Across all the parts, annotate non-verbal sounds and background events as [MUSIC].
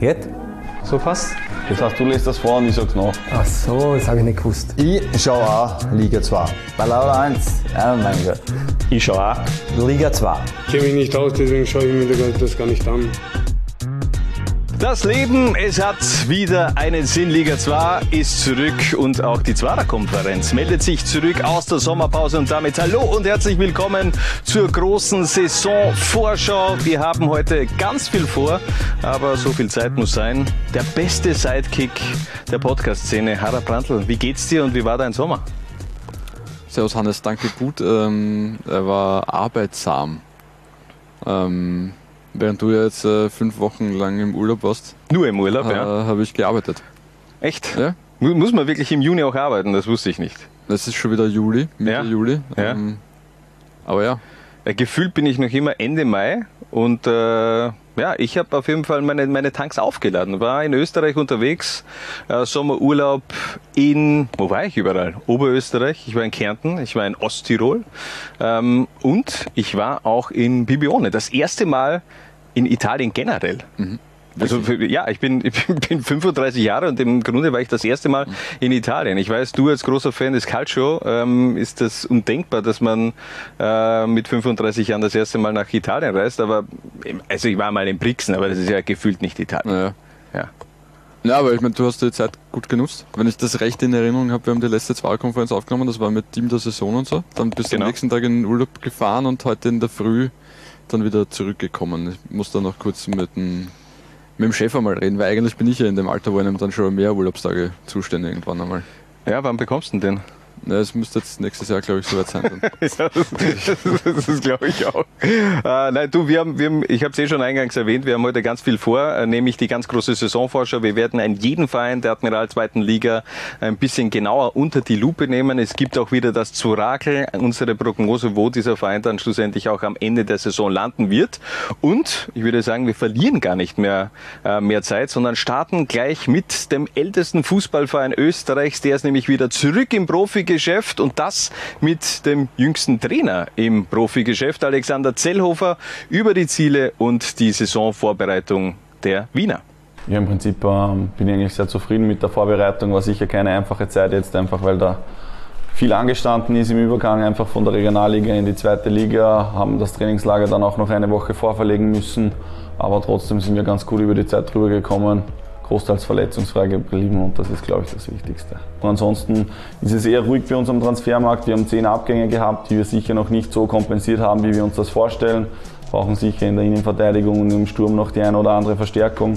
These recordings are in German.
Jetzt? So fast? Das heißt, du lässt das vor und ich sag's nach. Ach so, das habe ich nicht gewusst. Ich schaue auch Liga 2. Bei Laura 1, ja mein Gott. Ich schaue auch Liga 2. Ich kenne mich nicht aus, deswegen schaue ich mir das gar nicht an. Das Leben, es hat wieder einen Sinn. Liga 2 ist zurück und auch die Zwarer Konferenz meldet sich zurück aus der Sommerpause und damit hallo und herzlich willkommen zur großen Saisonvorschau. Wir haben heute ganz viel vor, aber so viel Zeit muss sein. Der beste Sidekick der Podcast-Szene, Harald Brandl. Wie geht's dir und wie war dein Sommer? Servus Hannes, danke gut. Ähm, er war arbeitsam. Ähm, Während du jetzt äh, fünf Wochen lang im Urlaub warst, Nur im Urlaub, äh, ja. habe ich gearbeitet. Echt? Ja? Mu- Muss man wirklich im Juni auch arbeiten? Das wusste ich nicht. Es ist schon wieder Juli, Mitte Ja. Juli. Ja. Ähm, aber ja, Äh, Gefühlt bin ich noch immer Ende Mai und äh, ja, ich habe auf jeden Fall meine, meine Tanks aufgeladen. War in Österreich unterwegs, äh, Sommerurlaub in, wo war ich überall? Oberösterreich, ich war in Kärnten, ich war in Osttirol ähm, und ich war auch in Bibione. Das erste Mal in Italien generell. Also ja, ich bin, [LAUGHS] ich bin- bin 35 Jahre und im Grunde war ich das erste Mal in Italien. Ich weiß, du als großer Fan des Calcio ähm, ist das undenkbar, dass man äh, mit 35 Jahren das erste Mal nach Italien reist. Aber also ich war mal in Brixen, aber das ist ja gefühlt nicht Italien. naja. Ja. Ja, aber ich meine, du hast die Zeit gut genutzt. Wenn ich das recht in Erinnerung habe, wir haben die letzte Zwahlkonferenz aufgenommen, das war mit Team der Saison und so. Dann bist du Genau. am nächsten Tag in den Urlaub gefahren und heute in der Früh dann wieder zurückgekommen. Ich muss da noch kurz mit dem, mit dem Chef einmal reden, weil eigentlich bin ich ja in dem Alter, wo einem dann schon mehr Urlaubstage zustehen irgendwann einmal. Ja, wann bekommst du denn den? Ja, es müsste jetzt nächstes Jahr, glaube ich, soweit sein. Dann. Ja, [LAUGHS] das das glaube ich auch. Äh, nein, du, wir haben, wir haben, ich habe es eh schon eingangs erwähnt, wir haben heute ganz viel vor, äh, nämlich die ganz große Saisonvorschau. Wir werden einen jeden Verein der Admiral zweiten Liga ein bisschen genauer unter die Lupe nehmen. Es gibt auch wieder das Zurakel, unsere Prognose, wo dieser Verein dann schlussendlich auch am Ende der Saison landen wird. Und ich würde sagen, wir verlieren gar nicht mehr, äh, mehr Zeit, sondern starten gleich mit dem ältesten Fußballverein Österreichs. Der ist nämlich wieder zurück im Profigeschäft und das mit dem jüngsten Trainer im Profigeschäft, Alexander Zellhofer, über die Ziele und die Saisonvorbereitung der Wiener. Ja, im Prinzip ähm, bin ich eigentlich sehr zufrieden mit der Vorbereitung. War sicher keine einfache Zeit jetzt, einfach weil da viel angestanden ist im Übergang einfach von der Regionalliga in die zweite Liga, haben das Trainingslager dann auch noch eine Woche vorverlegen müssen. Aber trotzdem sind wir ganz gut über die Zeit drüber gekommen, großteils verletzungsfrei geblieben und das ist, glaube ich, das Wichtigste. Und ansonsten ist es eher ruhig bei uns am Transfermarkt. Wir haben zehn Abgänge gehabt, die wir sicher noch nicht so kompensiert haben, wie wir uns das vorstellen brauchen sicher in der Innenverteidigung und im Sturm noch die eine oder andere Verstärkung,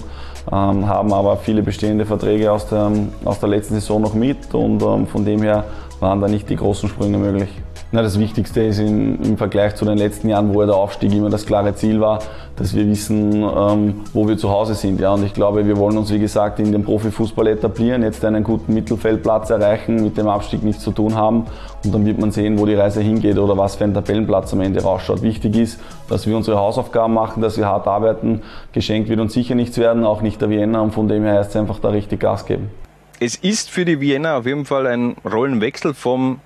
ähm, haben aber viele bestehende Verträge aus der, aus der letzten Saison noch mit und ähm, von dem her waren da nicht die großen Sprünge möglich. Na, das Wichtigste ist im, im Vergleich zu den letzten Jahren, wo der Aufstieg immer das klare Ziel war, dass wir wissen, ähm, wo wir zu Hause sind. Ja? Und ich glaube, wir wollen uns, wie gesagt, in dem Profifußball etablieren, jetzt einen guten Mittelfeldplatz erreichen, mit dem Abstieg nichts zu tun haben. Und dann wird man sehen, wo die Reise hingeht oder was für ein Tabellenplatz am Ende rausschaut. Wichtig ist, dass wir unsere Hausaufgaben machen, dass wir hart arbeiten. Geschenkt wird uns sicher nichts werden, auch nicht der Vienna. Und von dem her es einfach da richtig Gas geben. Es ist für die Wiener auf jeden Fall ein Rollenwechsel vom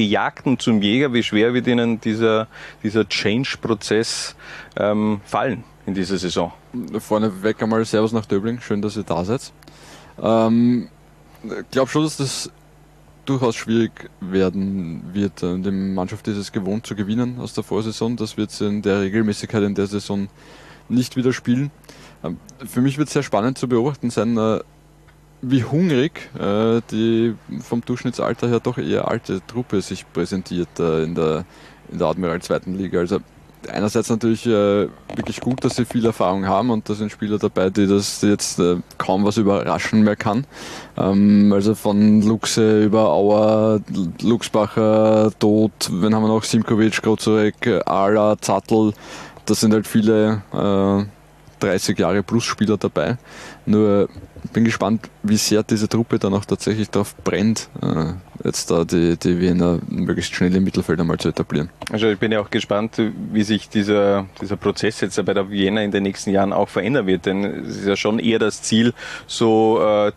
Gejagten zum Jäger. Wie schwer wird Ihnen dieser, dieser Change-Prozess ähm, fallen in dieser Saison? Vorneweg einmal Servus nach Döbling, schön, dass ihr da seid. Ähm, ich glaube schon, dass das durchaus schwierig werden wird. Äh, Die Mannschaft ist es gewohnt zu gewinnen aus der Vorsaison. Das wird sie in der Regelmäßigkeit in der Saison nicht wieder spielen. Ähm, Für mich wird es sehr spannend zu beobachten sein, äh, wie hungrig äh, die vom Durchschnittsalter her doch eher alte Truppe sich präsentiert äh, in der, in der Admiral zweiten Liga. Also einerseits natürlich äh, wirklich gut, dass sie viel Erfahrung haben und da sind Spieler dabei, die das jetzt äh, kaum was überraschen mehr kann. Ähm, also von Luxe über Auer, Luxbacher, Tod, wen haben wir noch? Simkovic, Grozurek, Ala, Zattel. Das sind halt viele äh, 30 Jahre plus Spieler dabei. Nur bin gespannt, wie sehr diese Truppe dann auch tatsächlich darauf brennt, äh, jetzt da die, die Wiener möglichst schnell im Mittelfeld einmal zu etablieren. Also ich bin ja auch gespannt, wie sich dieser, dieser Prozess jetzt bei der Vienna in den nächsten Jahren auch verändern wird, denn es ist ja schon eher das Ziel, so äh,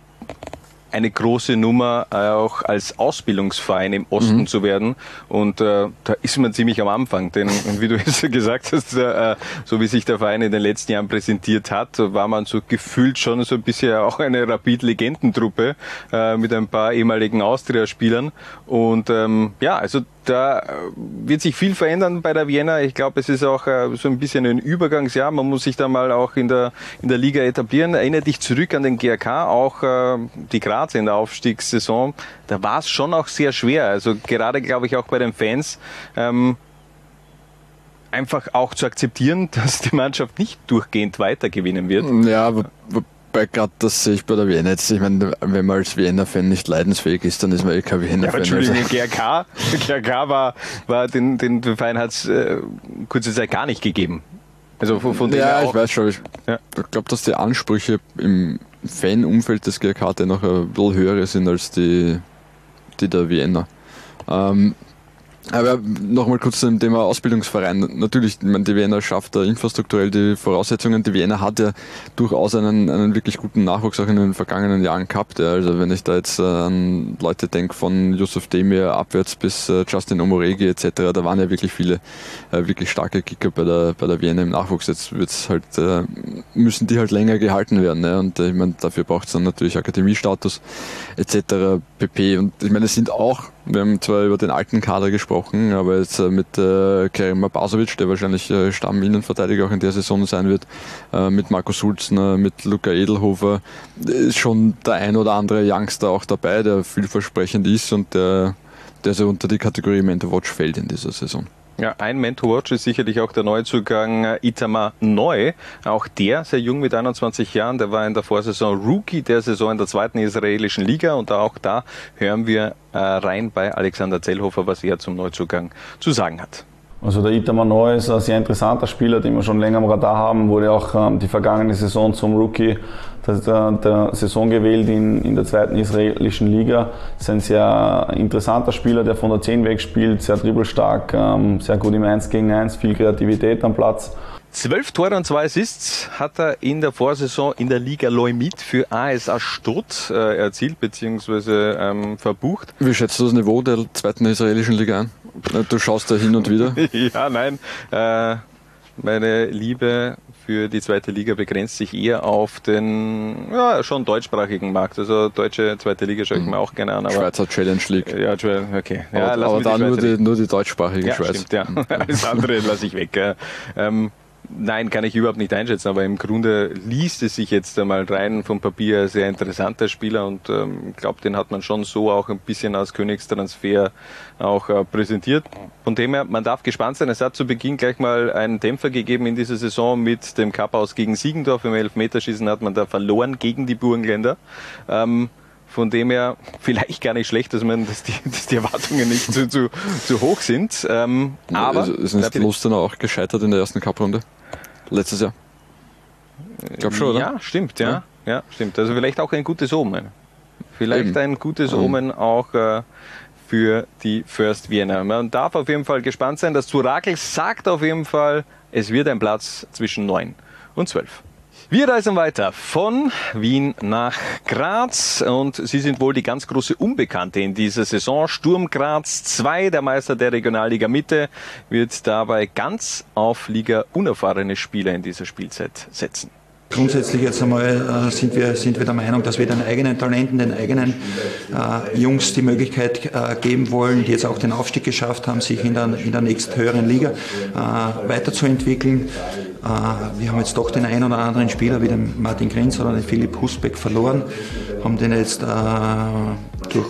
eine große Nummer, äh, auch als Ausbildungsverein im Osten mhm. zu werden. Und äh, da ist man ziemlich am Anfang. Denn [LAUGHS] wie du jetzt gesagt hast, äh, so wie sich der Verein in den letzten Jahren präsentiert hat, war man so gefühlt schon so ein bisschen auch eine Rapid-Legendentruppe äh, mit ein paar ehemaligen Austria-Spielern. Und ähm, ja, also da wird sich viel verändern bei der Vienna. Ich glaube, es ist auch äh, so ein bisschen ein Übergangsjahr. Man muss sich da mal auch in der, in der Liga etablieren. Erinnere dich zurück an den GRK, auch äh, die Graz in der Aufstiegssaison. Da war es schon auch sehr schwer. Also gerade, glaube ich, auch bei den Fans. Ähm, einfach auch zu akzeptieren, [LAUGHS] dass die Mannschaft nicht durchgehend weiter gewinnen wird. Ja, bei gerade das sehe ich bei der Vienna jetzt. Ich meine, wenn man als Vienna-Fan nicht leidensfähig ist, dann ist man eh kein Vienna-Fan. Ja, Entschuldigung, also. GRK, GRK [LAUGHS] war, war den, den Verein hat es äh, kurze Zeit gar nicht gegeben. Also von, von ja, ich weiß schon. Ich ja. glaube, dass die Ansprüche im Fan-Umfeld des GRK noch ein bisschen höher sind als die, die der Vienna. Ähm, aber nochmal kurz zum Thema Ausbildungsverein. Natürlich, die Wiener schafft da infrastrukturell die Voraussetzungen. Die Wiener hat ja durchaus einen, einen wirklich guten Nachwuchs auch in den vergangenen Jahren gehabt. Ja. Also wenn ich da jetzt äh, an Leute denke, von Yusuf Demir abwärts bis äh, Justin Omoregi etc., da waren ja wirklich viele äh, wirklich starke Kicker bei der, bei der Wiener im Nachwuchs. Jetzt wird's halt, müssen die halt länger gehalten werden. Ne? Und ich meine, dafür braucht es dann natürlich Akademiestatus etc. pp. Und ich meine, es sind auch wir haben zwar über den alten Kader gesprochen, aber jetzt äh, mit äh, Kerim Basovic, der wahrscheinlich äh, Stamminnenverteidiger auch in der Saison sein wird, äh, mit Markus Sulzner, mit Luca Edelhofer, ist schon der ein oder andere Youngster auch dabei, der vielversprechend ist und der, der so unter die Kategorie Mentor Watch fällt in dieser Saison. Ja, ein Mentor-Watch ist sicherlich auch der Neuzugang äh, Itamar Neu. Auch der, sehr jung mit 21 Jahren, der war in der Vorsaison Rookie der Saison in der zweiten israelischen Liga und auch da hören wir äh, rein bei Alexander Zellhofer, was er zum Neuzugang zu sagen hat. Also der Itamar Neu ist ein sehr interessanter Spieler, den wir schon länger am Radar haben, wurde auch ähm, die vergangene Saison zum Rookie der, der Saison gewählt in, in der zweiten israelischen Liga. Ist ein sehr interessanter Spieler, der von der 10 weg spielt, sehr dribbelstark, ähm, sehr gut im 1 gegen 1, viel Kreativität am Platz. Zwölf Tore und zwei Assists hat er in der Vorsaison in der Liga Leumit für ASA Stott äh, erzielt bzw. Ähm, verbucht. Wie schätzt du das Niveau der zweiten israelischen Liga an? Du schaust da hin und wieder. [LAUGHS] ja, nein. Äh, meine Liebe für die zweite Liga begrenzt sich eher auf den ja, schon deutschsprachigen Markt. Also deutsche zweite Liga schaue ich mir mhm. auch gerne an. Aber Schweizer Challenge League. Ja, okay. Ja, aber, aber da nur die, nur die deutschsprachige ja, Schweiz. Stimmt, ja. [LAUGHS] Alles andere lasse ich weg. Ähm, Nein, kann ich überhaupt nicht einschätzen, aber im Grunde liest es sich jetzt einmal rein vom Papier sehr interessanter Spieler und ähm, glaube, den hat man schon so auch ein bisschen als Königstransfer auch äh, präsentiert. Von dem her, man darf gespannt sein. Es hat zu Beginn gleich mal einen Dämpfer gegeben in dieser Saison mit dem Cup aus gegen Siegendorf. Im Elfmeterschießen hat man da verloren gegen die Burgenländer. Ähm, von dem her vielleicht gar nicht schlecht, dass, man, dass, die, dass die Erwartungen nicht zu, zu, zu hoch sind. Ähm, aber also ist nicht Lustenau auch gescheitert in der ersten Cup-Runde? Letztes Jahr? Ich glaube schon, oder? Ja, stimmt, ja. ja. ja. stimmt. Also vielleicht auch ein gutes Omen. Vielleicht Eben. ein gutes Omen auch äh, für die First Vienna. Man darf auf jeden Fall gespannt sein. Das Zurakel sagt auf jeden Fall, es wird ein Platz zwischen 9 und 12. Wir reisen weiter von Wien nach Graz und Sie sind wohl die ganz große Unbekannte in dieser Saison. Sturm Graz 2, der Meister der Regionalliga Mitte, wird dabei ganz auf Liga unerfahrene Spieler in dieser Spielzeit setzen. Grundsätzlich jetzt einmal äh, sind, wir, sind wir der Meinung, dass wir den eigenen Talenten, den eigenen äh, Jungs die Möglichkeit äh, geben wollen, die jetzt auch den Aufstieg geschafft haben, sich in der, in der nächsten höheren Liga äh, weiterzuentwickeln. Äh, wir haben jetzt doch den einen oder anderen Spieler wie den Martin Grenz oder den Philipp Husbeck verloren, haben den jetzt durch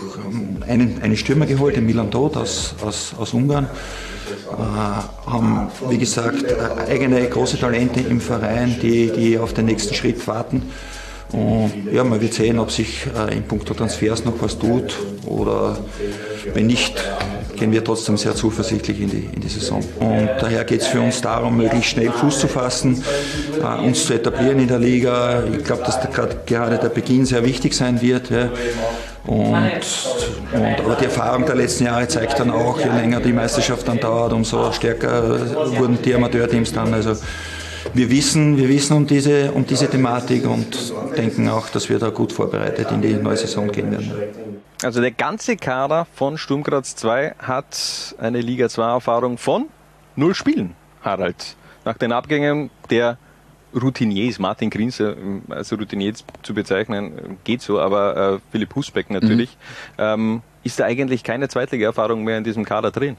einen, einen Stürmer geholt, den Milan Todt aus, aus, aus Ungarn. Haben, wie gesagt, eigene große Talente im Verein, die, die auf den nächsten Schritt warten. Und ja, man wird sehen, ob sich äh, in puncto Transfers noch was tut oder wenn nicht, gehen wir trotzdem sehr zuversichtlich in die, in die Saison. Und daher geht es für uns darum, möglichst schnell Fuß zu fassen, äh, uns zu etablieren in der Liga. Ich glaube, dass da gerade der Beginn sehr wichtig sein wird. Ja. Und, und, aber die Erfahrung der letzten Jahre zeigt dann auch, je länger die Meisterschaft dann dauert, umso stärker wurden die Amateurteams dann. Also wir wissen, wir wissen um diese, um diese Thematik und denken auch, dass wir da gut vorbereitet in die neue Saison gehen werden. Also der ganze Kader von Sturm Graz 2 hat eine Liga 2 Erfahrung von null Spielen, Harald. Nach den Abgängen der Routiniers, Martin Grinse als Routinier zu bezeichnen, geht so, aber äh, Philipp Husbeck natürlich. Mhm. Ähm, ist da eigentlich keine Zweitliga-Erfahrung mehr in diesem Kader drin?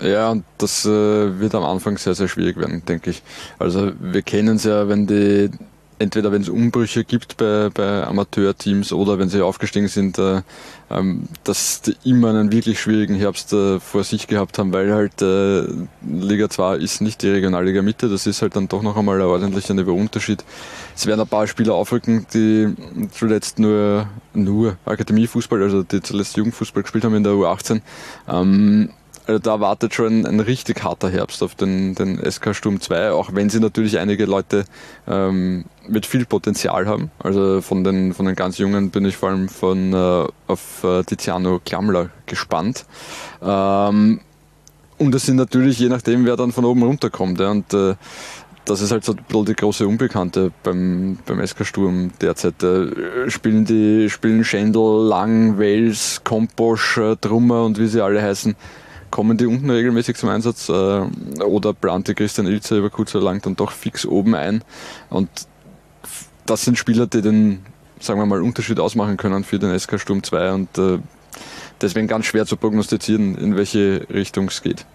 Ja, und das äh, wird am Anfang sehr, sehr schwierig werden, denke ich. Also wir kennen es ja, wenn die entweder wenn es Umbrüche gibt bei, bei Amateurteams oder wenn sie aufgestiegen sind, äh, ähm, dass die immer einen wirklich schwierigen Herbst äh, vor sich gehabt haben, weil halt äh, Liga 2 ist nicht die Regionalliga Mitte, das ist halt dann doch noch einmal ein ordentlicher Niveauunterschied. Es werden ein paar Spieler aufrücken, die zuletzt nur, nur Akademiefußball, also die zuletzt Jugendfußball gespielt haben in der U18. Ähm, also da wartet schon ein richtig harter Herbst auf den, den SK Sturm 2, auch wenn sie natürlich einige Leute ähm, mit viel Potenzial haben. Also von den, von den ganz Jungen bin ich vor allem von, äh, auf äh, Tiziano Klammler gespannt. Ähm, und das sind natürlich je nachdem, wer dann von oben runterkommt. Ja, und äh, das ist halt so die große Unbekannte beim, beim SK Sturm derzeit. Äh, spielen die, spielen Schendl, Lang, Wels, Komposch, äh, Trummer und wie sie alle heißen kommen die unten regelmäßig zum Einsatz äh, oder plante Christian Ilzer über kurz oder lang dann doch fix oben ein. Und das sind Spieler, die den, sagen wir mal, Unterschied ausmachen können für den SK Sturm 2 und äh, deswegen ganz schwer zu prognostizieren, in welche Richtung es geht.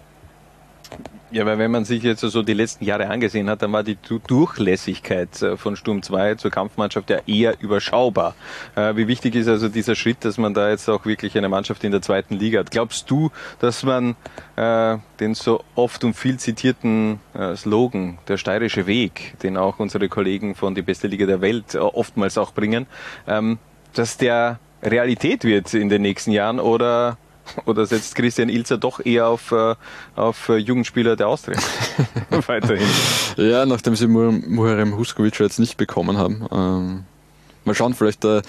Ja, weil wenn man sich jetzt so die letzten Jahre angesehen hat, dann war die Durchlässigkeit äh, von Sturm 2 zur Kampfmannschaft ja eher überschaubar. Äh, wie wichtig ist also dieser Schritt, dass man da jetzt auch wirklich eine Mannschaft in der zweiten Liga hat? Glaubst du, dass man äh, den so oft und viel zitierten äh, Slogan, der steirische Weg, den auch unsere Kollegen von die beste Liga der Welt äh, oftmals auch bringen, ähm, dass der Realität wird in den nächsten Jahren oder [LAUGHS] oder setzt Christian Ilzer doch eher auf, äh, auf äh, Jugendspieler der Austria? [LAUGHS] Weiterhin. Ja, nachdem sie Muharrem Huskovic jetzt nicht bekommen haben. Ähm, mal schauen, vielleicht äh,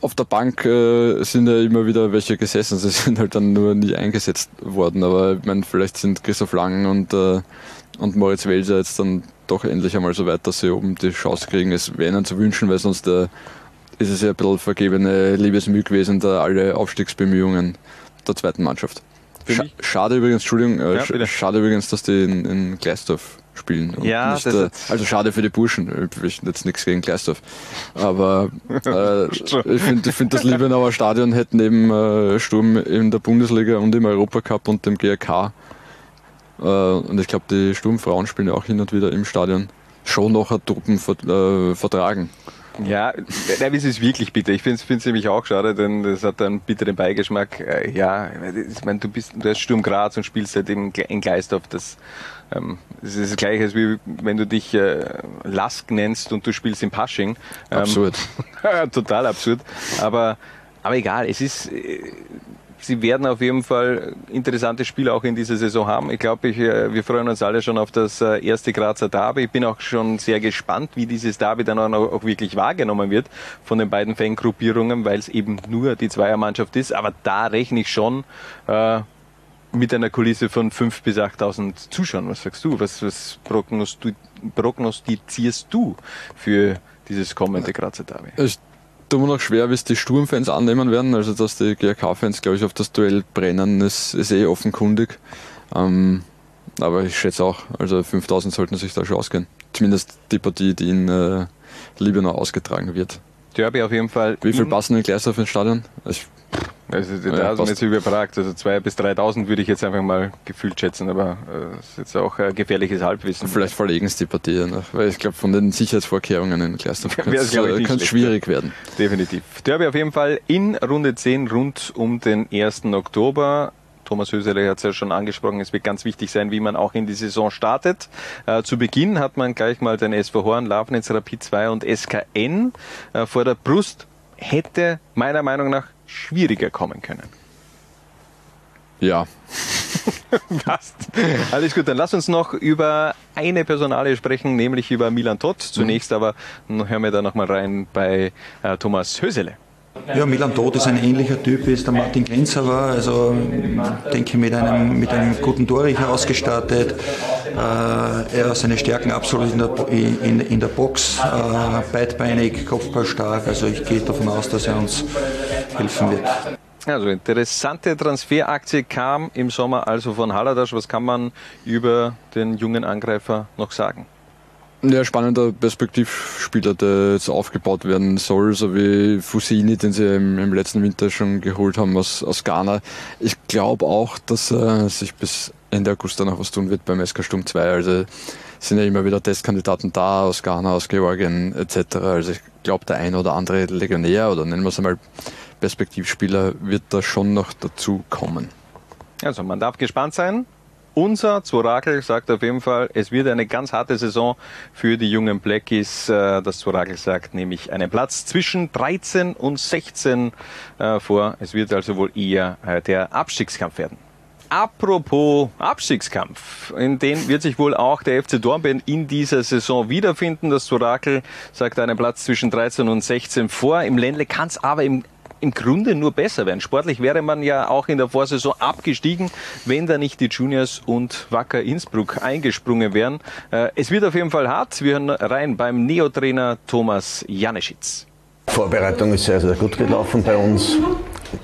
auf der Bank äh, sind ja immer wieder welche gesessen. Sie [LAUGHS] sind halt dann nur nie eingesetzt worden. Aber ich meine, vielleicht sind Christoph Lang und, äh, und Moritz Welser jetzt dann doch endlich einmal so weit, dass sie oben die Chance kriegen. Es ihnen zu wünschen, weil sonst äh, ist es ja ein bisschen vergebene Liebesmüh gewesen, da alle Aufstiegsbemühungen der zweiten Mannschaft. Sch schade übrigens, Entschuldigung, äh, ja, schade übrigens, dass die in, in Gleisdorf spielen. ja, nicht, äh, also schade für die Burschen. Ich jetzt nichts gegen Gleisdorf. Aber [LAUGHS] äh, ich finde, find, das Liebenauer Stadion hätte neben äh, Sturm in der Bundesliga und im Europacup und dem GRK äh, und ich glaube, die Sturmfrauen spielen ja auch hin und wieder im Stadion schon noch Truppen äh, vertragen. Ja, nein, es ist wirklich bitter. Ich finde es nämlich auch schade, denn das hat einen bitteren Beigeschmack. Äh, ja, ich meine, du bist, du hast Sturm Graz und spielst halt in Gleisdorf. Das, ähm, das ist das Gleiche, als wie wenn du dich äh, Lask nennst und du spielst in Pasching. Ähm, absurd. [LAUGHS] total absurd. Aber, aber egal, es ist, äh, sie werden auf jeden Fall interessante Spiele auch in dieser Saison haben. Ich glaube, äh, wir freuen uns alle schon auf das äh, erste Grazer Derby. Ich bin auch schon sehr gespannt, wie dieses Derby dann auch, auch wirklich wahrgenommen wird von den beiden Fangruppierungen, weil es eben nur die Zweiermannschaft ist. Aber da rechne ich schon äh, mit einer Kulisse von 5.000 bis 8.000 Zuschauern. Was sagst du? Was, was prognostizierst du für dieses kommende Grazer Derby? Ich tut mir noch schwer, wie es die Sturmfans annehmen werden. Also, dass die GRK-Fans, glaube ich, auf das Duell brennen, ist, ist eh offenkundig. Ähm, aber ich schätze auch, also 5000 sollten sich da schon ausgehen. Zumindest die Partie, die in äh, Liebenau ausgetragen wird. Derby auf jeden Fall. Wie viel passen in Gleisdorf ins Stadion? Ich also da ja, sind jetzt überfragt. Also 2.000 bis 3.000 würde ich jetzt einfach mal gefühlt schätzen, aber äh, das ist jetzt auch ein gefährliches Halbwissen. Vielleicht verlegen es die Partie nach, weil ich glaube, von den Sicherheitsvorkehrungen in Gleisdorf kann es schwierig werden. Definitiv. Derby auf jeden Fall in Runde 10 rund um den 1. Oktober. Thomas Hösele hat es ja schon angesprochen, es wird ganz wichtig sein, wie man auch in die Saison startet. Äh, zu Beginn hat man gleich mal den SV Horn, Lafnitz, Rapid 2 und SKN äh, vor der Brust. Hätte meiner Meinung nach schwieriger kommen können. Ja. [LAUGHS] Passt. Alles gut, dann lass uns noch über eine Personalie sprechen, nämlich über Milan Todt. Zunächst aber hören wir da nochmal rein bei äh, Thomas Hösele. Ja, Milan Todt ist ein ähnlicher Typ, wie es der Martin Grenzer war. Also denke mit einem, mit einem guten Torrichter ausgestattet. Äh, er hat seine Stärken absolut in der, in, in der Box, äh, beidbeinig, kopfballstark. Also ich gehe davon aus, dass er uns helfen wird. Also interessante Transferaktie kam im Sommer also von Haladasch. Was kann man über den jungen Angreifer noch sagen? Ja, spannender Perspektivspieler, der jetzt aufgebaut werden soll, so wie Fusini, den sie im, im letzten Winter schon geholt haben aus, aus Ghana. Ich glaube auch, dass er sich bis Ende August dann noch was tun wird beim SK Sturm 2. Also sind ja immer wieder Testkandidaten da aus Ghana, aus Georgien etc. Also ich glaube, der ein oder andere Legionär oder nennen wir es einmal Perspektivspieler wird da schon noch dazu kommen. Also man darf gespannt sein. Unser Zworakel sagt auf jeden Fall, es wird eine ganz harte Saison für die jungen Blackies. Äh, das Zworakel sagt nämlich einen Platz zwischen 13 und 16 äh, vor. Es wird also wohl eher äh, der Abstiegskampf werden. Apropos Abstiegskampf, in den wird sich wohl auch der FC Dornbirn in dieser Saison wiederfinden. Das Orakel sagt einen Platz zwischen 13 und 16 vor. Im Ländle kann es aber im im Grunde nur besser werden. Sportlich wäre man ja auch in der Vorsaison abgestiegen, wenn da nicht die Juniors und Wacker Innsbruck eingesprungen wären. Äh, es wird auf jeden Fall hart. Wir hören rein beim Neotrainer Thomas Janeschitz. Vorbereitung ist sehr, sehr gut gelaufen bei uns.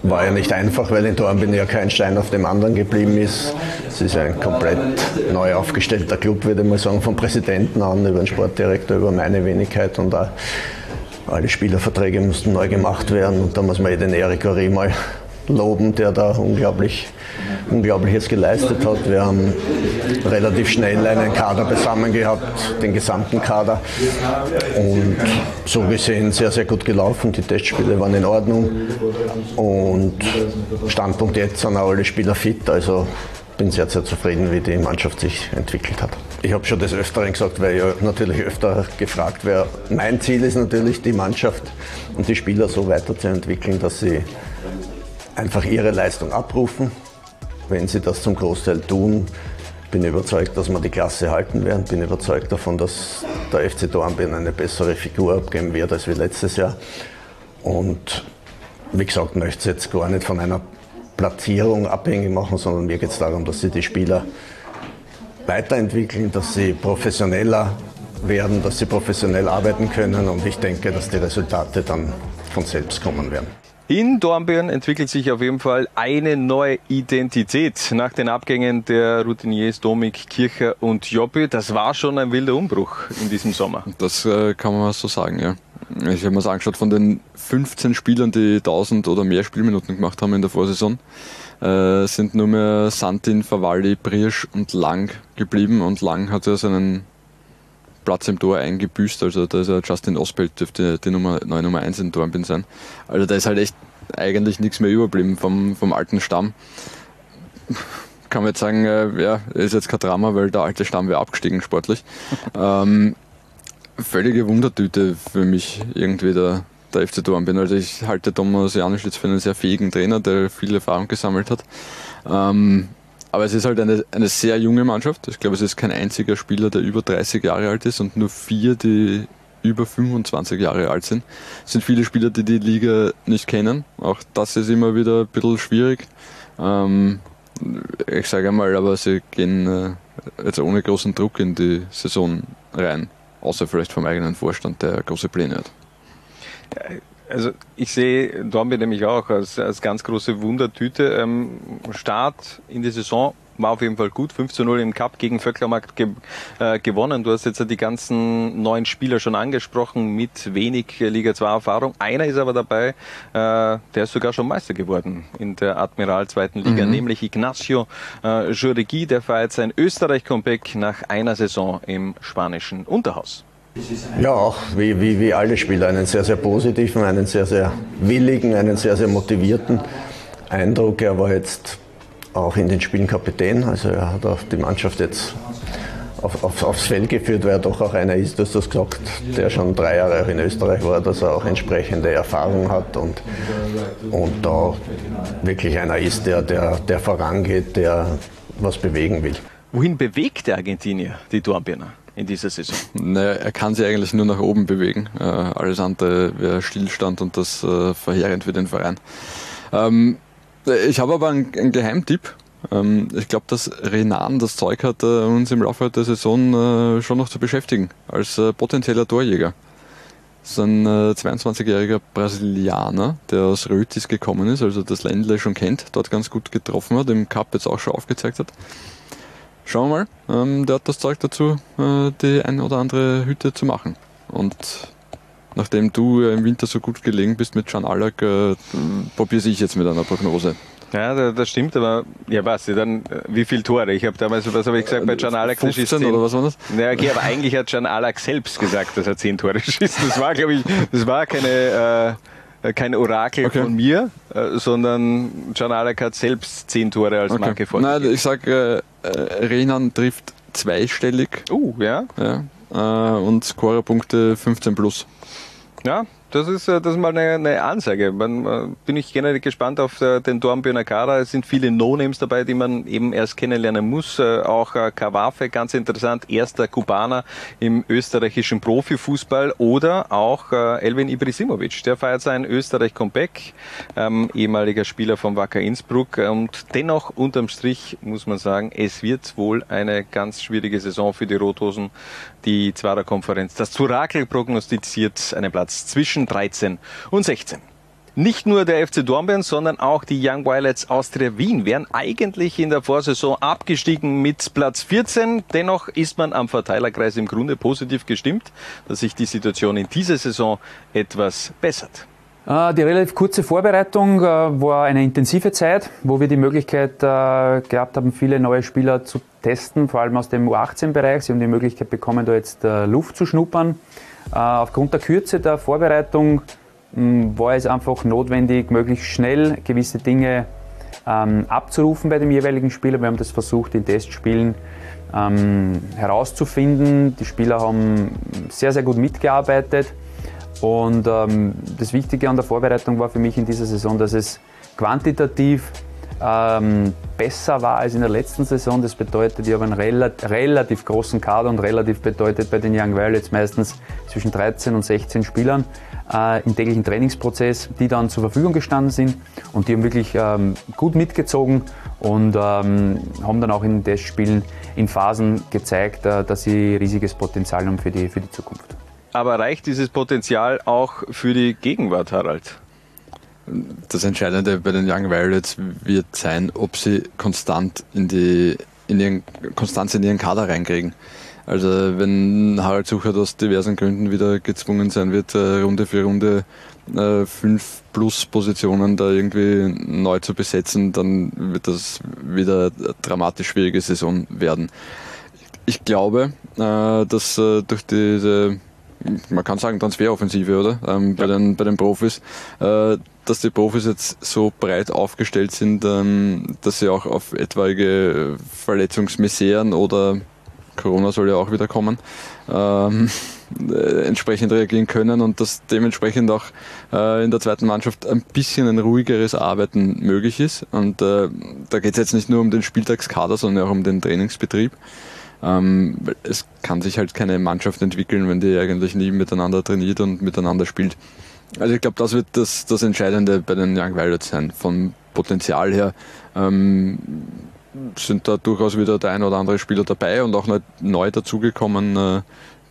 War ja nicht einfach, weil in Dornbirn ja kein Stein auf dem anderen geblieben ist. Es ist ein komplett neu aufgestellter Club, würde ich mal sagen, vom Präsidenten an, über den Sportdirektor, über meine Wenigkeit und auch alle Spielerverträge mussten neu gemacht werden und da muss man eh den Eric Horry mal loben, der da unglaublich, Unglaubliches geleistet hat. Wir haben relativ schnell einen Kader zusammen gehabt, den gesamten Kader. Und so gesehen sehr, sehr gut gelaufen. Die Testspiele waren in Ordnung. Und Standpunkt jetzt sind auch alle Spieler fit. Also bin sehr, sehr zufrieden, wie die Mannschaft sich entwickelt hat. Ich habe schon des Öfteren gesagt, weil ja natürlich öfter gefragt wäre. Mein Ziel ist natürlich, die Mannschaft und die Spieler so weiterzuentwickeln, dass sie einfach ihre Leistung abrufen. Wenn sie das zum Großteil tun, bin ich überzeugt, dass wir die Klasse halten werden. Bin überzeugt davon, dass der FC Dornbirn eine bessere Figur abgeben wird als wie letztes Jahr. Und wie gesagt, möchte es jetzt gar nicht von einer Platzierung abhängig machen, sondern mir geht es darum, dass sie die Spieler weiterentwickeln, dass sie professioneller werden, dass sie professionell arbeiten können und ich denke, dass die Resultate dann von selbst kommen werden. In Dornbirn entwickelt sich auf jeden Fall eine neue Identität nach den Abgängen der Routiniers Domik, Kircher und Jobby. Das war schon ein wilder Umbruch in diesem Sommer. Das äh, kann man so sagen, ja. Ich habe mir das angeschaut, von den 15 Spielern, die 1000 oder mehr Spielminuten gemacht haben in der Vorsaison, äh, sind nur mehr Santin, Favalli, Briersch und Lang geblieben. Und Lang hat ja seinen Platz im Tor eingebüßt. Also da ist ja Justin Osbelt dürfte die Nummer, neue Nummer 1 in Dornbin sein. Also da ist halt echt eigentlich nichts mehr überblieben vom, vom alten Stamm. [LAUGHS] Kann man jetzt sagen, äh, ja, ist jetzt kein Drama, weil der alte Stamm wäre abgestiegen sportlich. [LAUGHS] ähm, völlige Wundertüte für mich irgendwie der, der FC Dornbirn. Also ich halte Thomas Janisch jetzt für einen sehr fähigen Trainer, der viel Erfahrung gesammelt hat. Ähm, aber es ist halt eine, eine sehr junge Mannschaft. Ich glaube, es ist kein einziger Spieler, der über 30 Jahre alt ist und nur vier, die über 25 Jahre alt sind. Es sind viele Spieler, die die Liga nicht kennen. Auch das ist immer wieder ein bisschen schwierig. Ähm, ich sage einmal, aber sie gehen äh, jetzt ohne großen Druck in die Saison rein. Außer vielleicht vom eigenen Vorstand, der große Pläne hat. Also ich sehe Dornbirn nämlich auch als, als ganz große Wundertüte. Ähm, Start in die Saison war auf jeden Fall gut. 5 zu 0 im Cup gegen Vöcklermarkt ge äh, gewonnen. Du hast jetzt die ganzen neuen Spieler schon angesprochen mit wenig Liga 2 Erfahrung. Einer ist aber dabei, äh, der ist sogar schon Meister geworden in der Admiral zweiten Liga, mhm. nämlich Ignacio äh, Juregi. Der feiert sein Österreich-Comeback nach einer Saison im spanischen Unterhaus. Ja, auch wie, wie, wie alle Spieler. Einen sehr, sehr positiven, einen sehr, sehr willigen, einen sehr, sehr motivierten Eindruck. Er war jetzt auch in den Spielen Kapitän. Also er hat auch die Mannschaft jetzt auf, auf, aufs Feld geführt, weil er doch auch einer ist, du hast das gesagt, der schon drei Jahre auch in Österreich war, dass er auch entsprechende Erfahrung hat und, und da wirklich einer ist, der, der, der vorangeht, der was bewegen will. Wohin bewegt der Argentinier die Dornbirner? In dieser Saison? Naja, er kann sich eigentlich nur nach oben bewegen. Äh, alles andere wäre Stillstand und das äh, verheerend für den Verein. Ähm, ich habe aber einen, einen Geheimtipp. Ähm, ich glaube, dass Renan das Zeug hat, äh, uns im Laufe der Saison äh, schon noch zu beschäftigen, als äh, potenzieller Torjäger. Das ist ein 22-jähriger Brasilianer, der aus Rötis gekommen ist, also das Ländle schon kennt, dort ganz gut getroffen hat, im Cup jetzt auch schon aufgezeigt hat. Schauen wir mal, ähm, der hat das Zeug dazu, die ein oder andere Hütte zu machen. Und nachdem du im Winter so gut gelegen bist mit Can Alak, probiere ich jetzt mit einer Prognose. Ja, das stimmt, aber ja, was, dann äh, wie viele Tore? Ich habe damals, was habe ich gesagt, bei Can Alak 15 oder was war das? Ja, okay, aber eigentlich hat Can Alak selbst gesagt, dass er 10 Tore [LAUGHS] schießt. Das war, glaube ich, das war keine, äh, kein Orakel okay. von mir, äh, sondern Can Alak hat selbst 10 Tore als okay. Marke vorgegeben. Nein, ich sage, äh, Renan trifft zweistellig. Uh, ja. ja äh, und Scorerpunkte 15 plus. Ja, das ist, äh, das ist mal eine, eine Ansage. Man, äh, bin ich generell gespannt auf äh, den Dornbirner Kader. Es sind viele No-Names dabei, die man eben erst kennenlernen muss. Auch Kawafe, ganz interessant, erster Kubaner im österreichischen Profifußball. Oder auch Elvin Ibrisimovic, der feiert sein Österreich-Comeback, ähm, ehemaliger Spieler vom Wacker Innsbruck. Und dennoch, unterm Strich, muss man sagen, es wird wohl eine ganz schwierige Saison für die Rothosen die Zwarer Konferenz. Das Zurakel prognostiziert einen Platz zwischen 13 und 16. Nicht nur der FC Dornbirn, sondern auch die Young Violets Austria Wien wären eigentlich in der Vorsaison abgestiegen mit Platz 14. Dennoch ist man am Verteilerkreis im Grunde positiv gestimmt, dass sich die Situation in dieser Saison etwas bessert. Äh, die relativ kurze Vorbereitung äh, war eine intensive Zeit, wo wir die Möglichkeit äh, gehabt haben, viele neue Spieler zu testen, vor allem aus dem U18-Bereich. Sie haben die Möglichkeit bekommen, da jetzt Luft zu schnuppern. Aufgrund der Kürze der Vorbereitung hm, war es einfach notwendig, möglichst schnell gewisse Dinge ähm, abzurufen bei dem jeweiligen Spieler. Wir haben das versucht in Testspielen ähm, herauszufinden. Die Spieler haben sehr, sehr gut mitgearbeitet. Und ähm, das Wichtige an der Vorbereitung war für mich in dieser Saison, dass es quantitativ ähm, besser war als in der letzten Saison. Das bedeutet, ich habe einen relativ, relativ großen Kader und relativ bedeutet bei den Young Violets meistens zwischen 13 und 16 Spielern äh, im täglichen Trainingsprozess, die dann zur Verfügung gestanden sind und die haben wirklich ähm, gut mitgezogen und ähm, haben dann auch in Testspielen in Phasen gezeigt, äh, dass sie riesiges Potenzial haben für die, für die Zukunft. Aber reicht dieses Potenzial auch für die Gegenwart, Harald? Das Entscheidende bei den Young Violets wird sein, ob sie konstant in die in ihren, Konstanz in ihren Kader reinkriegen. Also wenn Harald Sucher aus diversen Gründen wieder gezwungen sein wird, äh, Runde für Runde äh, fünf plus Positionen da irgendwie neu zu besetzen, dann wird das wieder eine dramatisch schwierige Saison werden. Ich glaube, äh, dass durch diese man kann sagen Transferoffensive, oder? Ähm, bei, den, bei den Profis, äh, dass die Profis jetzt so breit aufgestellt sind, ähm, dass sie auch auf etwaige Verletzungsmiseren oder Corona soll ja auch wieder kommen, ähm, äh, entsprechend reagieren können und dass dementsprechend auch äh, in der zweiten Mannschaft ein bisschen ein ruhigeres Arbeiten möglich ist. Und äh, da geht es jetzt nicht nur um den Spieltagskader, sondern auch um den Trainingsbetrieb. Ähm, es kann sich halt keine Mannschaft entwickeln, wenn die eigentlich nie miteinander trainiert und miteinander spielt. Also ich glaube, das wird das, das Entscheidende bei den Young Violets sein. Vom Potenzial her ähm, sind da durchaus wieder der ein oder andere Spieler dabei und auch neu dazugekommen, äh,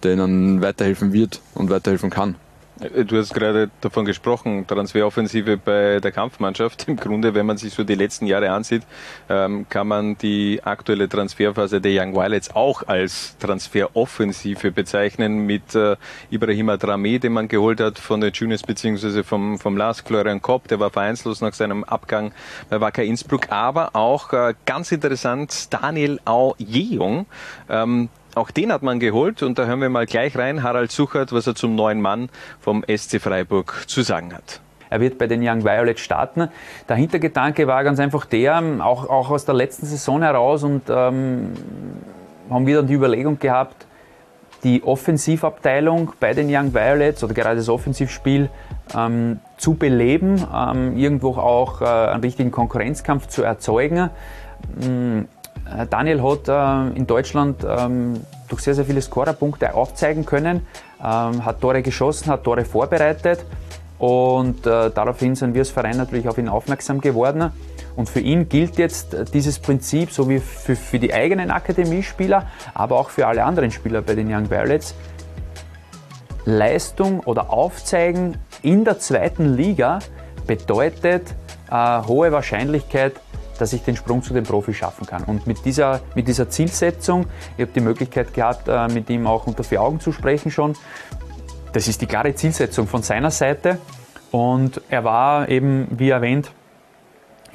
der ihnen weiterhelfen wird und weiterhelfen kann. Äh, du hast gerade davon gesprochen, Transferoffensive bei der Kampfmannschaft. Im Grunde, wenn man sich so die letzten Jahre ansieht, ähm, kann man die aktuelle Transferphase der Young Violets auch als Transferoffensive bezeichnen mit äh, Ibrahima Drame, den man geholt hat von den Juniors beziehungsweise vom, vom LASK, Florian Kopp, der war vereinslos nach seinem Abgang bei Wacker Innsbruck, aber auch äh, ganz interessant Daniel Au Jejung, ähm, auch den hat man geholt und da hören wir mal gleich rein, Harald Suchert, was er zum neuen Mann vom SC Freiburg zu sagen hat. Er wird bei den Young Violets starten. Der Hintergedanke war ganz einfach der, auch, auch aus der letzten Saison heraus und ähm, haben dann die Überlegung gehabt, die Offensivabteilung bei den Young Violets oder gerade das Offensivspiel ähm, zu beleben, ähm, irgendwo auch äh, einen richtigen Konkurrenzkampf zu erzeugen. Ähm, äh, Daniel hat äh, in Deutschland ähm, durch sehr, sehr viele Scorerpunkte aufzeigen können, ähm, hat Tore geschossen, hat Tore vorbereitet und äh, daraufhin sind wir als Verein natürlich auf ihn aufmerksam geworden Und für ihn gilt jetzt dieses Prinzip, so wie für, für die eigenen Akademiespieler, aber auch für alle anderen Spieler bei den Young Violets. Leistung oder Aufzeigen in der zweiten Liga bedeutet äh, hohe Wahrscheinlichkeit, dass ich den Sprung zu den Profis schaffen kann. Und mit dieser, mit dieser Zielsetzung, ich habe die Möglichkeit gehabt, äh, mit ihm auch unter vier Augen zu sprechen schon. Das ist die klare Zielsetzung von seiner Seite. Und er war eben, wie erwähnt,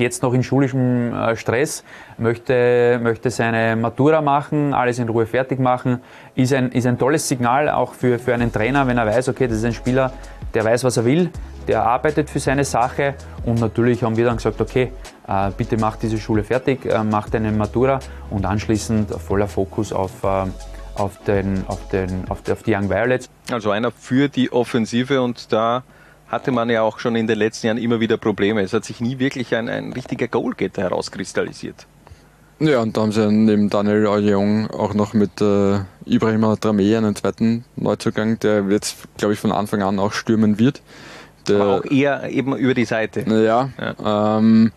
jetzt noch in schulischem äh, Stress, möchte, möchte seine Matura machen, alles in Ruhe fertig machen, ist ein, ist ein tolles Signal auch für, für einen Trainer, wenn er weiß, okay, das ist ein Spieler, der weiß, was er will, der arbeitet für seine Sache und natürlich haben wir dann gesagt, okay, äh, bitte mach diese Schule fertig, äh, mach deine Matura und anschließend voller Fokus auf, auf, den, auf, den, auf, die, auf die Young Violets. Also einer für die Offensive und da hatte man ja auch schon in den letzten Jahren immer wieder Probleme. Es hat sich nie wirklich ein, ein richtiger Goalgetter herauskristallisiert. Ja, und da haben sie neben Daniel Aujong auch noch mit äh, Ibrahim Dramé einen zweiten Neuzugang, der jetzt, glaube ich, von Anfang an auch stürmen wird. Der, Aber auch eher eben über die Seite. Ja, ja. Ähm,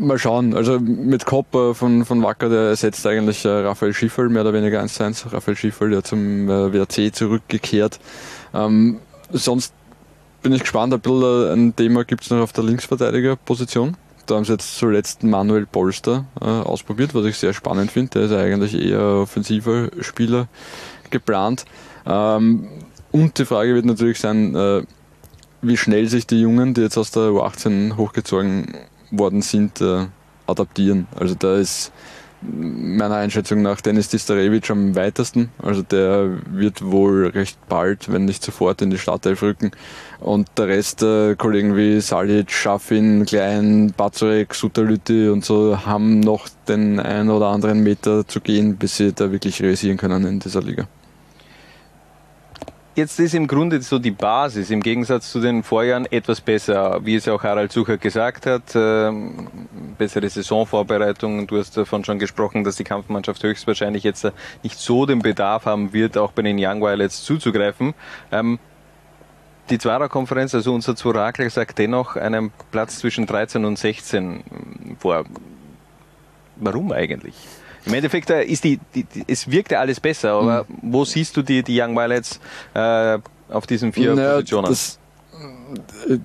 mal schauen. Also mit Kopp äh, von, von Wacker, der ersetzt eigentlich äh, Raphael Schiffel, mehr oder weniger 1-1. Raphael Schiffel, der zum äh, WRC zurückgekehrt. Ähm, sonst bin ich gespannt. Ein bisschen ein Thema gibt es noch auf der Linksverteidigerposition. Da haben sie jetzt zuletzt Manuel Polster äh, ausprobiert, was ich sehr spannend finde. Der ist eigentlich eher offensiver Spieler geplant. Ähm, und die Frage wird natürlich sein, äh, wie schnell sich die Jungen, die jetzt aus der U18 hochgezogen worden sind, äh, adaptieren. Also da ist meiner Einschätzung nach Dennis Distarevic am weitesten. Also der wird wohl recht bald, wenn nicht sofort, in die Startelf rücken. Und der Rest der Kollegen wie Salic, Schaffin, Klein, Bazurek, Sutalüti und so haben noch den ein oder anderen Meter zu gehen, bis sie da wirklich realisieren können in dieser Liga. Jetzt ist im Grunde so die Basis im Gegensatz zu den Vorjahren etwas besser, wie es auch Harald Sucher gesagt hat. Ähm, bessere Saisonvorbereitung. Du hast davon schon gesprochen, dass die Kampfmannschaft höchstwahrscheinlich jetzt nicht so den Bedarf haben wird, auch bei den Young Violets zuzugreifen. Ähm, die Zwarer-Konferenz, also unser Zworakler, sagt dennoch einen Platz zwischen 13 und 16 vor. Warum eigentlich? Im Endeffekt äh, ist die, die, die, es wirkt ja alles besser, aber mhm. wo siehst du die, die Young Violets äh, auf diesen vier naja, Positionen? Das, äh,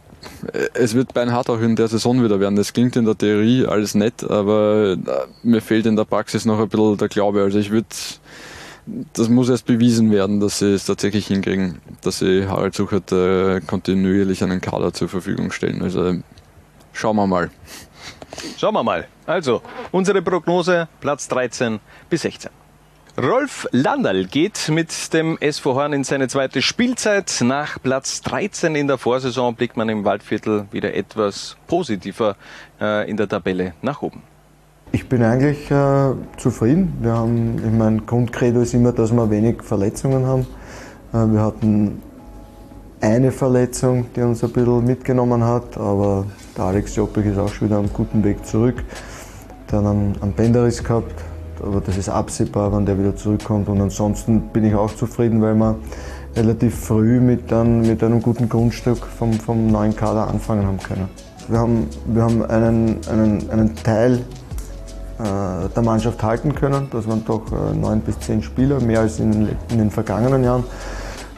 es wird beinhart auch in der Saison wieder werden. Das klingt in der Theorie alles nett, aber äh, mir fehlt in der Praxis noch ein bisschen der Glaube. Also ich würde, das muss erst bewiesen werden, dass sie es tatsächlich hinkriegen, dass sie Harald Suchert äh, kontinuierlich einen Kader zur Verfügung stellen. Also schauen wir mal. Schauen wir mal. Also, unsere Prognose Platz 13 bis 16. Rolf Landal geht mit dem SV Horn in seine zweite Spielzeit. Nach Platz 13 in der Vorsaison blickt man im Waldviertel wieder etwas positiver äh, in der Tabelle nach oben. Ich bin eigentlich äh, zufrieden. Wir haben, ich mein Grundcredo ist immer, dass wir wenig Verletzungen haben. Äh, wir hatten eine Verletzung, die uns ein bisschen mitgenommen hat, aber der Alex Joppik ist auch schon wieder am guten Weg zurück. Dann einen, einen Bänderriss gehabt, aber das ist absehbar, wann der wieder zurückkommt. Und ansonsten bin ich auch zufrieden, weil wir relativ früh mit, einem, mit einem guten Grundstück vom, vom neuen Kader anfangen haben können. Wir haben, wir haben einen, einen, einen Teil äh, der Mannschaft halten können. Das waren doch äh, neun bis zehn Spieler, mehr als in, in den vergangenen Jahren.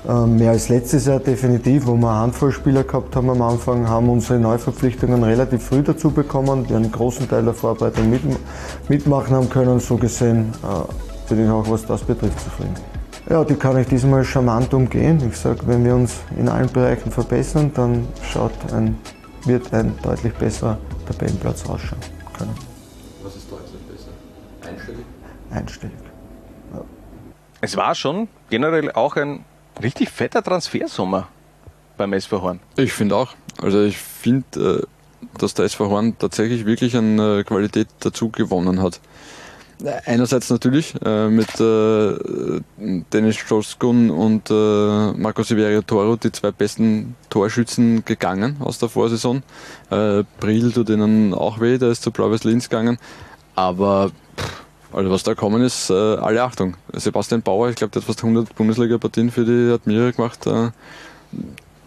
Ähm, mehr als letztes Jahr definitiv, wo wir eine Handvoll Spieler gehabt haben am Anfang, haben unsere Neuverpflichtungen relativ früh dazu bekommen, die einen großen Teil der Vorbereitung mit, mitmachen haben können. So gesehen äh, bin ich auch, was das betrifft, zufrieden. Ja, die kann ich diesmal charmant umgehen. Ich sage, wenn wir uns in allen Bereichen verbessern, dann schaut ein, wird ein deutlich besserer Tabellenplatz ausschauen können. Was ist deutlich besser? Einstellig? Einstellig. Ja. Es war schon generell auch ein richtig fetter Transfersommer beim SV Horn. Ich finde auch. Also ich finde, äh, dass der SV Horn tatsächlich wirklich an äh, Qualität dazu gewonnen hat. Einerseits natürlich äh, mit äh, Dennis Joskun und äh, Marco Siverio Toro, die zwei besten Torschützen gegangen aus der Vorsaison. Äh, Brill tut ihnen auch weh, der ist zu Blau-Weiß Linz gegangen. Aber pff, also was da kommen ist, äh, alle Achtung. Sebastian Bauer, ich glaube, der hat fast 100 Bundesliga-Partien für die Admira gemacht. Äh,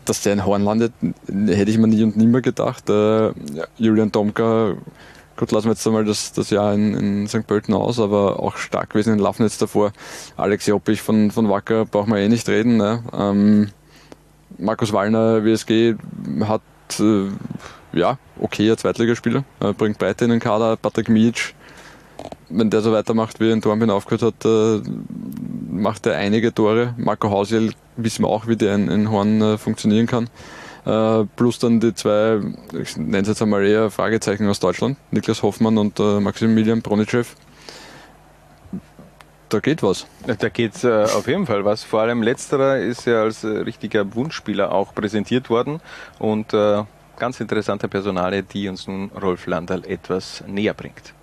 dass der in Horn landet, hätte ich mir nie und nimmer gedacht. Äh, Julian Domka, gut, lassen wir jetzt einmal das, das Jahr in, in St. Pölten aus, aber auch stark gewesen in Lafnitz davor. Alex Joppich von, von Wacker brauchen wir eh nicht reden. Ne? Ähm, Markus Wallner, WSG, hat äh, ja, okayer Zweitligaspieler, äh, bringt Breite in den Kader, Patrick Mietsch, wenn der so weitermacht, wie er in Dornbirn aufgehört hat, äh, macht er einige Tore. Marco Hausiel wissen wir auch, wie der in, in Horn äh, funktionieren kann. Äh, plus dann die zwei, ich nenne es jetzt einmal eher Fragezeichen aus Deutschland, Niklas Hoffmann und äh, Maximilian Bronicev. Da geht was. Da geht äh, auf jeden Fall was. Vor allem letzterer ist ja als äh, richtiger Wunschspieler auch präsentiert worden und äh, ganz interessante Personale, die uns nun Rolf Landal etwas näher bringt.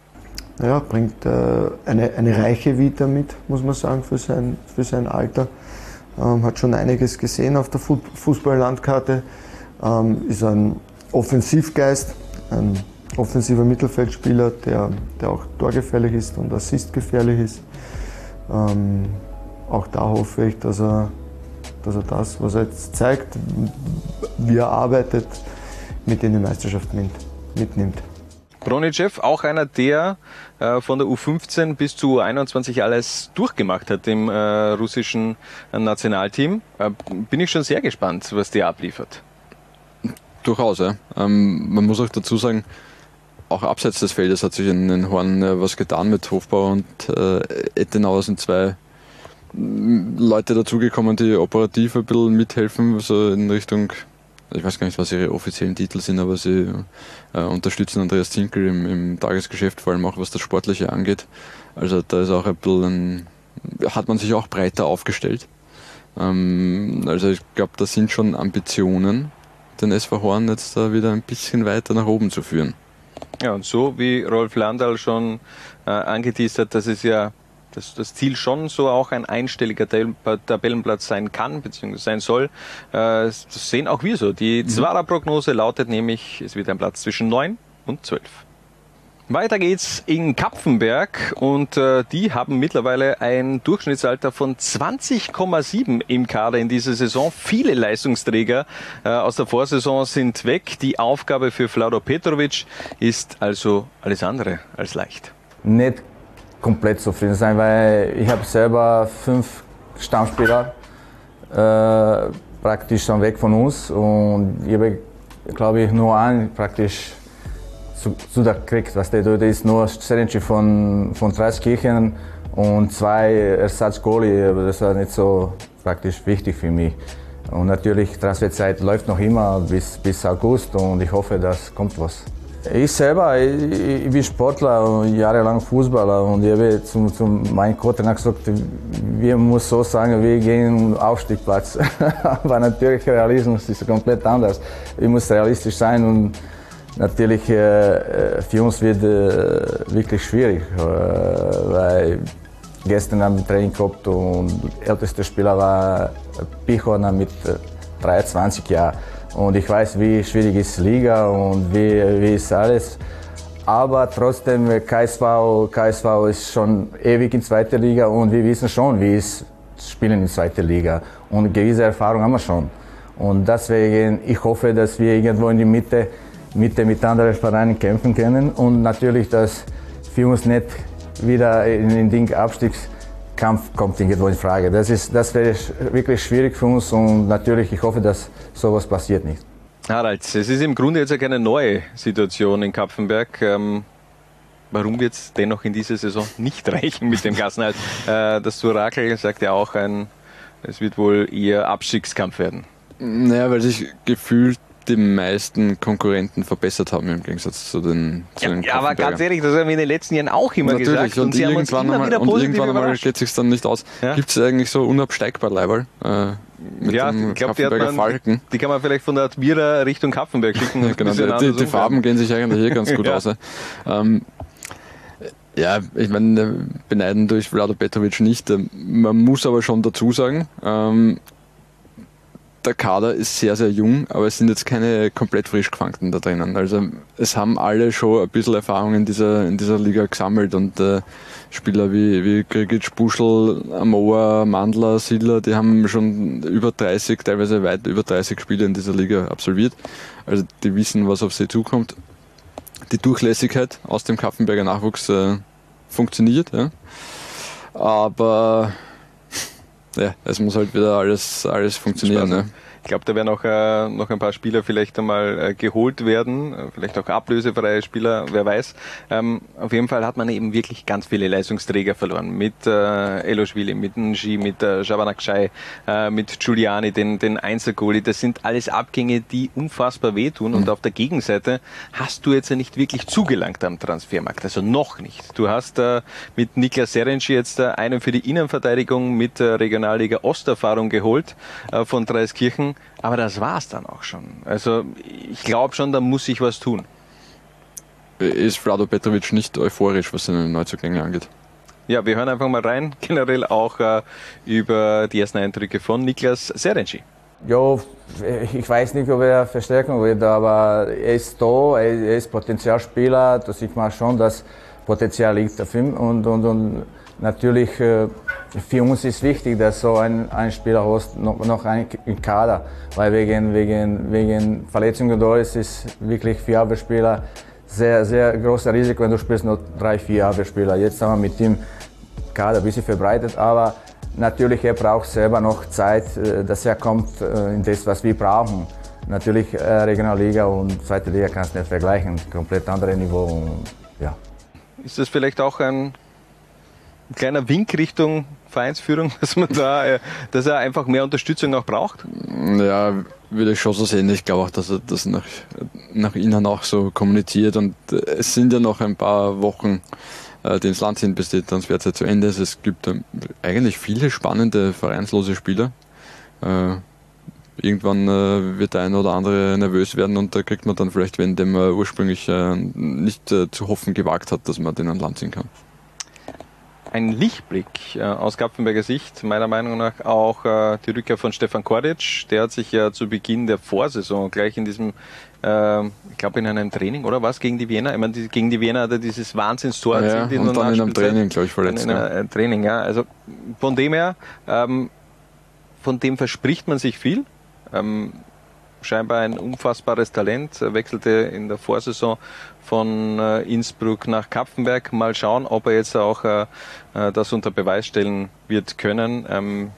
Ja, bringt äh, eine, eine reiche Vita mit, muss man sagen, für sein, für sein Alter. Ähm, hat schon einiges gesehen auf der Fußballlandkarte. Ähm, ist ein Offensivgeist, ein offensiver Mittelfeldspieler, der, der auch torgefährlich ist und assistgefährlich ist. Ähm, auch da hoffe ich, dass er, dass er das, was er jetzt zeigt, wie er arbeitet, mit in die Meisterschaft mit, mitnimmt. Bronicev, auch einer, der äh, von der U15 bis zu U21 alles durchgemacht hat im äh, russischen Nationalteam. Äh, bin ich schon sehr gespannt, was der abliefert. Durchaus, ja. Ähm, man muss auch dazu sagen, auch abseits des Feldes hat sich in den Horn äh, was getan mit Hofbauer und äh, Ettenauer sind zwei mm, Leute dazugekommen, die operativ ein bisschen mithelfen, so in Richtung ich weiß gar nicht, was ihre offiziellen Titel sind, aber sie äh, unterstützen Andreas Zinkel im, im, Tagesgeschäft, vor allem auch was das Sportliche angeht. Also da ist auch ein bisschen, hat man sich auch breiter aufgestellt. Ähm, also ich glaube, da sind schon Ambitionen, den SV Horn jetzt da wieder ein bisschen weiter nach oben zu führen. Ja, und so wie Rolf Landal schon äh, angeteasert hat, das ist ja dass das Ziel schon so auch ein einstelliger Tabellenplatz sein kann, bzw. sein soll. Äh, das sehen auch wir so. Die mhm. Zwarer-Prognose lautet nämlich, es wird ein Platz zwischen 9 und 12. Weiter geht's in Kapfenberg und äh, die haben mittlerweile ein Durchschnittsalter von 20,7 im Kader in dieser Saison. Viele Leistungsträger äh, aus der Vorsaison sind weg. Die Aufgabe für Vlado Petrovic ist also alles andere als leicht. Nicht komplett zufrieden sein, weil ich habe selber fünf Stammspieler äh, praktisch schon weg von uns und ich habe, glaube ich, nur einen praktisch zu, zu der gekriegt. Was der dort ist, nur Serenci von, von Dreiskirchen und zwei Ersatzgoalie, aber das war nicht so praktisch wichtig für mich. Und natürlich, Transferzeit läuft noch immer bis, bis August und ich hoffe, dass kommt was. Ich selber, ich, ich bin Sportler und jahrelang Fußballer und ich habe zum, zum meinem Coach gesagt, wir müssen so sagen, wir gehen Aufstiegsplatz. [LAUGHS] Aber natürlich Realismus ist komplett anders. Ich muss realistisch sein und natürlich äh, für uns wird äh, wirklich schwierig, äh, weil gestern haben wir Training gehabt und der älteste Spieler war Pichorner mit 23 Jahren. Und ich weiß, wie schwierig ist Liga und wie, wie ist alles. Aber trotzdem, KSV, KSV ist schon ewig in zweiter Liga und wir wissen schon, wie es spielen in zweiter Liga. Und gewisse Erfahrung haben wir schon. Und deswegen, ich hoffe, dass wir irgendwo in die Mitte, Mitte mit anderen Vereinen kämpfen können. Und natürlich, dass für uns nicht wieder in den Ding Abstiegs Kampf kommt irgendwo in Frage. Das, ist, das wäre wirklich schwierig für uns und natürlich, ich hoffe, dass sowas passiert nicht. Harald, es ist im Grunde jetzt keine neue Situation in Kapfenberg. Ähm, warum wird es dennoch in dieser Saison nicht [LAUGHS] reichen mit dem Klassenhalt? Äh, das Turakel sagt ja auch, ein, es wird wohl eher Abstiegskampf werden. Naja, weil sich gefühlt die meisten Konkurrenten verbessert haben im Gegensatz zu den, zu ja, den ja, aber ganz ehrlich, das haben wir in den letzten Jahren auch immer Natürlich, gesagt. Und, und irgendwann einmal, und irgendwann einmal geht es sich dann nicht aus. Ja? Gibt es eigentlich so unabsteigbar Leiberl? Äh, mit ja, ich glaube, die, Falken. die kann man vielleicht von der Admira Richtung Kapfenberg schicken. [LAUGHS] genau, die, die, die Farben gehen sich eigentlich hier ganz [LAUGHS] gut aus. Ähm, ja, ich meine, beneiden durch Vlado Petrovic nicht. Man muss aber schon dazu sagen, ähm, der Kader ist sehr, sehr jung, aber es sind jetzt keine komplett frisch Gefangenen da drinnen. Also es haben alle schon ein bisschen Erfahrung in dieser, in dieser Liga gesammelt und äh, Spieler wie, wie Grigic, Buschel, Amoa, Mandler, Sidler, die haben schon über 30, teilweise weit über 30 Spiele in dieser Liga absolviert. Also die wissen, was auf sie zukommt. Die Durchlässigkeit aus dem Kaffenberger Nachwuchs äh, funktioniert, ja. Aber ja, es muss halt wieder alles, alles funktionieren. Ne? Ich glaube, da werden auch äh, noch ein paar Spieler vielleicht einmal äh, geholt werden, äh, vielleicht auch ablösefreie Spieler, wer weiß. Ähm, auf jeden Fall hat man eben wirklich ganz viele Leistungsträger verloren. Mit äh, Eloschwili, mit Nji, mit äh, Javanakshai, äh, mit Giuliani, den, den Einzelgoalie. Das sind alles Abgänge, die unfassbar wehtun. Mhm. Und auf der Gegenseite hast du jetzt ja nicht wirklich zugelangt am Transfermarkt. Also noch nicht. Du hast äh, mit Niklas Serenci jetzt äh, einen für die Innenverteidigung mit äh, Regionalliga Osterfahrung geholt äh, von Dreiskirchen aber das war es dann auch schon. Also ich glaube schon, da muss sich was tun. Ist Vlado Petrovic nicht euphorisch, was seine Neuzugänge angeht? Ja, wir hören einfach mal rein, [LAUGHS] generell auch äh, über die ersten Eindrücke von Niklas Serenci. Ja, ich weiß nicht, ob er Verstärkung wird, aber er ist da, er ist Potenzialspieler, da sieht man schon, dass Potenzial liegt auf ihm und, und, und natürlich äh, für uns ist wichtig, dass so ein, ein Spieler hast, noch, noch ein Kader, weil wegen, wegen, wegen Verletzungen da ist es wirklich für Abwehrspieler sehr, sehr großes Risiko, wenn du spielst nur drei, vier Abwehrspieler. Jetzt haben wir mit dem Kader ein bisschen verbreitet, aber natürlich er braucht selber noch Zeit, äh, dass er kommt äh, in das, was wir brauchen. Natürlich Regionalliga und zweite Liga kannst du nicht vergleichen, komplett andere Niveau. Und, ja. Ist das vielleicht auch ein kleiner Wink Richtung Vereinsführung, [LAUGHS] dass man da, äh, dass er einfach mehr Unterstützung auch braucht? Ja, würde ich schon so sehen. Ich glaube auch, dass er das nach, nach innen auch so kommuniziert und äh, es sind ja noch ein paar Wochen, äh, die ins Land sind, bis die Transferzeit zu Ende ist. Es gibt eigentlich viele spannende vereinslose Spieler. Irgendwann wird der eine oder andere nervös werden und da kriegt man dann vielleicht, wenn dem ursprünglich nicht zu hoffen gewagt hat, dass man den an Land ziehen kann ein Lichtblick äh, aus Kapfenberger Sicht, meiner Meinung nach auch äh, die Rückkehr von Stefan Kordic. Der hat sich ja zu Beginn der Vorsaison gleich in diesem, äh, ich glaube in einem Training, oder was, gegen die Wiener? Ich meine, die, gegen die Wiener hat er dieses Wahnsinnstor ja, erzielt. Und dann in einem Training, glaube ich, verletzt. In einem ja. Training, ja. Also von dem her, ähm, von dem verspricht man sich viel. Ähm, scheinbar ein unfassbares Talent, er wechselte in der Vorsaison von äh, Innsbruck nach Kapfenberg. Mal schauen, ob er jetzt auch äh, äh, das unter Beweis stellen wird können. Ähm,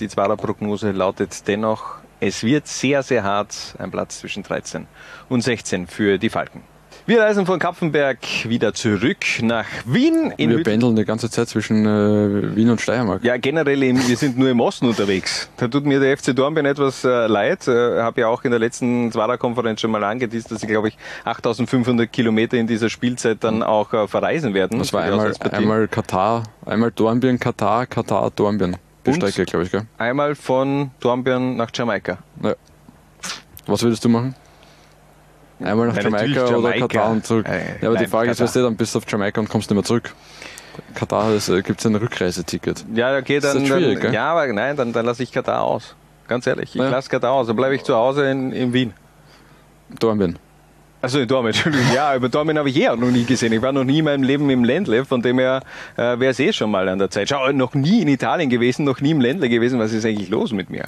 die Zwarer-Prognose lautet dennoch, es wird sehr, sehr hart, ein Platz zwischen 13 und 16 für die Falken. Wir reisen von Kapfenberg wieder zurück nach Wien. wir Hüt pendeln die ganze Zeit zwischen äh, Wien und Steiermark. Ja, generell, eben, wir sind nur im Osten unterwegs. Da tut mir der FC Dornbirn etwas äh, leid. Äh, habe ja auch in der letzten Zwarer-Konferenz schon mal angedient, dass sie, glaube ich, 8500 Kilometer in dieser Spielzeit dann auch äh, verreisen werden. Das war einmal, einmal Katar, einmal Dornbirn, Katar, Katar, Dornbirn. Die Strecke, glaube ich, gell? Einmal von Dornbirn nach Jamaika. Ja. Was würdest du machen? Einmal nach Jamaika, Jamaika, oder Katar und zurück. Äh, ja, aber die Frage Katar. ist, weißt du, dann bist du auf Jamaika und kommst nicht mehr zurück. Katar äh, gibt es ein Rückreiseticket. Ja, okay, dann. Ist das schwierig, dann, ja, aber nein, dann, dann lasse ich Katar aus. Ganz ehrlich, ich ja. lasse Katar aus. Dann bleibe ich zu Hause in, in Wien. Dornbirn. Also in Dortmund, [LAUGHS] Entschuldigung. Ja, über Dortmund habe ich eh auch noch nie gesehen. Ich war noch nie in meinem Leben im Ländle, von dem her äh, wäre es eh schon mal an der Zeit. Schau, noch nie in Italien gewesen, noch nie im Ländle gewesen. Was ist eigentlich los mit mir?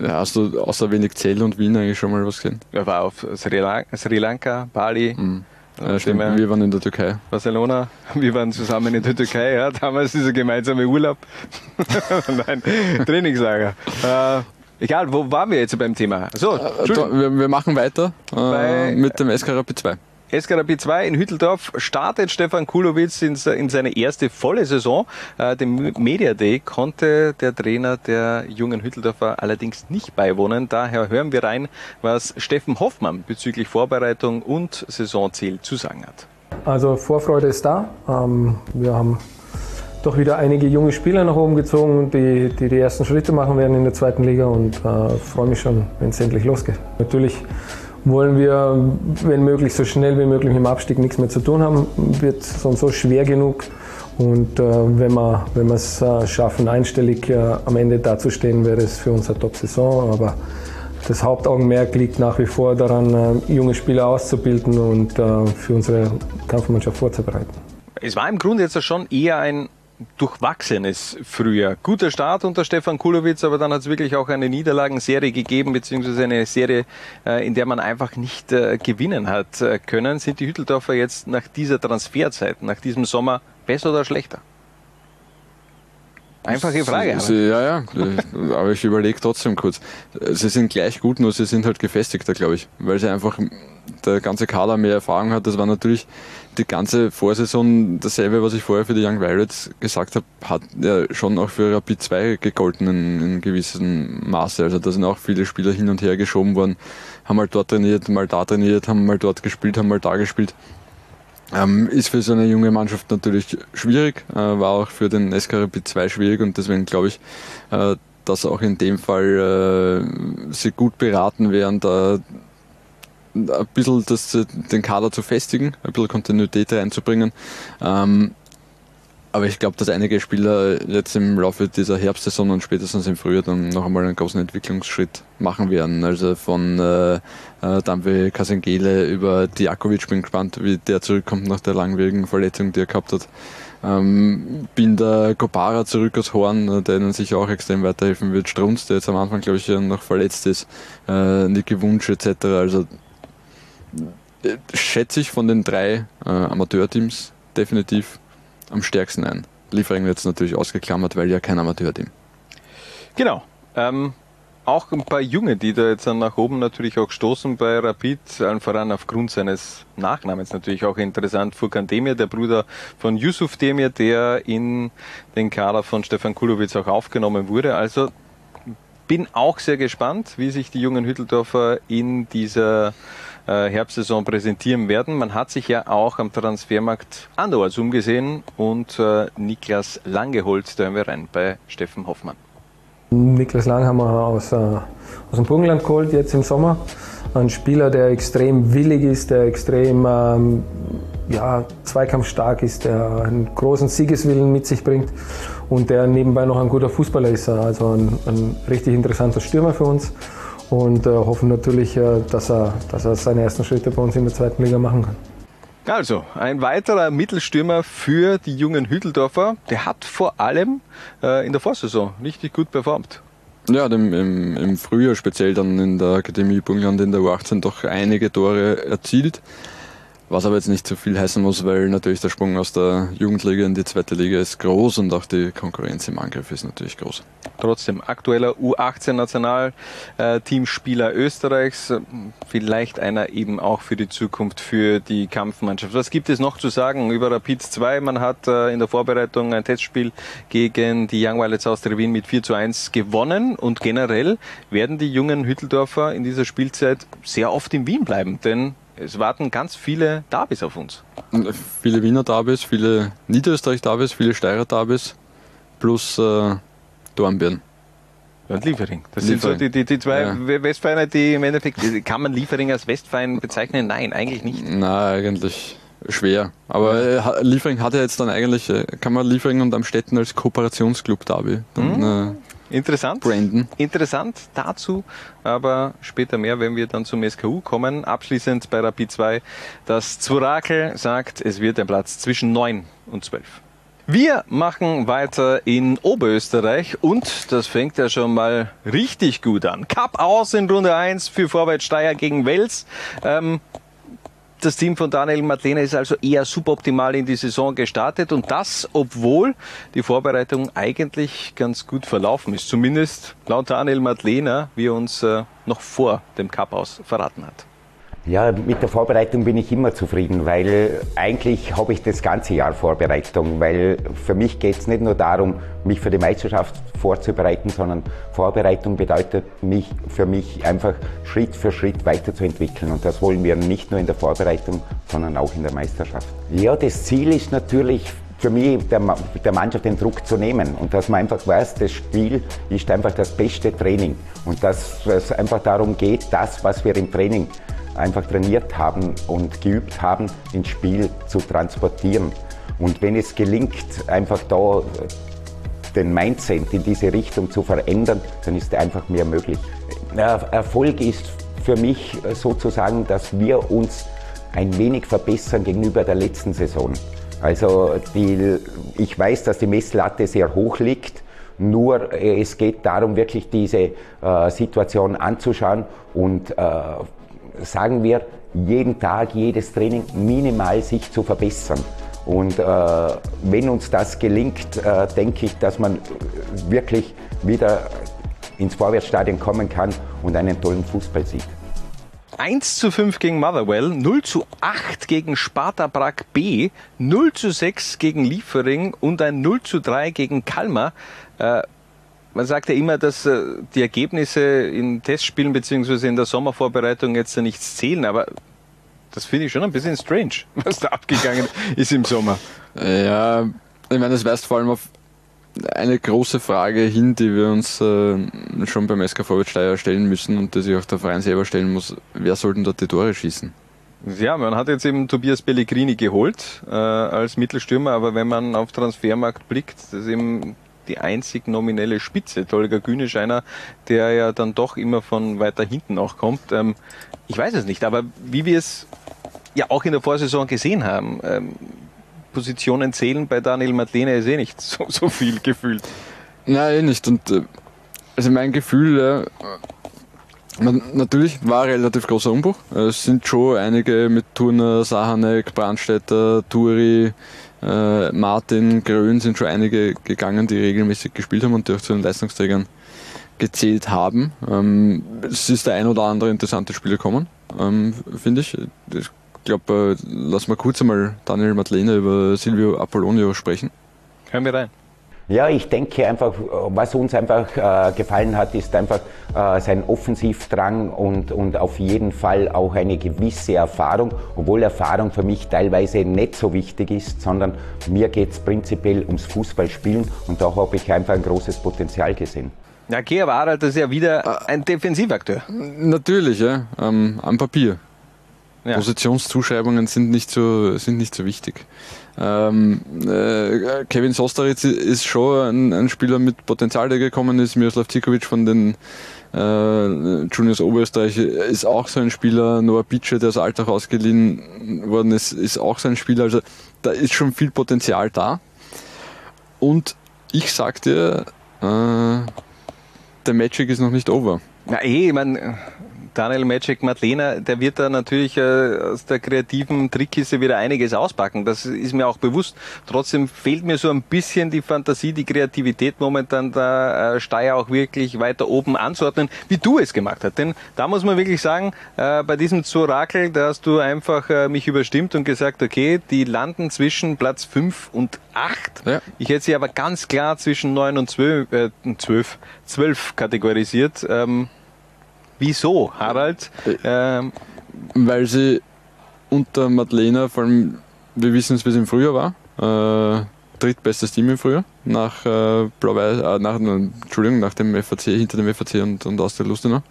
Ja, hast du außer wenig Zell und Wien eigentlich schon mal was gesehen? Ich war auf Sri, Lan Sri Lanka, Bali. Mhm. Ja, stimmt. Wir waren in der Türkei. Barcelona, [LAUGHS] wir waren zusammen in der Türkei, ja, damals dieser gemeinsame Urlaub. [LAUGHS] Nein, Trainingslager. Äh, egal, wo waren wir jetzt beim Thema? So, äh, wir, wir, machen weiter äh, mit dem SK Rapid 2. SK Rapid 2 in Hütteldorf startet Stefan Kulowitz in, in seine erste volle Saison. Äh, dem Media Day konnte der Trainer der jungen Hütteldorfer allerdings nicht beiwohnen. Daher hören wir rein, was Steffen Hoffmann bezüglich Vorbereitung und Saisonziel zu sagen hat. Also Vorfreude ist da. Ähm, wir haben doch wieder einige junge Spieler nach oben gezogen, die, die die ersten Schritte machen werden in der zweiten Liga und äh, freue mich schon, wenn es endlich losgeht. Natürlich wollen wir, wenn möglich, so schnell wie möglich mit dem Abstieg nichts mehr zu tun haben. Wird sonst so schwer genug. Und äh, wenn wir wenn es äh, schaffen, einstellig äh, am Ende dazustehen, wäre es für uns eine Top-Saison. Aber das Hauptaugenmerk liegt nach wie vor daran, äh, junge Spieler auszubilden und äh, für unsere Kampfmannschaft vorzubereiten. Es war im Grunde jetzt schon eher ein durchwachsenes Frühjahr. Guter Start unter Stefan Kulowitz, aber dann hat es wirklich auch eine Niederlagenserie gegeben, beziehungsweise eine Serie, äh, in der man einfach nicht äh, gewinnen hat äh, können. Sind die Hütteldorfer jetzt nach dieser Transferzeit, nach diesem Sommer besser oder schlechter? Einfache Frage. Sie, ja, ja, aber ich überlege trotzdem kurz. Sie sind gleich gut, nur sie sind halt gefestigter, glaube ich, weil sie einfach der ganze Kader mehr Erfahrung hat. Das war natürlich die ganze Vorsaison dasselbe, was ich vorher für die Young Violets gesagt habe, hat ja schon auch für Rapid 2 gegolten in, in gewissem Maße. Also da sind auch viele Spieler hin und her geschoben worden, haben mal dort trainiert, mal da trainiert, haben mal dort gespielt, haben mal da gespielt. Ähm, ist für so eine junge Mannschaft natürlich schwierig, äh, war auch für den SK Rapid 2 schwierig und deswegen glaube ich, äh, dass auch in dem Fall äh, sie gut beraten wären, da ein bisschen das, den Kader zu festigen, ein bisschen Kontinuität reinzubringen. Ähm, aber ich glaube, dass einige Spieler jetzt im Laufe dieser Herbstsaison und spätestens im Frühjahr dann noch einmal einen großen Entwicklungsschritt machen werden. Also von äh, äh Kasengele über Diakovic bin gespannt, wie der zurückkommt nach der langwierigen Verletzung, die er gehabt hat. Ähm, bin der Kopara zurück aus Horn, der ihnen sicher auch extrem weiterhelfen wird. Strunz, der jetzt am Anfang, glaube ich, noch verletzt ist. Äh, Niki Wunsch etc. Also schätze ich von den drei äh, Amateurteams definitiv am stärksten ein. Liefering wird es natürlich ausgeklammert, weil ja kein Amateurteam. Genau. Ähm, auch ein paar Junge, die da jetzt nach oben natürlich auch stoßen bei Rapid, allen voran aufgrund seines Nachnamens natürlich auch interessant. Furkan Demir, der Bruder von Yusuf Demir, der in den Kader von Stefan Kulowitz auch aufgenommen wurde. Also bin auch sehr gespannt, wie sich die jungen Hütteldorfer in dieser äh, Herbstsaison präsentieren werden. Man hat sich ja auch am Transfermarkt anderorts umgesehen und äh, Niklas Lang geholt. Da hören wir rein bei Steffen Hoffmann. Niklas Lang haben wir aus, äh, aus dem Burgenland geholt jetzt im Sommer. Ein Spieler, der extrem willig ist, der extrem ähm, ja, zweikampfstark ist, der einen großen Siegeswillen mit sich bringt und der nebenbei noch ein guter Fußballer ist. Also ein, ein richtig interessanter Stürmer für uns und äh, hoffen natürlich, äh, dass, er, dass er seine ersten Schritte bei uns in der zweiten Liga machen kann. Also, ein weiterer Mittelstürmer für die jungen Hütteldorfer. Der hat vor allem äh, in der Vorsaison richtig gut performt. Ja, dem, im, im Frühjahr speziell dann in der Akademie Burgenland in der U18 doch einige Tore erzielt. Was aber jetzt nicht zu viel heißen muss, weil natürlich der Sprung aus der Jugendliga in die zweite Liga ist groß und auch die Konkurrenz im Angriff ist natürlich groß. Trotzdem aktueller U18-Nationalteamspieler Österreichs, vielleicht einer eben auch für die Zukunft für die Kampfmannschaft. Was gibt es noch zu sagen über Rapid 2? Man hat äh, in der Vorbereitung ein Testspiel gegen die Young Violets aus der Wien mit 4 zu 1 gewonnen und generell werden die jungen Hütteldorfer in dieser Spielzeit sehr oft in Wien bleiben, denn es warten ganz viele Derbys auf uns. Viele Wiener Derbys, viele Niederösterreich-Derbys, viele Steirer-Derbys plus äh, Dornbirn. Und Liefering. Das Liefering. sind so die, die, die zwei ja. Westvereine, die im Endeffekt, kann man Liefering als Westverein bezeichnen? Nein, eigentlich nicht. Nein, eigentlich schwer. Aber äh, Liefering hat ja jetzt dann eigentlich, äh, kann man Liefering und Amstetten als Kooperationsclub Derby dann, mhm. äh, Interessant. Brandon. Interessant dazu, aber später mehr, wenn wir dann zum SKU kommen. Abschließend bei Rapid 2, das Zwurakel sagt, es wird ein Platz zwischen 9 und 12. Wir machen weiter in Oberösterreich und das fängt ja schon mal richtig gut an. Cup aus in Runde 1 für Vorwärts Steyr gegen Wels. Ähm, das Team von Daniel Madlena ist also eher suboptimal in die Saison gestartet und das, obwohl die Vorbereitung eigentlich ganz gut verlaufen ist. Zumindest laut Daniel Madlena, wie er uns äh, noch vor dem Cup aus verraten hat. Ja, mit der Vorbereitung bin ich immer zufrieden, weil eigentlich habe ich das ganze Jahr Vorbereitung, weil für mich geht es nicht nur darum, mich für die Meisterschaft vorzubereiten, sondern Vorbereitung bedeutet mich, für mich einfach Schritt für Schritt weiterzuentwickeln. Und das wollen wir nicht nur in der Vorbereitung, sondern auch in der Meisterschaft. Ja, das Ziel ist natürlich für mich der, der, Mannschaft den Druck zu nehmen. Und dass man einfach weiß, das Spiel ist einfach das beste Training. Und dass es einfach darum geht, das, was wir im Training einfach trainiert haben und geübt haben, ins Spiel zu transportieren. Und wenn es gelingt, einfach da den Mindset in diese Richtung zu verändern, dann ist einfach mehr möglich. Erfolg ist für mich sozusagen, dass wir uns ein wenig verbessern gegenüber der letzten Saison. Also die, ich weiß, dass die Messlatte sehr hoch liegt, nur äh, es geht darum, wirklich diese äh, Situation anzuschauen und äh, sagen wir, jeden Tag, jedes Training minimal sich zu verbessern. Und äh, wenn uns das gelingt, äh, denke ich, dass man wirklich wieder ins Vorwärtsstadion kommen kann und einen tollen Fußball sieht. 1 zu 5 gegen Motherwell, 0 zu 8 gegen Sparta Prag B, 0 zu 6 gegen Liefering und ein 0 zu 3 gegen Kalmar. Äh, man sagt ja immer, dass äh, die Ergebnisse in Testspielen bzw. in der Sommervorbereitung jetzt nichts zählen, aber das finde ich schon ein bisschen strange, [LAUGHS] was da abgegangen ist im Sommer. Ja, ich meine, das weist vor allem auf eine große Frage hin, die wir uns äh, schon beim SK Vorwärtssteier stellen müssen und die sich auch der Verein selber stellen muss. Wer soll denn dort die Tore schießen? Ja, man hat jetzt eben Tobias Pellegrini geholt äh, als Mittelstürmer, aber wenn man auf Transfermarkt blickt, das ist eben die einzig nominelle Spitze. Tolga Günisch, einer, der ja dann doch immer von weiter hinten auch kommt. Ähm, ich weiß es nicht, aber wie wir es ja auch in der Vorsaison gesehen haben, ähm, Positionen zählen bei Daniel Madlene ist eh nicht [LAUGHS] so, so viel gefühlt. Nein, eh nicht. Und äh, also mein Gefühl, äh, natürlich war ein relativ großer Umbruch. Es sind schon einige mit Turner, Sahanek, Brandstätter, Turi, äh, Martin, Grön sind schon einige gegangen, die regelmäßig gespielt haben und die auch zu den Leistungsträgern gezählt haben. Ähm, es ist der ein oder andere interessante Spieler gekommen, ähm, finde ich. Ich glaube, äh, lass mal kurz einmal Daniel Madlene über Silvio Apollonio sprechen. Hören wir rein. Ja, ich denke einfach, was uns einfach äh, gefallen hat, ist einfach äh, sein Offensivdrang und, und auf jeden Fall auch eine gewisse Erfahrung, obwohl Erfahrung für mich teilweise nicht so wichtig ist, sondern mir geht es prinzipiell ums Fußballspielen und da habe ich einfach ein großes Potenzial gesehen. Ja, okay, aber Harald, das ist ja wieder ein Defensivakteur. Natürlich, ja, ähm, am Papier. Ja. Positionszuschreibungen sind nicht so, sind nicht so wichtig. Ähm, äh, Kevin Sostaritz ist schon ein, ein, Spieler mit Potenzial, der gekommen ist. Miroslav Cikovic von den äh, Juniors Oberösterreich ist auch so ein Spieler. Noah Bitsche, der aus Alltag ausgeliehen worden ist, ist auch so ein Spieler. Also da ist schon viel Potenzial da. Und ich sag dir, äh, der Magic ist noch nicht over. Ja, eh, ich meine, Daniel Magic Madlena, der wird da natürlich äh, aus der kreativen Trickkiste wieder einiges auspacken. Das ist mir auch bewusst. Trotzdem fehlt mir so ein bisschen die Fantasie, die Kreativität momentan da äh, Steier auch wirklich weiter oben anzuordnen, wie du es gemacht hast. Denn da muss man wirklich sagen, äh, bei diesem Zorakel, da hast du einfach äh, mich überstimmt und gesagt, okay, die landen zwischen Platz 5 und 8. Ja. Ich hätte sie aber ganz klar zwischen 9 und 12, äh, 12, 12 kategorisiert. Ähm, Wieso, Harald? Ähm, Weil sie unter Madlena, vor allem, wir wissen es, wie es im Frühjahr war, äh, drittbestes Team im Frühjahr, nach, äh, äh, nach, Entschuldigung, nach dem FAC, hinter dem FAC und, und aus der Lustenau.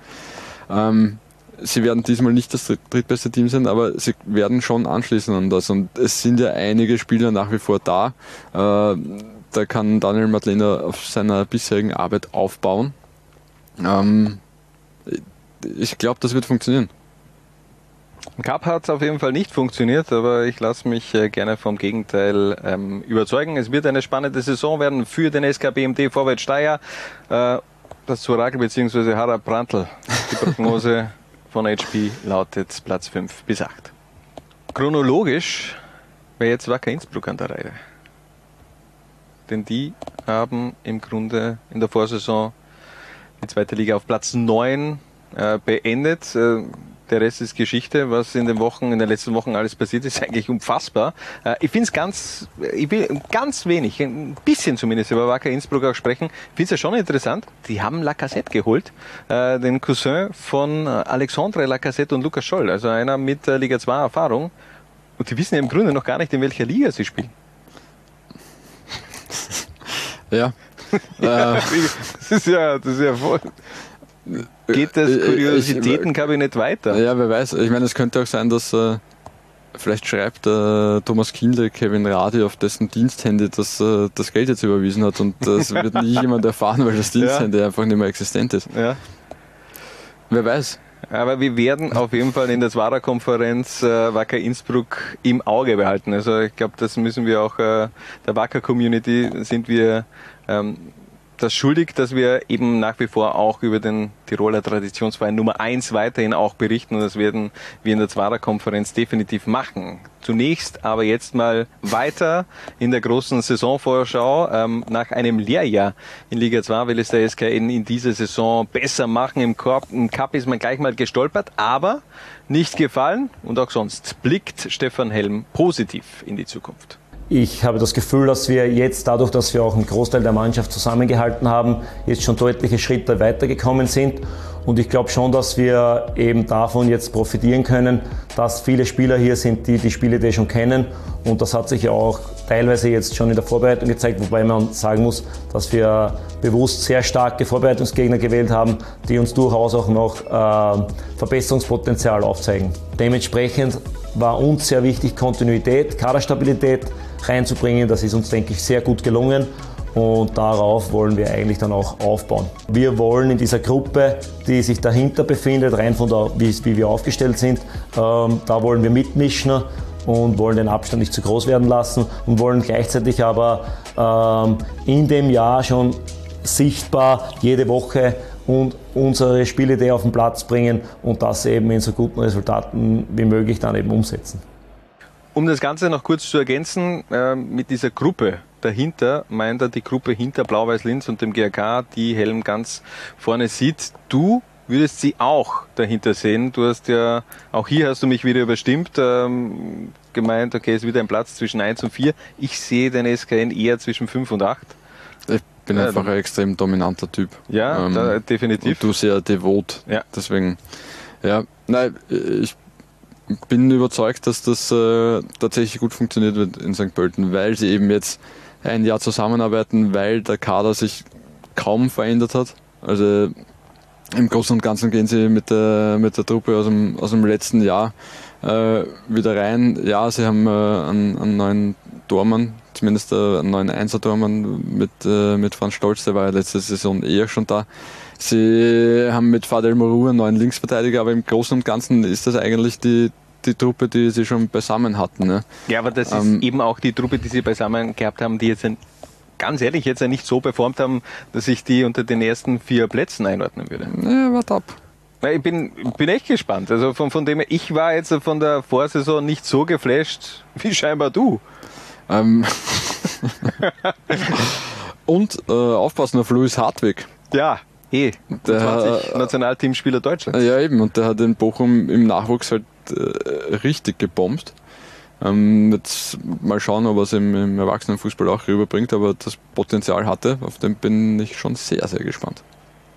Ähm, sie werden diesmal nicht das drittbeste Team sein, aber sie werden schon anschließen an das. Und es sind ja einige Spieler nach wie vor da. Äh, da kann Daniel Madlena auf seiner bisherigen Arbeit aufbauen. Ähm, ich glaube, das wird funktionieren. Im Cup hat es auf jeden Fall nicht funktioniert, aber ich lasse mich äh, gerne vom Gegenteil ähm, überzeugen. Es wird eine spannende Saison werden für den SKBMD Vorwärts Steyr. Äh, das Orakel bzw. Harald Brandl. Die Prognose [LAUGHS] von HP lautet Platz 5 bis 8. Chronologisch wäre jetzt Wacker Innsbruck an der Reihe. Denn die haben im Grunde in der Vorsaison die zweite Liga auf Platz 9 äh, beendet. Äh, der Rest ist Geschichte. Was in den Wochen, in den letzten Wochen alles passiert ist, [LAUGHS] eigentlich unfassbar. Äh, ich finde es ganz, ich will ganz wenig, ein bisschen zumindest über Wacker Innsbruck auch sprechen. Ich finde es ja schon interessant. Die haben Lacassette geholt, den Cousin von Alexandre Lacassette und Lukas Scholl, also einer mit Liga 2 Erfahrung. Und die wissen ja im Grunde noch gar nicht, in welcher Liga sie spielen. Ja. [LAUGHS] das ist ja, das ist ja voll. Geht das Kuriositätenkabinett weiter. Ja, wer weiß. Ich meine, es könnte auch sein, dass äh, vielleicht schreibt äh, Thomas Kindle Kevin Radi auf dessen Diensthandy, dass äh, das Geld jetzt überwiesen hat und das [LAUGHS] wird nie jemand erfahren, weil das Diensthandy ja. einfach nicht mehr existent ist. Ja. Wer weiß. Aber wir werden auf jeden Fall in der Zwara-Konferenz äh, Wacker Innsbruck im Auge behalten. Also ich glaube, das müssen wir auch äh, der Wacker-Community sind wir ähm, das schuldig, dass wir eben nach wie vor auch über den Tiroler Traditionsverein Nummer 1 weiterhin auch berichten und das werden wir in der Zwarer-Konferenz definitiv machen. Zunächst aber jetzt mal weiter in der großen Saisonvorschau. Ähm, nach einem Lehrjahr in Liga 2 will es der SKN in dieser Saison besser machen. Im, Korb, Im Cup ist man gleich mal gestolpert, aber nicht gefallen und auch sonst blickt Stefan Helm positiv in die Zukunft. Ich habe das Gefühl, dass wir jetzt dadurch, dass wir auch einen Großteil der Mannschaft zusammengehalten haben, jetzt schon deutliche Schritte weitergekommen sind. Und ich glaube schon, dass wir eben davon jetzt profitieren können, dass viele Spieler hier sind, die die Spiele die schon kennen. Und das hat sich ja auch teilweise jetzt schon in der Vorbereitung gezeigt, wobei man sagen muss, dass wir bewusst sehr starke Vorbereitungsgegner gewählt haben, die uns durchaus auch noch äh, Verbesserungspotenzial aufzeigen. Dementsprechend war uns sehr wichtig Kontinuität, Kaderstabilität, reinzubringen. Das ist uns, denke ich, sehr gut gelungen und darauf wollen wir eigentlich dann auch aufbauen. Wir wollen in dieser Gruppe, die sich dahinter befindet, rein von der, wie, wir aufgestellt sind, ähm, da wollen wir mitmischen und wollen den Abstand nicht zu groß werden lassen und wollen gleichzeitig aber ähm, in dem Jahr schon sichtbar jede Woche und unsere Spielidee auf den Platz bringen und das eben in so guten Resultaten wie möglich dann eben umsetzen. Um das Ganze noch kurz zu ergänzen, äh, mit dieser Gruppe dahinter, meint er die Gruppe hinter Blau-Weiß-Linz und dem GRK, die Helm ganz vorne sieht. Du würdest sie auch dahinter sehen. Du hast ja, auch hier hast du mich wieder überstimmt, ähm, gemeint, okay, es ist wieder ein Platz zwischen 1 und 4. Ich sehe den SKN eher zwischen 5 und 8. Ich bin ja, einfach ein extrem dominanter Typ. Ja, ähm, da, definitiv. Und du sehr devot. Ja. Deswegen, ja, nein, ich bin überzeugt, dass das äh, tatsächlich gut funktioniert wird in St. Pölten, weil sie eben jetzt ein Jahr zusammenarbeiten, weil der Kader sich kaum verändert hat. Also im Großen und Ganzen gehen sie mit der, mit der Truppe aus dem, aus dem letzten Jahr äh, wieder rein. Ja, sie haben äh, einen, einen neuen Tormann, zumindest äh, einen neuen Einser-Tormann mit, äh, mit Franz Stolz, der war ja letzte Saison eher schon da. Sie haben mit Fadel Moru einen neuen Linksverteidiger, aber im Großen und Ganzen ist das eigentlich die, die Truppe, die sie schon beisammen hatten. Ne? Ja, aber das ähm, ist eben auch die Truppe, die sie beisammen gehabt haben, die jetzt ganz ehrlich jetzt nicht so performt haben, dass ich die unter den ersten vier Plätzen einordnen würde. Ja, warte ab. Ich bin, bin echt gespannt. Also von, von dem ich war jetzt von der Vorsaison nicht so geflasht wie scheinbar du. Ähm [LAUGHS] Und äh, aufpassen auf Louis Hartwig. Ja, eh. Der 20 Nationalteamspieler Deutschlands. Ja, eben. Und der hat in Bochum im Nachwuchs halt äh, richtig gebombt. Ähm, jetzt mal schauen, ob er es im, im Erwachsenenfußball auch rüberbringt, aber das Potenzial hatte, auf den bin ich schon sehr, sehr gespannt.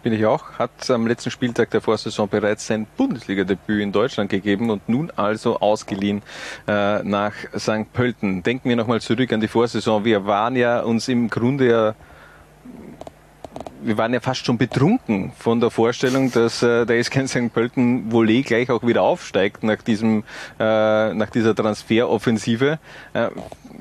Bin ich auch. Hat am letzten Spieltag der Vorsaison bereits sein Bundesliga-Debüt in Deutschland gegeben und nun also ausgeliehen äh, nach St. Pölten. Denken wir nochmal zurück an die Vorsaison. Wir waren ja uns im Grunde ja wir waren ja fast schon betrunken von der Vorstellung, dass äh, der SK St. Pölten wohl eh gleich auch wieder aufsteigt nach diesem, äh, nach dieser Transferoffensive. Äh,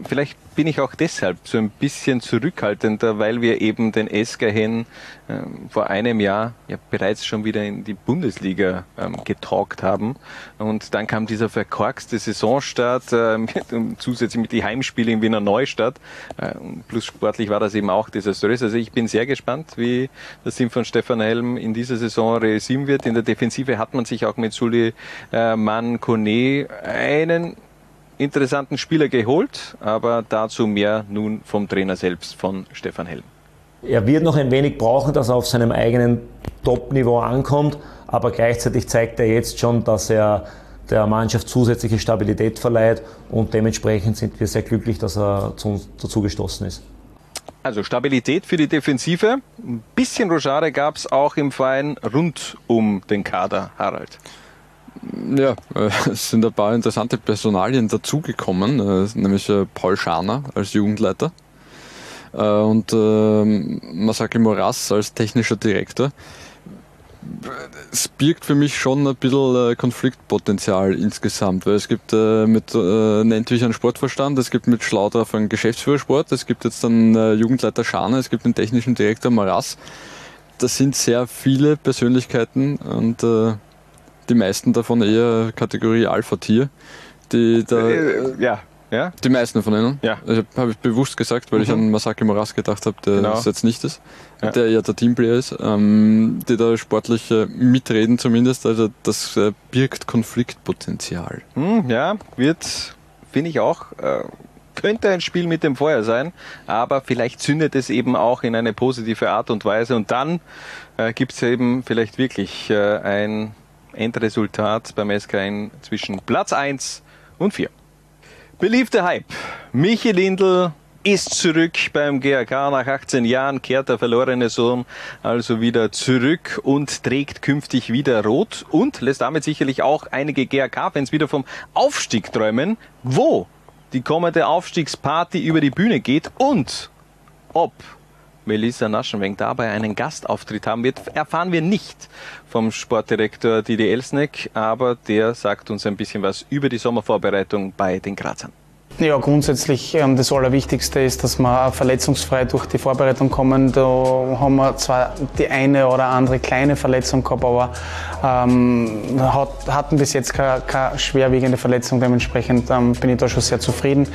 vielleicht bin ich auch deshalb so ein bisschen zurückhaltender, weil wir eben den SKN äh, vor einem Jahr ja bereits schon wieder in die Bundesliga ähm, getalkt haben. Und dann kam dieser verkorkste Saisonstart, äh, mit, zusätzlich mit die Heimspiele in Wiener Neustadt. Äh, plus sportlich war das eben auch desaströs. Also ich bin sehr gespannt, wie das Team von Stefan Helm in dieser Saison realisieren wird. In der Defensive hat man sich auch mit Suli äh, Mann Kone einen interessanten Spieler geholt, aber dazu mehr nun vom Trainer selbst, von Stefan Helm. Er wird noch ein wenig brauchen, dass er auf seinem eigenen Top-Niveau ankommt, aber gleichzeitig zeigt er jetzt schon, dass er der Mannschaft zusätzliche Stabilität verleiht und dementsprechend sind wir sehr glücklich, dass er zu uns dazugestoßen ist. Also Stabilität für die Defensive. Ein bisschen Rochade gab es auch im Verein rund um den Kader, Harald. Ja, äh, [LAUGHS] es sind ein paar interessante Personalien dazugekommen, äh, nämlich äh, Paul Schaner als Jugendleiter und Masaki Moras als technischer Direktor. es birgt für mich schon ein bisschen Konfliktpotenzial insgesamt, weil es gibt mit äh, Nentwich einen Sportverstand, es gibt mit Schlaudraff einen Geschäftsführersport, es gibt jetzt äh, Jugendleiter Schane, es gibt den technischen Direktor Maras. Das sind sehr viele Persönlichkeiten und die meisten davon eher Kategorie Alpha-Tier. Die da, Äh, ja, ja. Die meisten von ihnen. Ja. Also, habe ich bewusst gesagt, weil ich Mhm. an Masaki Moras gedacht habe, der Genau. es jetzt nicht ist, Ja. der eher der Teamplayer ist, ähm, die da sportlich äh, mitreden zumindest. Also das äh, birgt Konfliktpotenzial. Hm, ja, wird, finde ich auch, äh, könnte ein Spiel mit dem Feuer sein, aber vielleicht zündet es eben auch in eine positive Art und Weise und dann äh, gibt es eben vielleicht wirklich äh, ein Endresultat beim SK1 zwischen Platz 1 und 4. Beliebter Hype. Michi Lindl ist zurück beim GAK nach 18 Jahren, kehrt der verlorene Sohn also wieder zurück und trägt künftig wieder rot und lässt damit sicherlich auch einige GAK-Fans wieder vom Aufstieg träumen, wo die kommende Aufstiegsparty über die Bühne geht und ob Melissa Naschenweng dabei einen Gastauftritt haben wird, erfahren wir nicht vom Sportdirektor Didi Elsneck, aber der sagt uns ein bisschen was über die Sommervorbereitung bei den Grazern. Ja, grundsätzlich ähm, das Allerwichtigste ist, dass wir verletzungsfrei durch die Vorbereitung kommen. Da haben wir zwar die eine oder andere kleine Verletzung gehabt, aber ähm, hat, hatten bis jetzt keine, keine schwerwiegende Verletzung. Dementsprechend ähm, bin ich da schon sehr zufrieden.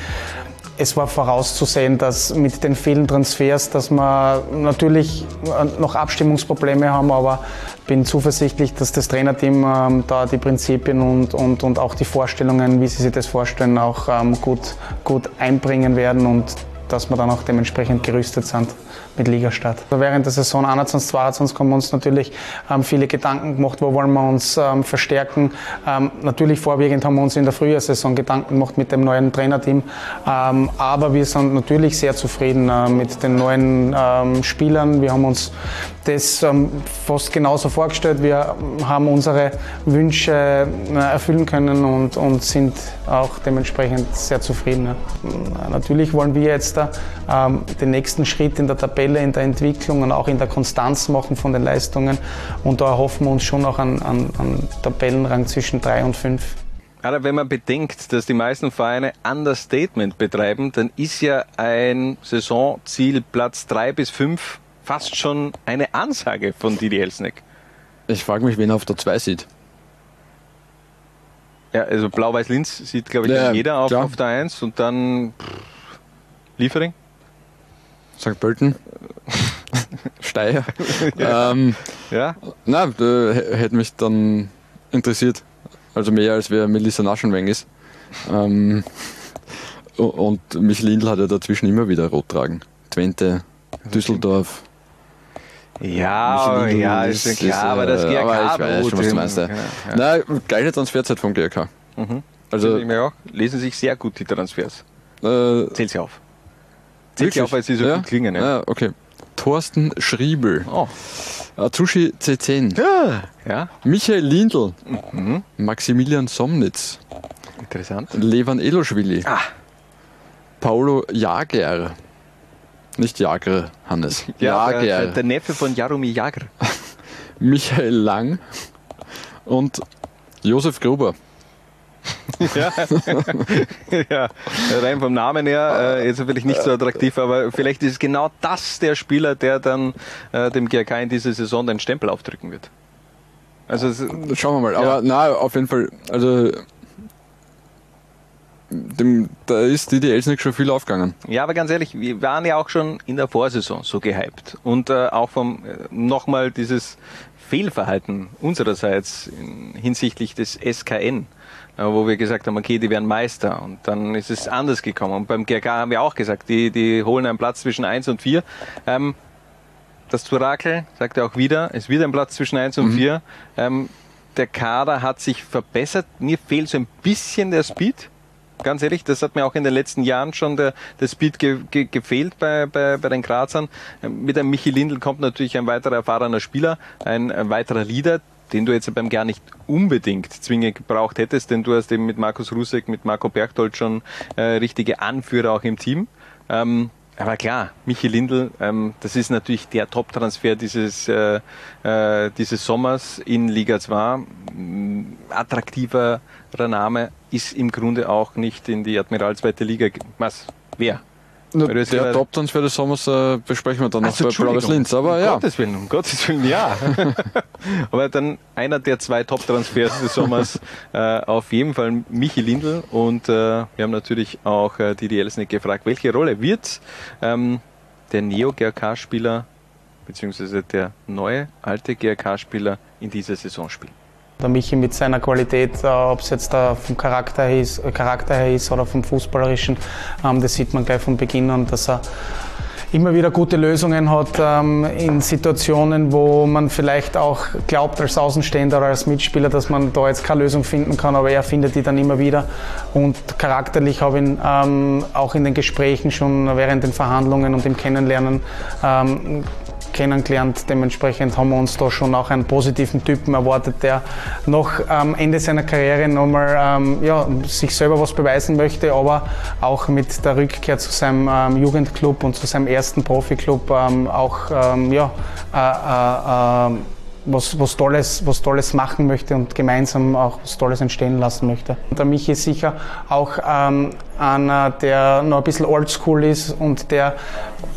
Es war vorauszusehen, dass mit den vielen Transfers, dass wir natürlich äh, noch Abstimmungsprobleme haben, aber bin zuversichtlich, dass das Trainerteam ähm, da die Prinzipien und, und, und auch die Vorstellungen, wie sie sich das vorstellen, auch ähm, gut, gut einbringen werden und dass wir dann auch dementsprechend gerüstet sind mit Ligastart. Also während der Saison 21, 22 haben wir uns natürlich ähm, viele Gedanken gemacht, wo wollen wir uns ähm, verstärken. Ähm, natürlich vorwiegend haben wir uns in der Frühjahrsaison Gedanken gemacht mit dem neuen Trainerteam, ähm, aber wir sind natürlich sehr zufrieden äh, mit den neuen ähm, Spielern. Wir haben uns das ähm, fast genauso vorgestellt. Wir haben unsere Wünsche äh, erfüllen können und, und sind auch dementsprechend sehr zufrieden. Ja. Natürlich wollen wir jetzt da, ähm, den nächsten Schritt in der Tabelle, in der Entwicklung und auch in der Konstanz machen von den Leistungen. Und da erhoffen wir uns schon noch an, an, an Tabellenrang zwischen drei und fünf. Aber wenn man bedenkt, dass die meisten Vereine Understatement betreiben, dann ist ja ein Saisonziel Platz 3 bis 5 fast schon eine Ansage von Didi Elsneck. Ich frage mich, wen er auf der 2 sieht. Ja, also Blau-Weiß-Linz sieht, glaube ich, Ja, jeder auf, auf der 1 und dann pff, Liefering. St. Pölten. [LAUGHS] Steyr. [LAUGHS] Ja. Ähm, Ja. Na, hätte mich dann interessiert. Also mehr als wer Melissa Naschenweng ist. Ähm, und Michel Lindl hat ja dazwischen immer wieder rot tragen. Twente, Düsseldorf. Ja, ja, ist ja klar, aber das äh, GRK aber ich weiß schon, was du meinst. Ja. Ja. Na, geile Transferzeit vom GRK. Mhm. Also- lesen sich sehr gut die Transfers. Äh, Zähl sie auf. Zähl sie Wirklich? auf, weil sie so ja? gut klingen. Ja. Ja, okay. Thorsten Schriebel. Oh. Atsushi C10. Ja. ja. Michael Lindl. Mhm. Maximilian Somnitz. Interessant. Levan Eloschwili. Ah. Paulo Jager. Nicht Jager, Hannes. Ja, Jager. der, der Neffe von Jaromir Jagr. [LAUGHS] Michael Lang und Josef Gruber. Ja. [LAUGHS] ja, rein vom Namen her, äh, jetzt vielleicht nicht so attraktiv, aber vielleicht ist genau das der Spieler, der dann äh, dem GRK in dieser Saison den Stempel aufdrücken wird. Also Schauen wir mal. Ja. Aber na, auf jeden Fall, also dem, da ist Didi Elsnick schon viel aufgegangen. Ja, aber ganz ehrlich, wir waren ja auch schon in der Vorsaison so gehypt. Und äh, auch vom äh, nochmal dieses Fehlverhalten unsererseits in, hinsichtlich des SKN, äh, wo wir gesagt haben, okay, die werden Meister. Und dann ist es anders gekommen. Und beim GRK haben wir auch gesagt, die, die holen einen Platz zwischen 1 und 4. Ähm, das Turakel sagt er auch wieder, es wird ein Platz zwischen 1 und 4. Ähm, der Kader hat sich verbessert. Mir fehlt so ein bisschen der Speed. Ganz ehrlich, das hat mir auch in den letzten Jahren schon der, der Speed ge, ge, gefehlt bei, bei, bei den Grazern. Ähm, Mit einem Michi Lindl kommt natürlich ein weiterer erfahrener Spieler, ein weiterer Leader, den du jetzt beim gar nicht unbedingt zwingend gebraucht hättest, denn du hast eben mit Markus Rusek, mit Marco Berchtold schon äh, richtige Anführer auch im Team. Ähm, Aber klar, Michi Lindl, ähm, das ist natürlich der Top-Transfer dieses, äh, äh, dieses Sommers in Liga 2. Attraktiverer Name ist im Grunde auch nicht in die Admiral zweite Liga. Was? Wer? Na, der Top-Transfer des Sommers äh, besprechen wir dann noch bei Blaues Linz. Aber um ja. Gottes Willen, um Gottes Willen, ja. [LAUGHS] Aber dann einer der zwei Top-Transfers des Sommers äh, auf jeden Fall Michi Lindl. Und äh, wir haben natürlich auch äh, Didi Elsnick gefragt, welche Rolle wird ähm, der Neo-GRK-Spieler beziehungsweise der neue, alte GRK-Spieler in dieser Saison spielen? Der Michi mit seiner Qualität, äh, ob es jetzt äh, vom Charakter her, ist, äh, Charakter her ist oder vom Fußballerischen, ähm, das sieht man gleich von Beginn an, dass er immer wieder gute Lösungen hat ähm, in Situationen, wo man vielleicht auch glaubt als Außenstehender oder als Mitspieler, dass man da jetzt keine Lösung finden kann, aber er findet die dann immer wieder. Und charakterlich habe ich ihn ähm, auch in den Gesprächen schon während den Verhandlungen und im Kennenlernen kennengelernt. Dementsprechend haben wir uns da schon auch einen positiven Typen erwartet, der noch am Ende seiner Karriere nochmal ähm, ja, sich selber was beweisen möchte, aber auch mit der Rückkehr zu seinem ähm, Jugendclub und zu seinem ersten Profiklub ähm, auch ähm, ja, äh, äh, äh, was, was, Tolles, was Tolles machen möchte und gemeinsam auch was Tolles entstehen lassen möchte. Und der Michi ist sicher auch ähm, einer, der noch ein bisschen oldschool ist und der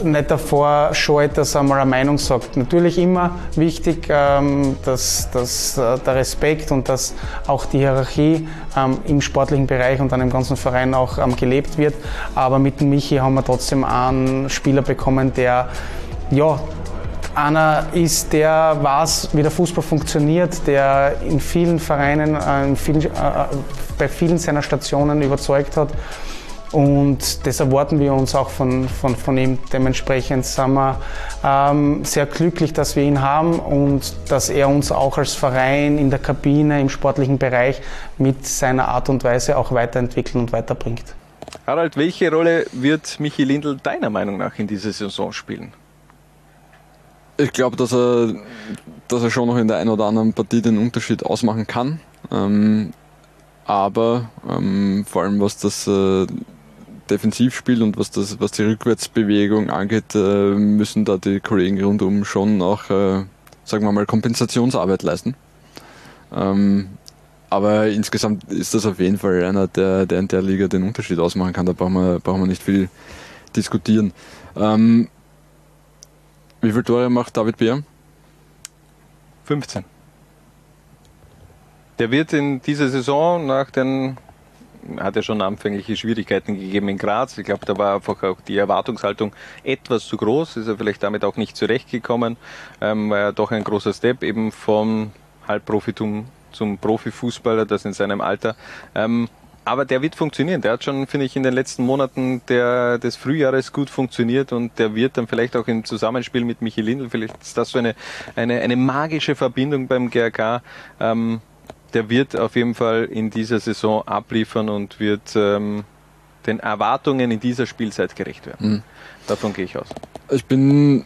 nicht davor scheut, dass er mal eine Meinung sagt. Natürlich immer wichtig, ähm, dass, dass äh, der Respekt und dass auch die Hierarchie ähm, im sportlichen Bereich und dann im ganzen Verein auch ähm, gelebt wird. Aber mit dem Michi haben wir trotzdem einen Spieler bekommen, der ja, einer ist, der weiß, wie der Fußball funktioniert, der in vielen Vereinen, äh, in vielen, äh, bei vielen seiner Stationen überzeugt hat. Und das erwarten wir uns auch von, von, von ihm. Dementsprechend sind wir ähm, sehr glücklich, dass wir ihn haben und dass er uns auch als Verein in der Kabine, im sportlichen Bereich mit seiner Art und Weise auch weiterentwickeln und weiterbringt. Harald, welche Rolle wird Michi Lindl deiner Meinung nach in dieser Saison spielen? Ich glaube, dass er, dass er schon noch in der einen oder anderen Partie den Unterschied ausmachen kann. Ähm, aber ähm, vor allem was das äh, Defensivspiel und was, das, was die Rückwärtsbewegung angeht, äh, müssen da die Kollegen rundum schon auch, äh, sagen wir mal, Kompensationsarbeit leisten. Ähm, aber insgesamt ist das auf jeden Fall einer, der, der in der Liga den Unterschied ausmachen kann. Da brauchen wir, brauchen wir nicht viel diskutieren. Ähm, wie viele Tore macht David Beer? 15. Der wird in dieser Saison nach den hat ja schon anfängliche Schwierigkeiten gegeben in Graz. Ich glaube, da war einfach auch die Erwartungshaltung etwas zu groß. Ist er vielleicht damit auch nicht zurechtgekommen. Ähm, war ja doch ein großer Step eben vom Halbprofitum zum Profifußballer, das in seinem Alter. Ähm, aber der wird funktionieren. Der hat schon, finde ich, in den letzten Monaten der, des Frühjahres gut funktioniert und der wird dann vielleicht auch im Zusammenspiel mit Michi Lindl, vielleicht ist das so eine, eine, eine magische Verbindung beim GRK. Ähm, der wird auf jeden Fall in dieser Saison abliefern und wird ähm, den Erwartungen in dieser Spielzeit gerecht werden. Mhm. Davon gehe ich aus. Ich bin,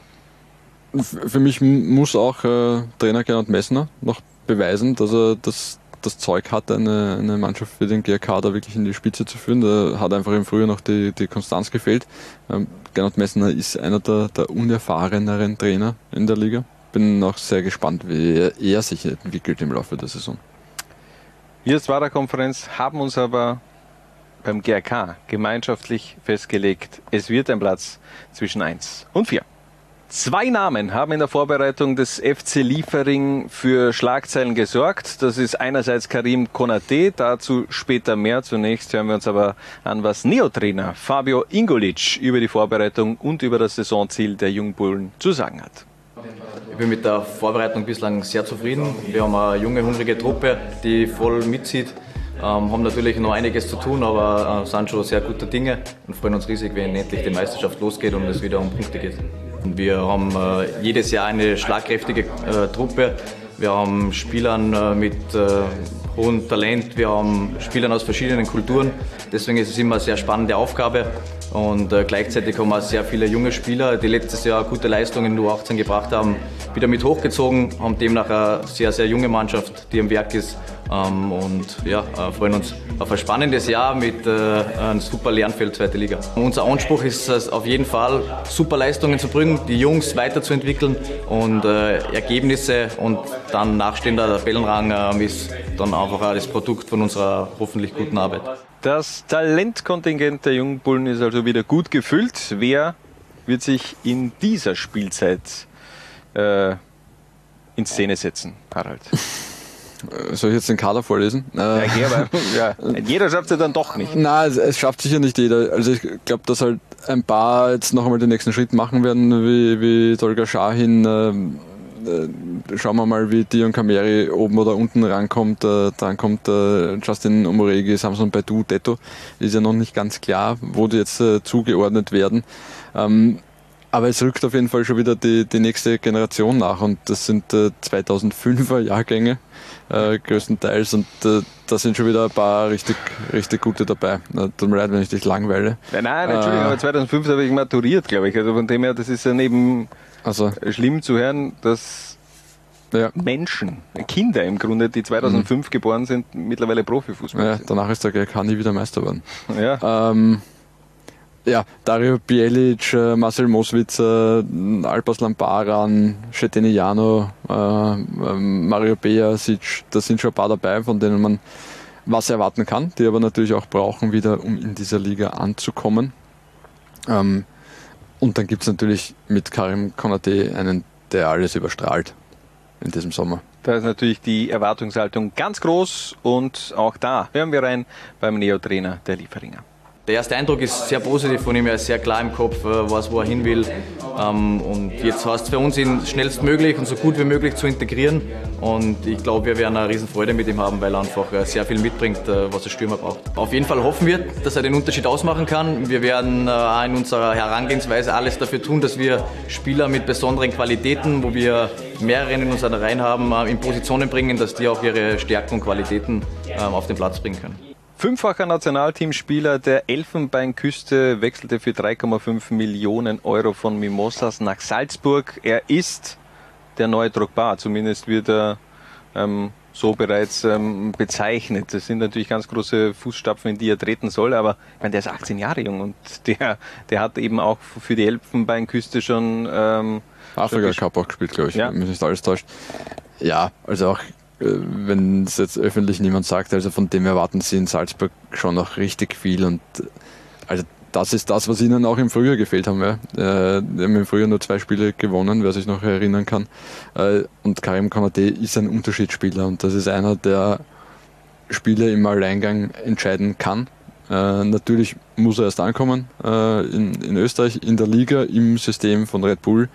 für mich muss auch äh, Trainer Gernot Messner noch beweisen, dass er das, das Zeug hat, eine, eine Mannschaft für den GRK da wirklich in die Spitze zu führen. Da hat einfach im Frühjahr noch die, die Konstanz gefehlt. Ähm, Gernot Messner ist einer der, der unerfahreneren Trainer in der Liga. Bin auch sehr gespannt, wie er, er sich entwickelt im Laufe der Saison. Wir als WADA-Konferenz haben uns aber beim GRK gemeinschaftlich festgelegt, es wird ein Platz zwischen 1 und 4. Zwei Namen haben in der Vorbereitung des FC Liefering für Schlagzeilen gesorgt. Das ist einerseits Karim Konate, dazu später mehr. Zunächst hören wir uns aber an, was Neotrainer Fabio Ingolic über die Vorbereitung und über das Saisonziel der Jungbullen zu sagen hat. Ich bin mit der Vorbereitung bislang sehr zufrieden. Wir haben eine junge, hungrige Truppe, die voll mitzieht. Ähm, haben natürlich noch einiges zu tun, aber äh, sind schon sehr gute Dinge und freuen uns riesig, wenn endlich die Meisterschaft losgeht und es wieder um Punkte geht. Wir haben äh, jedes Jahr eine schlagkräftige äh, Truppe. Wir haben Spielern äh, mit äh, hohem Talent, wir haben Spielern aus verschiedenen Kulturen. Deswegen ist es immer eine sehr spannende Aufgabe. Und äh, gleichzeitig haben wir sehr viele junge Spieler, die letztes Jahr gute Leistungen in U18 gebracht haben, wieder mit hochgezogen, haben demnach eine sehr, sehr junge Mannschaft, die am Werk ist. Ähm, und ja, äh, freuen uns auf ein spannendes Jahr mit äh, einem super Lernfeld zweite Liga. Unser Anspruch ist es auf jeden Fall, super Leistungen zu bringen, die Jungs weiterzuentwickeln und äh, Ergebnisse und dann nachstehender Tabellenrang äh, ist dann einfach auch das Produkt von unserer hoffentlich guten Arbeit. Das Talentkontingent der Jungbullen ist also wieder gut gefüllt. Wer wird sich in dieser Spielzeit äh, in Szene setzen, Harald? [LAUGHS] Soll ich jetzt den Kader vorlesen? Ja, okay, aber, [LAUGHS] ja, jeder schafft es ja dann doch nicht. Nein, es, es schafft sicher nicht jeder. Also ich glaube, dass halt ein paar jetzt noch einmal den nächsten Schritt machen werden, wie, wie Tolga Shahin. Ähm, äh, schauen wir mal, wie Dion Kameri oben oder unten rankommt. Äh, dann kommt äh, Justin Omoregi, Samson Baidu, Detto. Ist ja noch nicht ganz klar, wo die jetzt äh, zugeordnet werden. Ähm, aber es rückt auf jeden Fall schon wieder die, die nächste Generation nach und das sind äh, 2005er Jahrgänge äh, größtenteils und äh, da sind schon wieder ein paar richtig, richtig gute dabei. Na, tut mir leid, wenn ich dich langweile. Nein, nein, Entschuldigung, aber 2005 habe ich maturiert, glaube ich. Also von dem her, das ist ja neben also. schlimm zu hören, dass ja. Menschen, Kinder im Grunde, die 2005 mhm. geboren sind, mittlerweile Profifußball ja, sind. Danach ist der GK nie wieder Meister geworden. Ja. Ähm, ja, Dario Bielic, äh, Marcel Moswitzer, Alpas Lamparan, Cheteniano, äh, ähm, Mario Beasic, da sind schon ein paar dabei, von denen man was erwarten kann, die aber natürlich auch brauchen wieder, um in dieser Liga anzukommen. Ähm, und dann gibt es natürlich mit Karim Konate einen, der alles überstrahlt in diesem Sommer. Da ist natürlich die Erwartungshaltung ganz groß und auch da hören wir rein beim Neo-Trainer der Lieferinger. Der erste Eindruck ist sehr positiv von ihm, er ist sehr klar im Kopf, äh, weiß, wo er hin will. Ähm, und jetzt heißt es für uns, ihn schnellstmöglich und so gut wie möglich zu integrieren. Und ich glaube, wir werden eine Riesenfreude mit ihm haben, weil er einfach äh, sehr viel mitbringt, äh, was der Stürmer braucht. Auf jeden Fall hoffen wir, dass er den Unterschied ausmachen kann. Wir werden auch in unserer Herangehensweise alles dafür tun, dass wir Spieler mit besonderen Qualitäten, wo wir mehrere in unseren Reihen haben, in Positionen bringen, dass die auch ihre Stärken und Qualitäten ähm, auf den Platz bringen können. Fünffacher Nationalteamspieler der Elfenbeinküste wechselte für 3,5 Millionen Euro von Mimosas nach Salzburg. Er ist der neue Drogba, zumindest wird er ähm, so bereits ähm, bezeichnet. Das sind natürlich ganz große Fußstapfen, in die er treten soll, aber ich meine, der ist 18 Jahre jung und der, der hat eben auch für die Elfenbeinküste schon ähm, Afrika Cup auch gespielt, glaube ich, Ja. wenn mich nicht alles täuscht. Ja, also auch wenn es jetzt öffentlich niemand sagt, also von dem erwarten sie in Salzburg schon noch richtig viel und äh, also das ist das, was ihnen auch im Frühjahr gefehlt haben. Ja. Äh, Die haben im Frühjahr nur zwei Spiele gewonnen, wer sich noch erinnern kann. Äh, Und Karim Konate ist ein Unterschiedsspieler und das ist einer, der Spiele im Alleingang entscheiden kann. Äh, natürlich muss er erst ankommen äh, in, in Österreich, in der Liga, im System von Red Bull.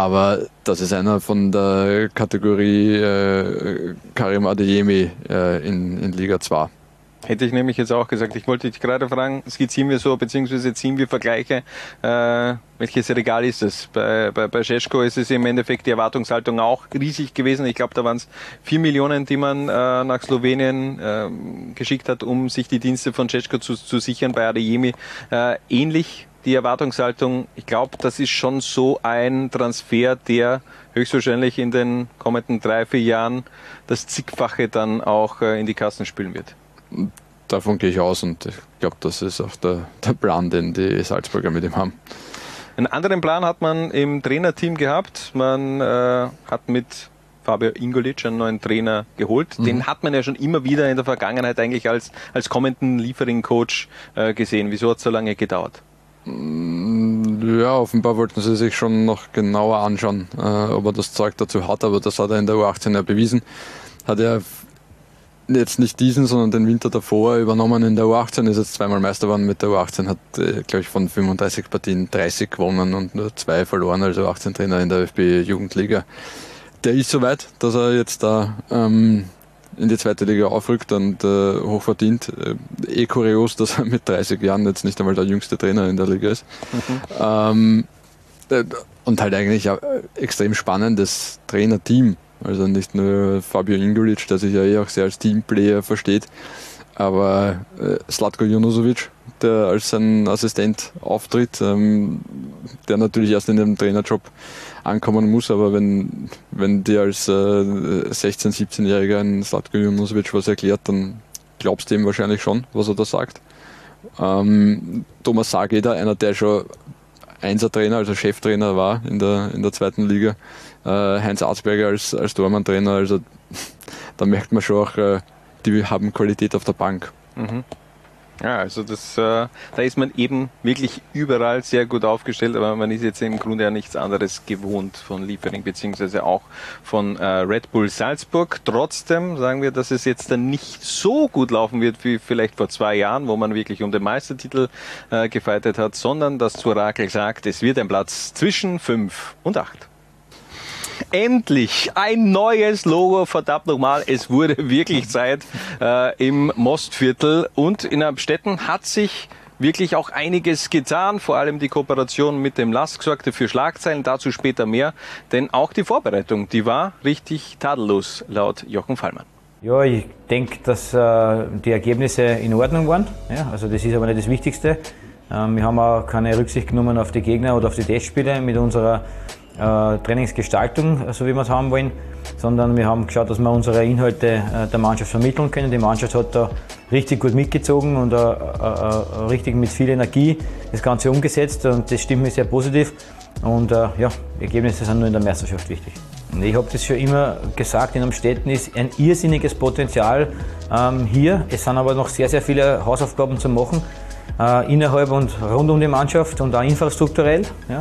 Aber das ist einer von der Kategorie äh, Karim Adeyemi äh, in, in Liga 2. Hätte ich nämlich jetzt auch gesagt. Ich wollte dich gerade fragen, skizzieren wir so, beziehungsweise ziehen wir Vergleiche. Äh, welches Regal ist es? Bei, bei, bei Scheschko ist es im Endeffekt die Erwartungshaltung auch riesig gewesen. Ich glaube, da waren es vier Millionen, die man äh, nach Slowenien äh, geschickt hat, um sich die Dienste von Scheschko zu, zu sichern. Bei Adeyemi äh, ähnlich die Erwartungshaltung. Ich glaube, das ist schon so ein Transfer, der höchstwahrscheinlich in den kommenden drei, vier Jahren das zigfache dann auch äh, in die Kassen spülen wird. Davon gehe ich aus und ich glaube, das ist auch der, der Plan, den die Salzburger mit ihm haben. Einen anderen Plan hat man im Trainerteam gehabt. Man äh, hat mit Fabio Ingolic einen neuen Trainer geholt. Mhm. Den hat man ja schon immer wieder in der Vergangenheit eigentlich als, als kommenden Liefering-Coach äh, gesehen. Wieso hat es so lange gedauert? Ja, offenbar wollten sie sich schon noch genauer anschauen, äh, ob er das Zeug dazu hat, aber das hat er in der U18 ja bewiesen. Hat er jetzt nicht diesen, sondern den Winter davor übernommen in der U18, ist jetzt zweimal Meister geworden mit der U18, hat, äh, glaube ich, von 35 Partien 30 gewonnen und nur zwei verloren, also 18 Trainer in der ÖFB-Jugendliga. Der ist soweit, dass er jetzt da ähm, in die zweite Liga aufrückt und äh, hochverdient. Äh, eh kurios, dass er mit 30 Jahren jetzt nicht einmal der jüngste Trainer in der Liga ist. Ähm, äh, und halt eigentlich ein extrem spannendes Trainerteam. Also nicht nur Fabio Ingolic, der sich ja eh auch sehr als Teamplayer versteht, Aber äh, Slatko Junosovic, der als sein Assistent auftritt, ähm, der natürlich erst in dem Trainerjob ankommen muss, aber wenn, wenn dir als äh, 16-, 17-Jähriger ein Slatko Junosovic was erklärt, dann glaubst du ihm wahrscheinlich schon, was er da sagt. Ähm, Thomas Sageder, einer, der schon Einser-Trainer, also Cheftrainer war in der, in der zweiten Liga. Äh, Heinz Arzberger als, als Tormann-Trainer, also [LAUGHS] da merkt man schon auch, äh, die haben Qualität auf der Bank. Mhm. Ja, also das, äh, da ist man eben wirklich überall sehr gut aufgestellt, aber man ist jetzt im Grunde ja nichts anderes gewohnt von Liefering beziehungsweise auch von äh, Red Bull Salzburg. Trotzdem sagen wir, dass es jetzt dann nicht so gut laufen wird wie vielleicht vor zwei Jahren, wo man wirklich um den Meistertitel äh, gefeitet hat, sondern dass Zurakel sagt, es wird ein Platz zwischen fünf und acht. Endlich ein neues Logo, verdammt nochmal. Es wurde [LAUGHS] wirklich Zeit äh, im Mostviertel und in Amstetten hat sich wirklich auch einiges getan. Vor allem die Kooperation mit dem LASK sorgte für Schlagzeilen, dazu später mehr. Denn auch die Vorbereitung, die war richtig tadellos, laut Jochen Fallmann. Ja, ich denke, dass äh, die Ergebnisse in Ordnung waren. Ja, also das ist aber nicht das Wichtigste. Ähm, wir haben auch keine Rücksicht genommen auf die Gegner oder auf die Testspiele mit unserer äh, Trainingsgestaltung, so wie wir es haben wollen, sondern wir haben geschaut, dass wir unsere Inhalte äh, der Mannschaft vermitteln können. Die Mannschaft hat da richtig gut mitgezogen und äh, äh, äh richtig mit viel Energie das Ganze umgesetzt und das stimmt mir sehr positiv. Und ja, Ergebnisse sind nur in der Meisterschaft wichtig. Ich habe das schon immer gesagt, in Amstetten ist ein irrsinniges Potenzial ähm, hier. Es sind aber noch sehr, sehr viele Hausaufgaben zu machen, äh, innerhalb und rund um die Mannschaft und auch infrastrukturell. Ja.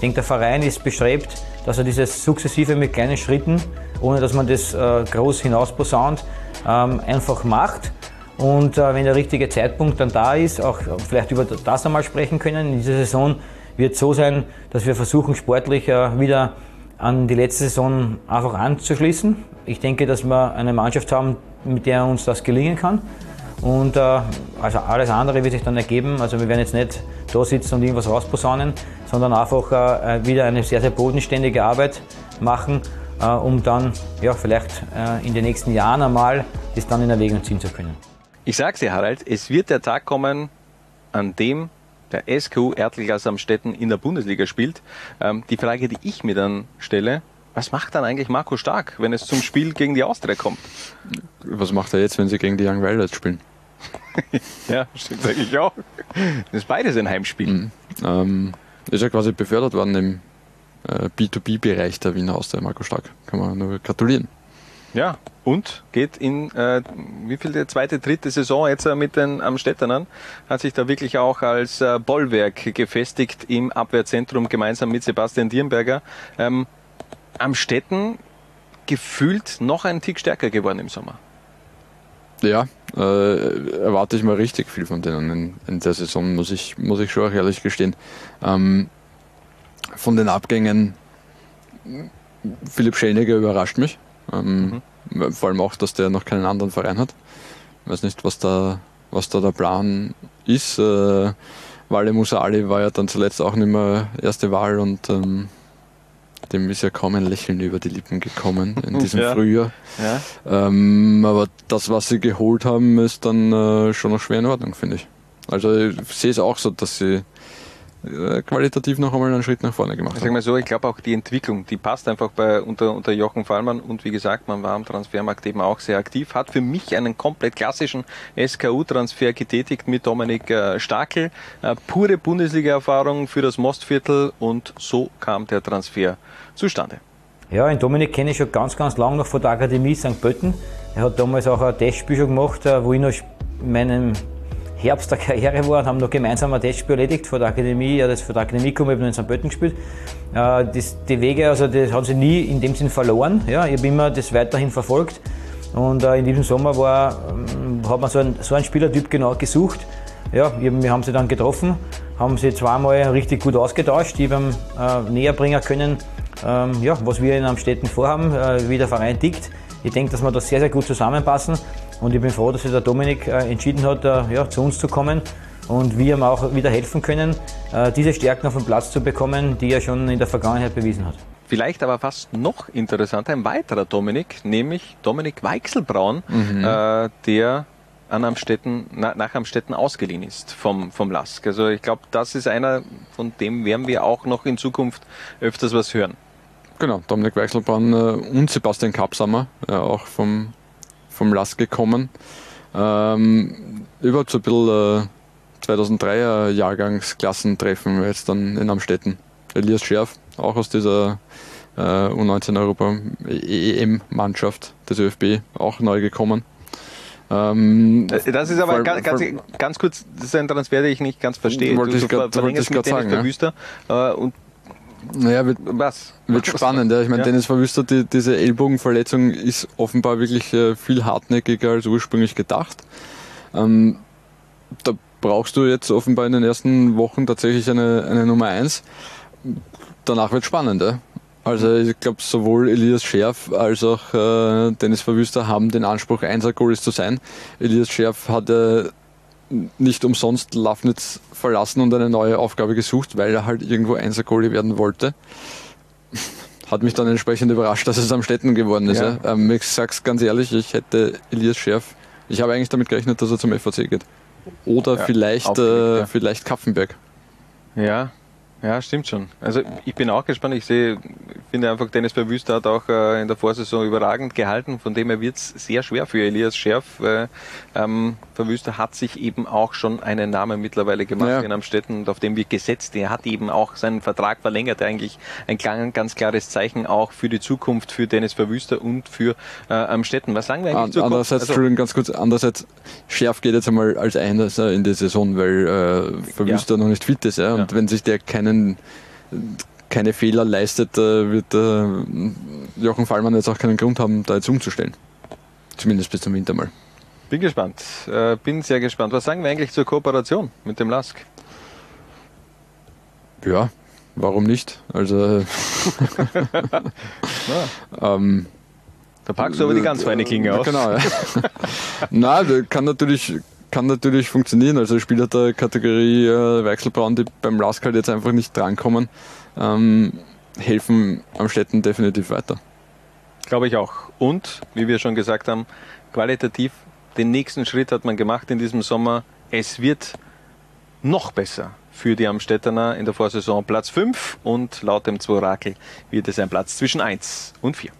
Ich denke, der Verein ist bestrebt, dass er dieses sukzessive mit kleinen Schritten, ohne dass man das äh, groß hinausposaunt, ähm, einfach macht. Und äh, wenn der richtige Zeitpunkt dann da ist, auch vielleicht über das einmal sprechen können. In dieser Saison wird es so sein, dass wir versuchen, sportlich äh, wieder an die letzte Saison einfach anzuschließen. Ich denke, dass wir eine Mannschaft haben, mit der uns das gelingen kann. Und äh, also alles andere wird sich dann ergeben. Also wir werden jetzt nicht da sitzen und irgendwas rausposaunen, sondern einfach äh, wieder eine sehr, sehr bodenständige Arbeit machen, äh, um dann ja, vielleicht äh, in den nächsten Jahren einmal das dann in Erwägung ziehen zu können. Ich sag's dir, Harald, es wird der Tag kommen, an dem der SKU Ertelgas am Städten in der Bundesliga spielt. Ähm, die Frage, die ich mir dann stelle, was macht dann eigentlich Marco Stark, wenn es zum Spiel gegen die Austria kommt? Was macht er jetzt, wenn sie gegen die Young Wilders spielen? Ja, stimmt eigentlich auch. Das ist beides ein Heimspiel. Mhm. Ähm, ist ja quasi befördert worden im äh, B2B-Bereich der Wiener Austria, Marco Stark. Kann man nur gratulieren. Ja, und geht in, äh, wie viel die zweite, dritte Saison jetzt äh, mit den Amstettenern, hat sich da wirklich auch als äh, Bollwerk gefestigt im Abwehrzentrum gemeinsam mit Sebastian Dierenberger. Ähm, Amstetten gefühlt noch einen Tick stärker geworden im Sommer. Ja, äh, erwarte ich mal richtig viel von denen in, in, der Saison, muss ich, muss ich schon auch ehrlich gestehen. Ähm, von den Abgängen, Philipp Schellnegger überrascht mich. Ähm, mhm. Vor allem auch, dass der noch keinen anderen Verein hat. Ich weiß nicht, was da, was da der Plan ist. Äh, Wale Musa Ali war ja dann zuletzt auch nicht mehr erste Wahl und ähm, dem ist ja kaum ein Lächeln über die Lippen gekommen in [LAUGHS] diesem ja. Frühjahr. Ja. Ähm, aber das, was sie geholt haben, ist dann äh, schon noch schwer in Ordnung, finde ich. Also ich sehe es auch so, dass sie äh, qualitativ noch einmal einen Schritt nach vorne gemacht haben. Ich mal so, ich glaube auch die Entwicklung, die passt einfach bei unter, unter Jochen Fallmann und wie gesagt, man war am Transfermarkt eben auch sehr aktiv, hat für mich einen komplett klassischen SKU-Transfer getätigt mit Dominik äh, Stakel, äh, pure Bundesliga-Erfahrung für das Mostviertel und so kam der Transfer zustande. Ja, den Dominik kenne ich schon ganz, ganz lange noch von der Akademie St. Pölten. Er hat damals auch ein Testspiel schon gemacht, wo ich noch meinen Herbst der Karriere war und haben noch gemeinsam ein Testspiel erledigt vor der Akademie. Ja, das vor der Akademie gekommen, ich habe in St. Pölten gespielt. Äh, das, die Wege, also das haben sie nie in dem Sinn verloren. Ja, ich habe immer das weiterhin verfolgt. Und äh, in diesem Sommer war, ähm, hat man so, ein, so einen Spielertyp genau gesucht. Ja, wir haben sie dann getroffen, haben sie zweimal richtig gut ausgetauscht. Ich habe äh, näher können, ähm, ja, was wir in Amstetten vorhaben, äh, wie der Verein tickt. Ich denke, dass wir da sehr, sehr gut zusammenpassen. Und ich bin froh, dass sich der Dominik äh, entschieden hat, äh, ja, zu uns zu kommen und wir ihm auch wieder helfen können, äh, diese Stärken auf den Platz zu bekommen, die er schon in der Vergangenheit bewiesen hat. Vielleicht aber fast noch interessanter ein weiterer Dominik, nämlich Dominik Weichselbraun, mhm. äh, der an Amstetten, na, nach Amstetten ausgeliehen ist vom, vom Lask. Also ich glaube, das ist einer, von dem werden wir auch noch in Zukunft öfters was hören. Genau, Dominik Weichselborn äh, und Sebastian Kapsammer, äh, auch vom, vom Lask gekommen. Ähm, überhaupt so ein bisschen äh, 2003er Jahrgangsklassentreffen jetzt dann in Amstetten. Elias Scherf, auch aus dieser äh, U19 Europa EM-Mannschaft des ÖFB, auch neu gekommen. Ähm, das ist aber voll, ganz, ganz, ganz, kurz, das ist ein Transfer, den ich nicht ganz verstehe. Wollte du, ich verlängerst mit Dennis Verwüster ja. äh, und naja, wird, was? Wird spannend. Ja. Ich meine, ja. Dennis Verwüster, die, diese Ellbogenverletzung ist offenbar wirklich äh, viel hartnäckiger als ursprünglich gedacht. Ähm, da brauchst du jetzt offenbar in den ersten Wochen tatsächlich eine, eine Nummer 1. Danach wird spannend. Ja? Also ich glaube, sowohl Elias Scherf als auch äh, Dennis Verwüster haben den Anspruch, Einser-Goalies zu sein. Elias Scherf hatte nicht umsonst Lafnitz verlassen und eine neue Aufgabe gesucht, weil er halt irgendwo Einser-Goalie werden wollte. Hat mich dann entsprechend überrascht, dass es am Städten geworden ist. Ja. Ja. Ähm, ich sag's ganz ehrlich, ich hätte Elias Scherf, ich habe eigentlich damit gerechnet, dass er zum FAC geht. Oder ja, vielleicht, äh, vielleicht Kapfenberg. Ja, ja, stimmt schon. Also ich bin auch gespannt. Ich sehe, finde einfach, Dennis Verwüster hat auch äh, in der Vorsaison überragend gehalten. Von dem her wird es sehr schwer für Elias Scherf. Äh, ähm, Verwüster hat sich eben auch schon einen Namen mittlerweile gemacht ja. in Amstetten und auf dem wird gesetzt. Er hat eben auch seinen Vertrag verlängert. Eigentlich ein ganz klares Zeichen auch für die Zukunft für Dennis Verwüster und für äh, Amstetten. Was sagen wir eigentlich An, Andererseits, also, Entschuldigung, ganz kurz, andererseits, Scherf geht jetzt einmal als einer in die Saison, weil äh, Verwüster ja. noch nicht fit ist. Ja? Und ja. wenn sich der keinen keine Fehler leistet, äh, wird äh, Jochen Fallmann jetzt auch keinen Grund haben, da jetzt umzustellen. Zumindest bis zum Winter mal. Bin gespannt. Äh, bin sehr gespannt. Was sagen wir eigentlich zur Kooperation mit dem Lask? Ja, warum nicht? Also. [LAUGHS] ähm, da packst du aber die ganz feine Klinge aus. Genau, ja. [LAUGHS] Nein, kann natürlich, kann natürlich funktionieren. Also Spieler der Kategorie äh, Weichselbraun, die beim Lask halt jetzt einfach nicht drankommen, ähm, helfen am Städten definitiv weiter. Glaube ich auch. Und, wie wir schon gesagt haben, qualitativ den nächsten Schritt hat man gemacht in diesem Sommer. Es wird noch besser für die Amstettener in der Vorsaison Platz 5 und laut dem Zworakel wird es ein Platz zwischen 1 und 4.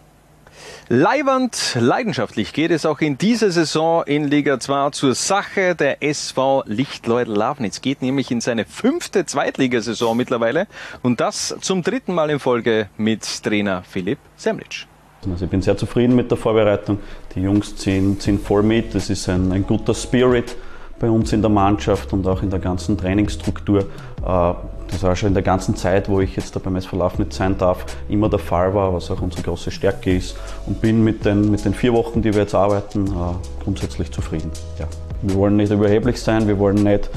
Leiwand leidenschaftlich geht es auch in dieser Saison in Liga 2 zur Sache. Der SV Lichtleut Lavnitz geht nämlich in seine fünfte Zweitligasaison mittlerweile und das zum dritten Mal in Folge mit Trainer Philipp Semlitsch. Also ich bin sehr zufrieden mit der Vorbereitung. Die Jungs ziehen, ziehen voll mit. Es ist ein, ein guter Spirit bei uns in der Mannschaft und auch in der ganzen Trainingsstruktur. Äh, das war schon in der ganzen Zeit, wo ich jetzt da beim SV Lafnitz sein darf, immer der Fall war, was auch unsere große Stärke ist. Und bin mit den, mit den vier Wochen, die wir jetzt arbeiten, äh, grundsätzlich zufrieden. Ja. Wir wollen nicht überheblich sein, wir wollen nicht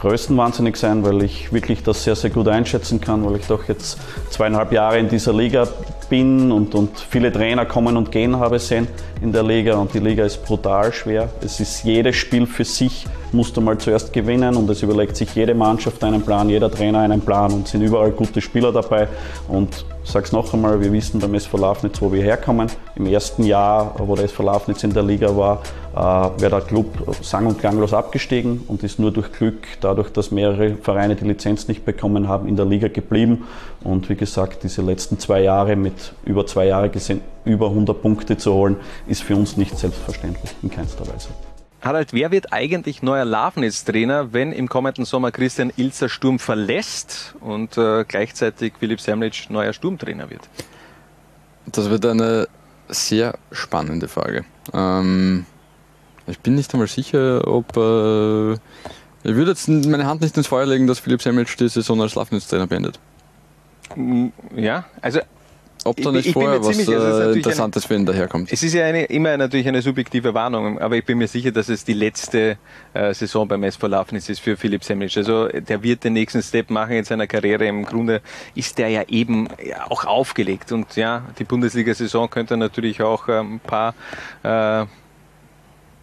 größenwahnsinnig sein, weil ich wirklich das sehr, sehr gut einschätzen kann, weil ich doch jetzt zweieinhalb Jahre in dieser Liga bin und, und viele Trainer kommen und gehen habe sehen in der Liga und die Liga ist brutal schwer. Es ist jedes Spiel für sich, musst du mal zuerst gewinnen und es überlegt sich jede Mannschaft einen Plan, jeder Trainer einen Plan und sind überall gute Spieler dabei und sag's noch einmal, wir wissen beim SV Lafnitz, wo wir herkommen. Im ersten Jahr, wo der SV Lafnitz in der Liga war, äh, wäre der Club sang- und klanglos abgestiegen und ist nur durch Glück, dadurch, dass mehrere Vereine die Lizenz nicht bekommen haben, in der Liga geblieben. Und wie gesagt, diese letzten zwei Jahre mit über zwei Jahre gesehen, über 100 Punkte zu holen, ist für uns nicht selbstverständlich, in keinster Weise. Harald, wer wird eigentlich neuer Lafnitz-Trainer, wenn im kommenden Sommer Christian Ilzer Sturm verlässt und äh, gleichzeitig Philipp Semlitsch neuer Sturmtrainer wird? Das wird eine sehr spannende Frage. Ähm, ich bin nicht einmal sicher, ob. Äh, ich würde jetzt meine Hand nicht ins Feuer legen, dass Philipp Semlitsch die Saison als Lafnitz-Trainer beendet. Ja, also ob da nicht ich, vorher was sicher, äh, Interessantes für ihn daherkommt. Es ist ja eine, immer natürlich eine subjektive Warnung, aber ich bin mir sicher, dass es die letzte äh, Saison beim SV Lafnitz ist für Philipp Semlic. Also der wird den nächsten Step machen in seiner Karriere. Im Grunde ist der ja eben ja, auch aufgelegt und ja, die Bundesliga-Saison könnte natürlich auch äh, ein paar äh,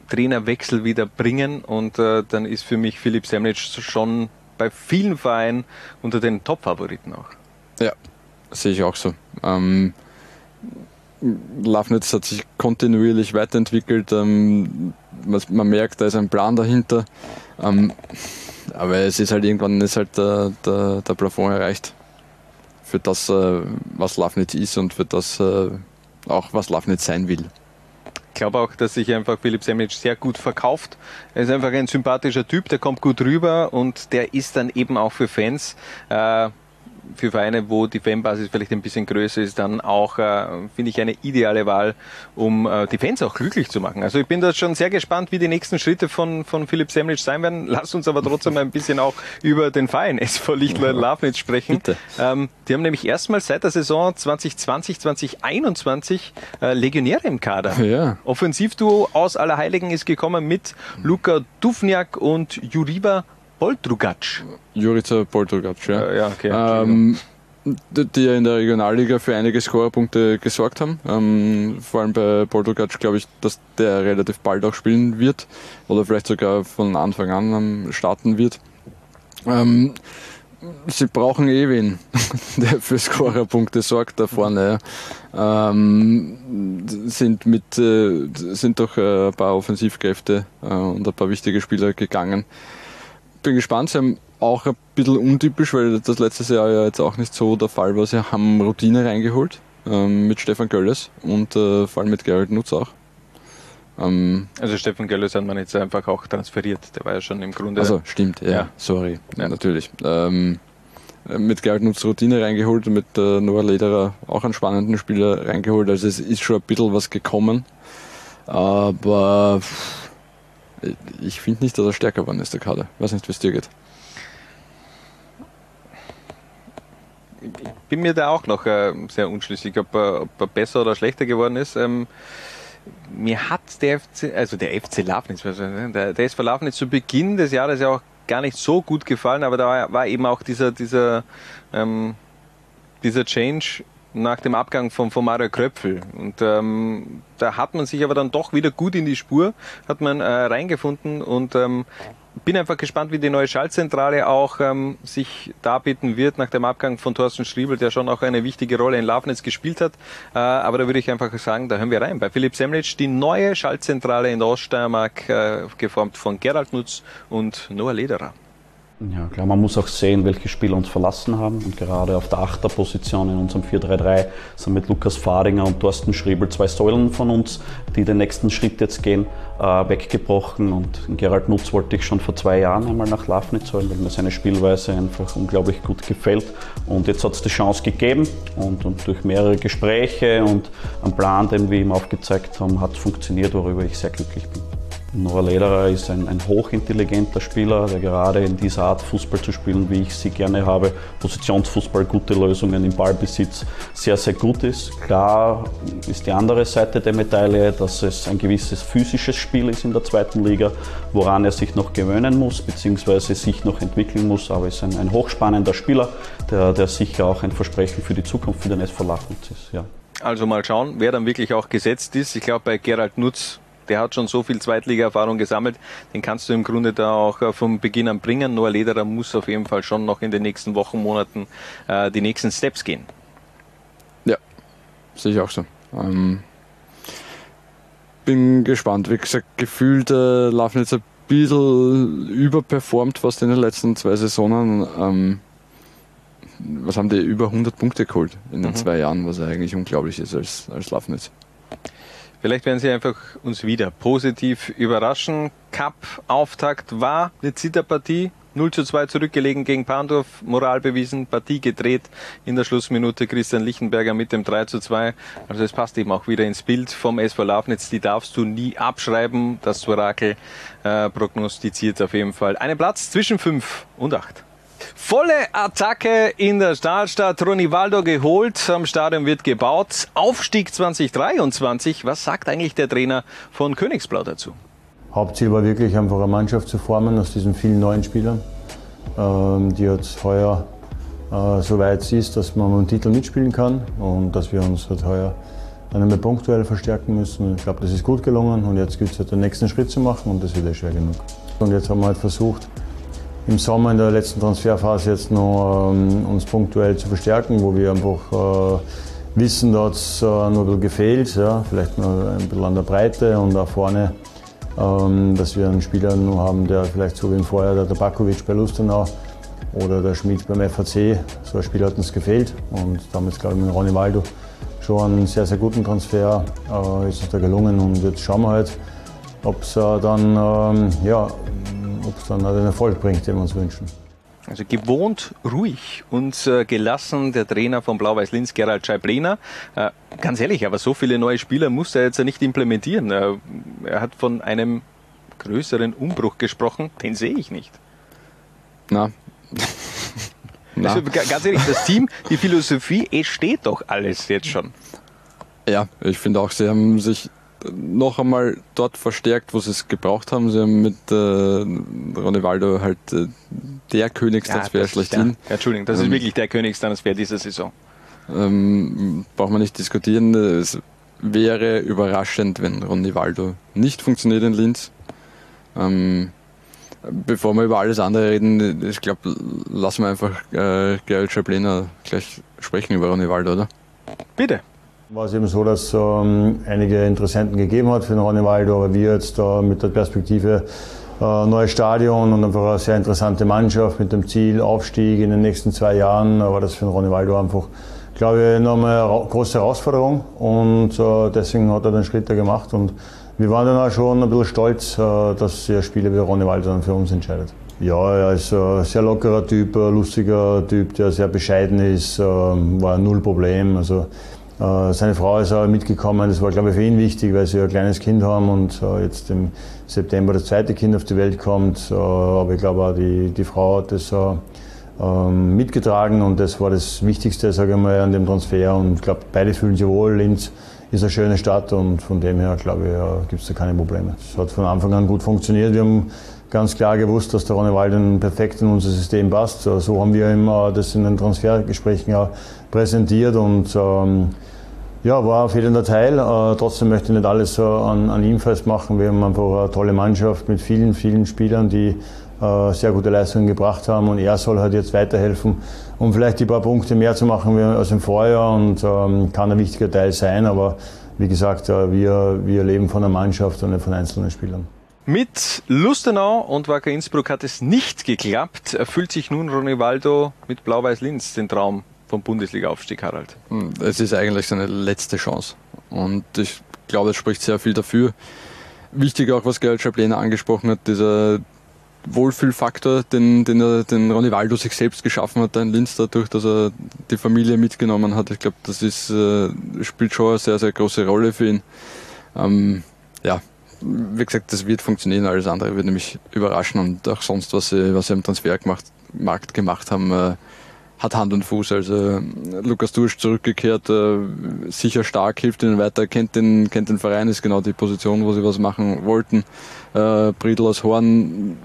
Trainerwechsel wieder bringen und äh, dann ist für mich Philipp Semlic schon bei vielen Vereinen unter den Top-Favoriten auch. Ja, sehe ich auch so. Ähm, Lafnitz hat sich kontinuierlich weiterentwickelt. Ähm, man, merkt, da ist ein Plan dahinter. Ähm, aber es ist halt irgendwann ist halt der, der, der Plafond erreicht. Für das, äh, was Lafnitz ist und für das äh, auch, was Lafnitz sein will. Ich glaube auch, dass sich einfach Philipp Semic sehr gut verkauft. Er ist einfach ein sympathischer Typ, der kommt gut rüber und der ist dann eben auch für Fans äh, für Vereine, wo die Fanbasis vielleicht ein bisschen größer ist, dann auch, äh, finde ich, eine ideale Wahl, um äh, die Fans auch glücklich zu machen. Also ich bin da schon sehr gespannt, wie die nächsten Schritte von, von Philipp Semlitsch sein werden. Lass uns aber trotzdem ein bisschen auch über den Verein [LAUGHS] SV Lichtler [LAUGHS] Lafnitz sprechen. Ähm, die haben nämlich erstmals seit der Saison 2020, 2021 äh, Legionäre im Kader. Ja. Offensivduo aus Allerheiligen ist gekommen mit Luka Dufniak und Juriba Poltrugac. Jurica Poltrugac, ja. ja okay, ähm, die ja in der Regionalliga für einige Scorerpunkte gesorgt haben. Ähm, vor allem bei Poltrugac glaube ich, dass der relativ bald auch spielen wird oder vielleicht sogar von Anfang an ähm, starten wird. Ähm, sie brauchen eh wen, [LAUGHS] der für Scorerpunkte sorgt da vorne. Ja. Ähm, sind mit äh, sind doch äh, ein paar Offensivkräfte äh, und ein paar wichtige Spieler gegangen bin gespannt. Sie haben auch ein bisschen untypisch, weil das letztes Jahr ja jetzt auch nicht so der Fall war. Sie haben Routine reingeholt ähm, mit Stefan Gölles und äh, vor allem mit Gerald Nutz auch. Ähm, also Stefan Gölles hat man jetzt einfach auch transferiert. Der war ja schon im Grunde. Also stimmt, ja, ja. sorry, ja. natürlich. Ähm, mit Gerald Nutz Routine reingeholt und mit äh, Noah Lederer auch einen spannenden Spieler reingeholt. Also es ist schon ein bisschen was gekommen. Aber ich finde nicht, dass er stärker geworden ist, der Kader. Ich weiß nicht, wie es dir geht. Ich bin mir da auch noch äh, sehr unschlüssig, ob, er, ob er besser oder schlechter geworden ist. Ähm, mir hat der FC, also der FC Lafnitz, der, der SV Lafnitz zu Beginn des Jahres ja auch gar nicht so gut gefallen, aber da war eben auch dieser, dieser, ähm, dieser Change nach dem Abgang von, von Mario Kröpfel. Und ähm, da hat man sich aber dann doch wieder gut in die Spur, hat man äh, reingefunden und ähm, bin einfach gespannt, wie die neue Schaltzentrale auch ähm, sich darbieten wird nach dem Abgang von Thorsten Schriebel, der schon auch eine wichtige Rolle in Lafnitz gespielt hat. Äh, aber da würde ich einfach sagen, da hören wir rein. Bei Philipp Semlitsch die neue Schaltzentrale in der Oststeiermark, äh, geformt von Gerald Nutz und Noah Lederer. Ja, klar, man muss auch sehen, welche Spieler uns verlassen haben. Und gerade auf der Achterposition in unserem 4-3-3 sind mit Lukas Fahringer und Thorsten Schriebel zwei Säulen von uns, die den nächsten Schritt jetzt gehen, äh, weggebrochen. Und Gerald Nutz wollte ich schon vor zwei Jahren einmal nach Lafnitz holen, weil mir seine Spielweise einfach unglaublich gut gefällt. Und jetzt hat es die Chance gegeben und, und durch mehrere Gespräche und einen Plan, den wir ihm aufgezeigt haben, hat es funktioniert, worüber ich sehr glücklich bin. Noah Lederer ist ein, ein, hochintelligenter Spieler, der gerade in dieser Art Fußball zu spielen, wie ich sie gerne habe, Positionsfußball, gute Lösungen im Ballbesitz, sehr, sehr gut ist. Klar ist die andere Seite der Medaille, dass es ein gewisses physisches Spiel ist in der zweiten Liga, woran er sich noch gewöhnen muss, beziehungsweise sich noch entwickeln muss, aber ist ein, ein hochspannender Spieler, der, der sicher auch ein Versprechen für die Zukunft für den SV Lachnitz ist. Ja. Also mal schauen, wer dann wirklich auch gesetzt ist. Ich glaube, bei Gerald Nutz der hat schon so viel Zweitliga-Erfahrung gesammelt, den kannst du im Grunde da auch äh, vom Beginn an bringen. Noah Lederer muss auf jeden Fall schon noch in den nächsten Wochen, Monaten äh, die nächsten Steps gehen. Ja, sehe ich auch so. Ähm, bin gespannt. Wie gesagt, gefühlt äh, laufen jetzt ein bisschen überperformt fast in den letzten zwei Saisonen. Ähm, was haben die über 100 Punkte geholt in den mhm. zwei Jahren, was eigentlich unglaublich ist als, als Lafnitz. Vielleicht werden Sie einfach uns wieder positiv überraschen. Cup-Auftakt war eine Zitterpartie. 0 zu 2 zurückgelegen gegen Pandorf, Moral bewiesen, Partie gedreht. In der Schlussminute Christian Lichtenberger mit dem 3 zu 2. Also es passt eben auch wieder ins Bild vom SV Lafnitz. Die darfst du nie abschreiben. Das Orakel äh, prognostiziert auf jeden Fall einen Platz zwischen 5 und 8. Volle Attacke in der Stahlstadt. Ronivaldo geholt. Am Stadion wird gebaut. Aufstieg 2023. Was sagt eigentlich der Trainer von Königsblau dazu? Hauptziel war wirklich einfach eine Mannschaft zu formen aus diesen vielen neuen Spielern, ähm, die jetzt heuer äh, so weit ist, dass man um den Titel mitspielen kann und dass wir uns halt heuer einmal punktuell verstärken müssen. Ich glaube, das ist gut gelungen und jetzt gilt es halt den nächsten Schritt zu machen und das wird ja schwer genug. Und jetzt haben wir halt versucht, im Sommer in der letzten Transferphase jetzt noch ähm, uns punktuell zu verstärken, wo wir einfach wissen, da hat es äh, noch ein bisschen gefehlt, ja, vielleicht noch ein bisschen an der Breite und auch vorne, ähm, dass wir einen Spieler noch haben, der vielleicht so wie im Vorjahr der Tabakovic bei Lustenau oder der Schmidt beim FAC, so ein Spieler hat uns gefehlt. Und damit glaube ich mit Ronny Waldo schon einen sehr, sehr guten Transfer äh, ist uns da gelungen und jetzt schauen wir halt, ob es äh, dann, ähm, ja, ob's dann den Erfolg bringt, den wir uns wünschen. Also gewohnt ruhig und äh, gelassen der Trainer von Blau-Weiß-Linz, Gerald Scheiblehner. Äh, ganz ehrlich, aber so viele neue Spieler muss er jetzt ja nicht implementieren. Äh, er hat von einem größeren Umbruch gesprochen, den sehe ich nicht. Na. [LAUGHS] Na. Also, ga- ganz ehrlich, das Team, die Philosophie, es steht doch alles jetzt schon. Ja, ich finde auch, sie haben sich noch einmal dort verstärkt, wo sie es gebraucht haben. Sie haben mit äh, Ronny Waldo halt äh, der Königstransfer ist schlechthin. der- Entschuldigung, das ist Ähm, wirklich der Königstransfer dieser Saison. Ähm, braucht man nicht diskutieren. Es wäre überraschend, wenn Ronny Waldo nicht funktioniert in Linz. Ähm, bevor wir über alles andere reden, ich glaube, lassen wir einfach äh, Gerald Schabliner gleich sprechen über Ronny Waldo, oder? Bitte. War es eben so, dass es ähm, einige Interessenten gegeben hat für den Ronny Waldo, aber wir jetzt da mit der Perspektive äh, neues Stadion und einfach eine sehr interessante Mannschaft mit dem Ziel Aufstieg in den nächsten zwei Jahren, war das für den Ronny Waldo einfach, glaube ich, nochmal eine große Herausforderung und äh, deswegen hat er den Schritt da gemacht und wir waren dann auch schon ein bisschen stolz, äh, dass der Spieler wie Ronny Waldo dann für uns entscheidet. Ja, er ist ein sehr lockerer Typ, ein lustiger Typ, der sehr bescheiden ist, ähm, war null Problem. Also, äh, seine Frau ist auch mitgekommen, das war glaube ich für ihn wichtig, weil sie ein kleines Kind haben und äh, jetzt im September das zweite Kind auf die Welt kommt. Äh, Aber ich glaube auch die, die Frau hat das äh, ähm, mitgetragen und das war das Wichtigste, sage ich mal, an dem Transfer. Und ich glaube, beide fühlen sich wohl. Linz ist eine schöne Stadt und von dem her, glaube ich, äh, gibt es da keine Probleme. Es hat von Anfang an gut funktioniert. Wir haben ganz klar gewusst, dass der Ronny Walden perfekt in unser System passt. Äh, So haben wir ihm äh, das in den Transfergesprächen präsentiert und ähm, ja, war ein fehlender Teil. Äh, trotzdem möchte ich nicht alles äh, an, an ihm festmachen. Wir haben einfach eine tolle Mannschaft mit vielen, vielen Spielern, die äh, sehr gute Leistungen gebracht haben. Und er soll halt jetzt weiterhelfen, um vielleicht die paar Punkte mehr zu machen als im Vorjahr. Und ähm, kann ein wichtiger Teil sein. Aber wie gesagt, äh, wir, wir leben von der Mannschaft und nicht von einzelnen Spielern. Mit Lustenau und Wacker Innsbruck hat es nicht geklappt. Erfüllt sich nun Ronny Waldo mit Blau-Weiß-Linz den Traum vom Bundesliga-Aufstieg, Harald? Hm, Es ist eigentlich seine letzte Chance. Und ich glaube, es spricht sehr viel dafür. Wichtig auch, was Gerald Schablena angesprochen hat, dieser Wohlfühlfaktor, den, den, er, den Ronny Waldo sich selbst geschaffen hat in Linz, dadurch, dass er die Familie mitgenommen hat. Ich glaube, das ist, äh, spielt schon eine sehr, sehr große Rolle für ihn. Ähm, ja, wie gesagt, das wird funktionieren, alles andere wird nämlich überraschen und auch sonst, was sie, was sie am Transfermarkt Markt gemacht haben, äh, hat Hand und Fuß. Also Lukas Dursch zurückgekehrt, äh, sicher stark, hilft ihnen weiter, kennt den, kennt den Verein, ist genau die Position, wo sie was machen wollten. Äh, Briedl aus Horn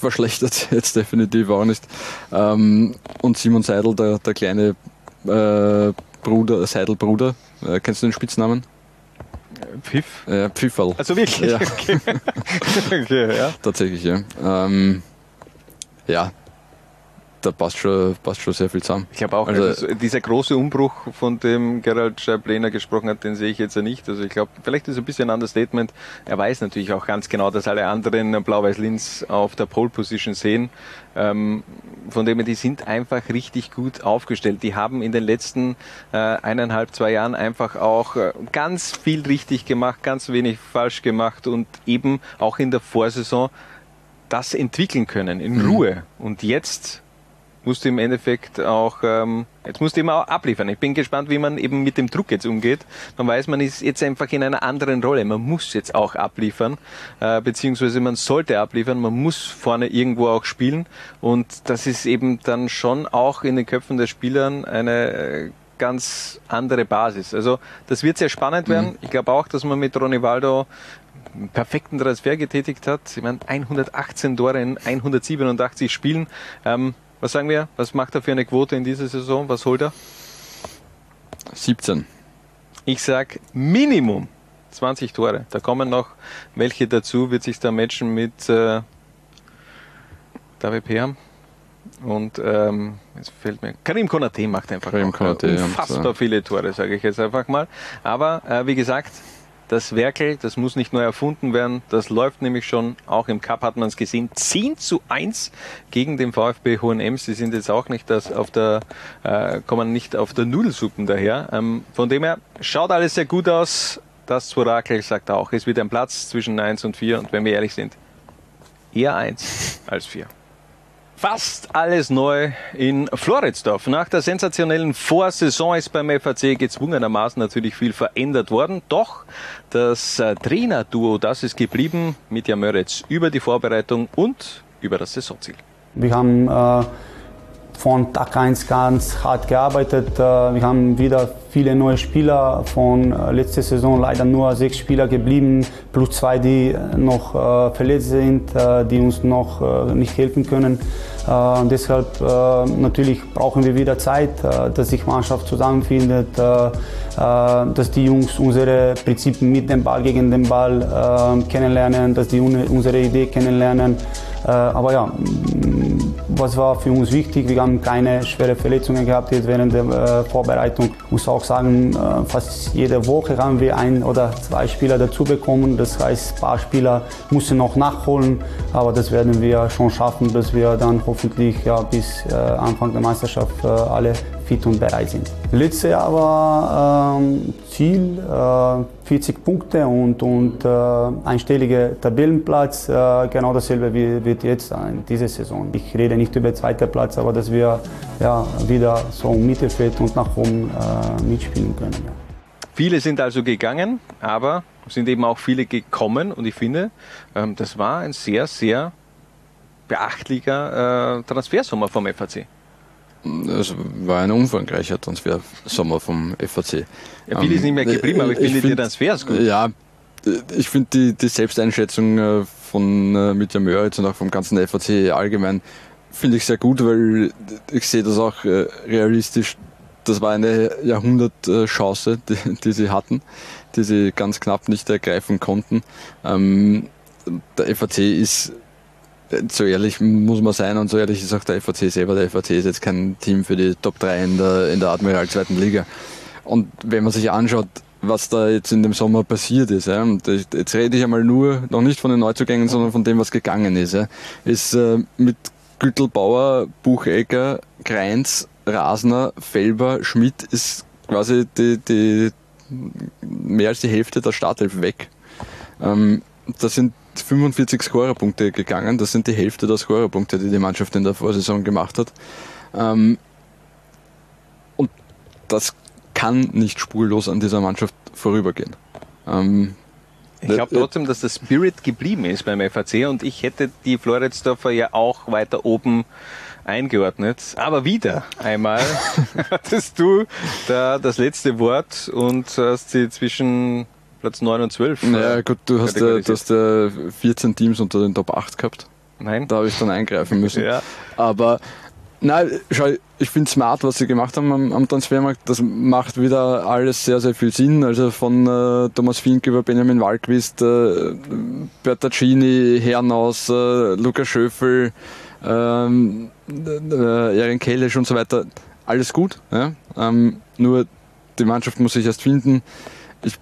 verschlechtert [LAUGHS] jetzt definitiv auch nicht. Ähm, und Simon Seidel, der, der kleine äh, Bruder, Seidel-Bruder, äh, kennst du den Spitznamen? Pfiff? Äh, Pfifferl. Also wirklich? Ja. [LAUGHS] Okay. [LAUGHS] okay, ja. Tatsächlich, ja. Ähm, ja, da passt schon, passt schon sehr viel zusammen. Ich glaube auch, Also, also, dieser große Umbruch, von dem Gerald Scheiblehner gesprochen hat, den sehe ich jetzt ja nicht. Also ich glaube, vielleicht ist es ein bisschen ein Understatement. Er weiß natürlich auch ganz genau, dass alle anderen Blau-Weiß-Linz auf der Pole-Position sehen. Ähm, von dem her, die sind einfach richtig gut aufgestellt. Die haben in den letzten äh, eineinhalb, zwei Jahren einfach auch äh, ganz viel richtig gemacht, ganz wenig falsch gemacht und eben auch in der Vorsaison das entwickeln können in Mhm. Ruhe. Und jetzt musst du im Endeffekt auch, ähm, jetzt musst du immer auch abliefern. Ich bin gespannt, wie man eben mit dem Druck jetzt umgeht. Man weiß, man ist jetzt einfach in einer anderen Rolle. Man muss jetzt auch abliefern, äh, beziehungsweise man sollte abliefern. Man muss vorne irgendwo auch spielen. Und das ist eben dann schon auch in den Köpfen der Spielern eine äh, ganz andere Basis. Also das wird sehr spannend werden. Ich glaube auch, dass man mit Ronny Waldo einen perfekten Transfer getätigt hat. Ich meine, 118 Tore in 187 Spielen. Ähm, was sagen wir? Was macht er für eine Quote in dieser Saison? Was holt er? 17. Ich sag Minimum 20 Tore. Da kommen noch welche dazu, wird sich da matchen mit äh, David Perham. Und ähm, es fällt mir. Karim Konate macht einfach Karim Konate, unfassbar ja. viele Tore, sage ich jetzt einfach mal. Aber äh, wie gesagt, das Werkel, das muss nicht neu erfunden werden. Das läuft nämlich schon. Auch im Cup hat man es gesehen. 10 zu 1 gegen den VfB Hohenems. Sie sind jetzt auch nicht das auf der, äh, kommen nicht auf der Nudelsuppen daher. Ähm, von dem her schaut alles sehr gut aus. Das Orakel sagt auch, es wird ein Platz zwischen 1 und 4. Und wenn wir ehrlich sind, eher 1 als 4. Fast alles neu in Floridsdorf. Nach der sensationellen Vorsaison ist beim FAC gezwungenermaßen natürlich viel verändert worden. Doch das äh, Trainerduo, das ist geblieben. Mitja Möritz über die Vorbereitung und über das Saisonziel. Wir haben äh, von Tag 1 ganz hart gearbeitet. Äh, wir haben wieder viele neue Spieler. Von äh, letzter Saison leider nur sechs Spieler geblieben, plus zwei, die noch äh, verletzt sind, die uns noch nicht helfen können. Deshalb natürlich brauchen wir wieder Zeit, dass sich Mannschaft zusammenfindet, dass die Jungs unsere Prinzipien mit dem Ball gegen den Ball kennenlernen, dass die un unsere Idee kennenlernen. Äh, aber ja, m, was war für uns wichtig? Wir haben keine schwere Verletzungen gehabt jetzt während der äh, Vorbereitung. Ich muss auch sagen, äh, fast jede Woche haben wir ein oder zwei Spieler dazu bekommen. Das heißt, ein paar Spieler müssen noch nachholen, aber das werden wir schon schaffen, dass wir dann hoffentlich ja, bis Anfang der Meisterschaft alle fit und bereit sind. Letztes Jahr war ähm, Ziel äh, 40 Punkte und, und äh, einstelliger Tabellenplatz. Äh, genau dasselbe wie, wird jetzt sein, diese Saison. Ich rede nicht über zweiten Platz, aber dass wir ja, wieder so im Mittelfeld und nach oben äh, mitspielen können. Ja. Viele sind also gegangen, aber sind eben auch viele gekommen und ich finde, ähm, das war ein sehr, sehr beachtlicher äh, Transfersommer vom FAC. Es war ein umfangreicher Transfersommer vom FAC. Ja, viel ist nicht mehr geblieben, aber ich finde die Transfers gut. Ja, ich finde die, die Selbsteinschätzung äh, von äh, Mitja Möritz und auch vom ganzen FAC allgemein finde ich sehr gut, weil ich sehe das auch äh, realistisch. Das war eine Jahrhundertchance, die, die sie hatten, die sie ganz knapp nicht ergreifen konnten. Ähm, der FAC ist so ehrlich muss man sein und so ehrlich ist auch der FAC selber. Der FAC ist jetzt kein Team für die Top 3 in der, in der Admiral zweiten Liga. Und wenn man sich anschaut, was da jetzt in dem Sommer passiert ist, ja, und jetzt rede ich einmal nur, noch nicht von den Neuzugängen, sondern von dem, was gegangen ist, ja, ist äh, mit Güttelbauer, Buchegger, Kreins, Rasner, Felber, Schmidt ist quasi die, die mehr als die Hälfte der Startelf weg. Ähm, das sind 45 Scorerpunkte gegangen. Das sind die Hälfte der Scorerpunkte, die die Mannschaft in der Vorsaison gemacht hat. Ähm, und das kann nicht spurlos an dieser Mannschaft vorübergehen. Ähm, ich glaube trotzdem, dass der Spirit geblieben ist beim FAC und ich hätte die Floridsdorfer ja auch weiter oben eingeordnet. Aber wieder einmal [LAUGHS] hattest du da das letzte Wort und hast sie zwischen Platz 9 und 12. Ja, gut, du hast, ja, du hast ja 14 Teams unter den Top 8 gehabt. Nein. Da habe ich dann eingreifen müssen. [LAUGHS] ja. Aber nein, schau, ich finde smart, was sie gemacht haben am, am, Transfermarkt. Das macht wieder alles sehr, sehr viel Sinn. Also von äh, Thomas Fink über Benjamin Walquist, äh, Bertaccini, Hernaus, äh, Lukas Schöffel, ähm, äh, Erin Kellesch und so weiter. Alles gut. Ja? Ähm, nur die Mannschaft muss sich erst finden. Ich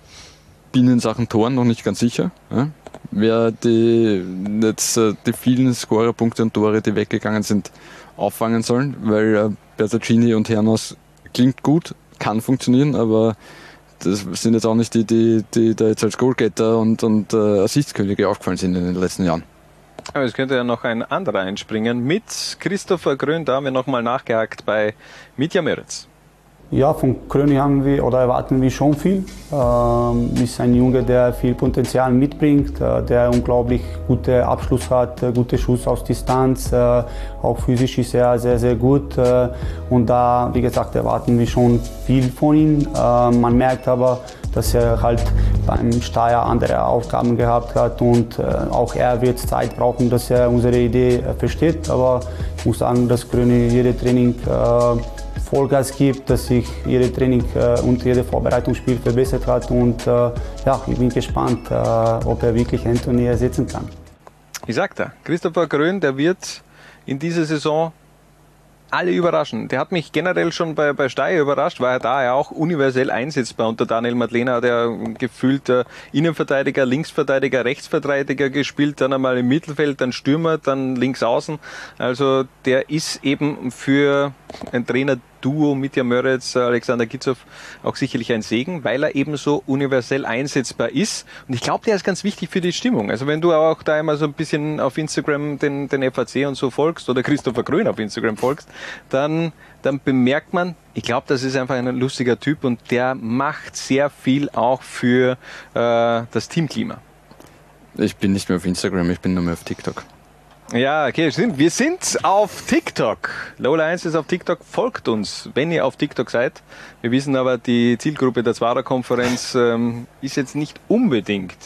bin in Sachen Toren noch nicht ganz sicher. Ja? Wer die, jetzt, äh, die vielen Scorerpunkte und Tore, die weggegangen sind, auffangen sollen, weil äh, Bertaccini und Hernos klingt gut, kann funktionieren, aber das sind jetzt auch nicht die, die, die da jetzt als Goalgetter und, und äh, Assistkönige aufgefallen sind in den letzten Jahren. Aber es könnte ja noch ein anderer einspringen. Mit Christopher Grün, da haben wir nochmal nachgehakt bei Mitja Meritz. Ja, von Kröni haben wir oder erwarten wir schon viel. Ähm, ist ein Junge, der viel Potenzial mitbringt, äh, der unglaublich gute Abschluss hat, äh, gute Schuss aus Distanz, äh, auch physisch ist er sehr, sehr gut. Äh, und da, wie gesagt, erwarten wir schon viel von ihm. Äh, man merkt aber, dass er halt beim Steier andere Aufgaben gehabt hat und äh, auch er wird Zeit brauchen, dass er unsere Idee versteht. Aber ich muss sagen, dass Kröni jede Training Vollgas gibt, dass sich jedes Training äh, und jedes Vorbereitungsspiel verbessert hat. Und äh, ja, ich bin gespannt, äh, ob er wirklich Anthony ersetzen kann. Ich sagte, Christopher Grön, der wird in dieser Saison alle überraschen. Der hat mich generell schon bei, bei Steyr überrascht, war er da ja auch universell einsetzbar. Unter Daniel Madlena hat er gefühlt Innenverteidiger, Linksverteidiger, Rechtsverteidiger gespielt, dann einmal im Mittelfeld, dann Stürmer, dann links außen. Also der ist eben für ein Trainer Duo Mitja Möritz, Alexander Gitzow auch sicherlich ein Segen, weil er eben so universell einsetzbar ist. Und ich glaube, der ist ganz wichtig für die Stimmung. Also wenn du auch da immer so ein bisschen auf Instagram den, den FAC und so folgst oder Christopher Grün auf Instagram folgst, dann, dann bemerkt man, ich glaube, das ist einfach ein lustiger Typ und der macht sehr viel auch für äh, das Teamklima. Ich bin nicht mehr auf Instagram, ich bin nur mehr auf TikTok. Ja, okay, stimmt. Wir sind auf TikTok. Lola 1 ist auf TikTok. Folgt uns, wenn ihr auf TikTok seid. Wir wissen aber, die Zielgruppe der Zwarer-Konferenz ähm, ist jetzt nicht unbedingt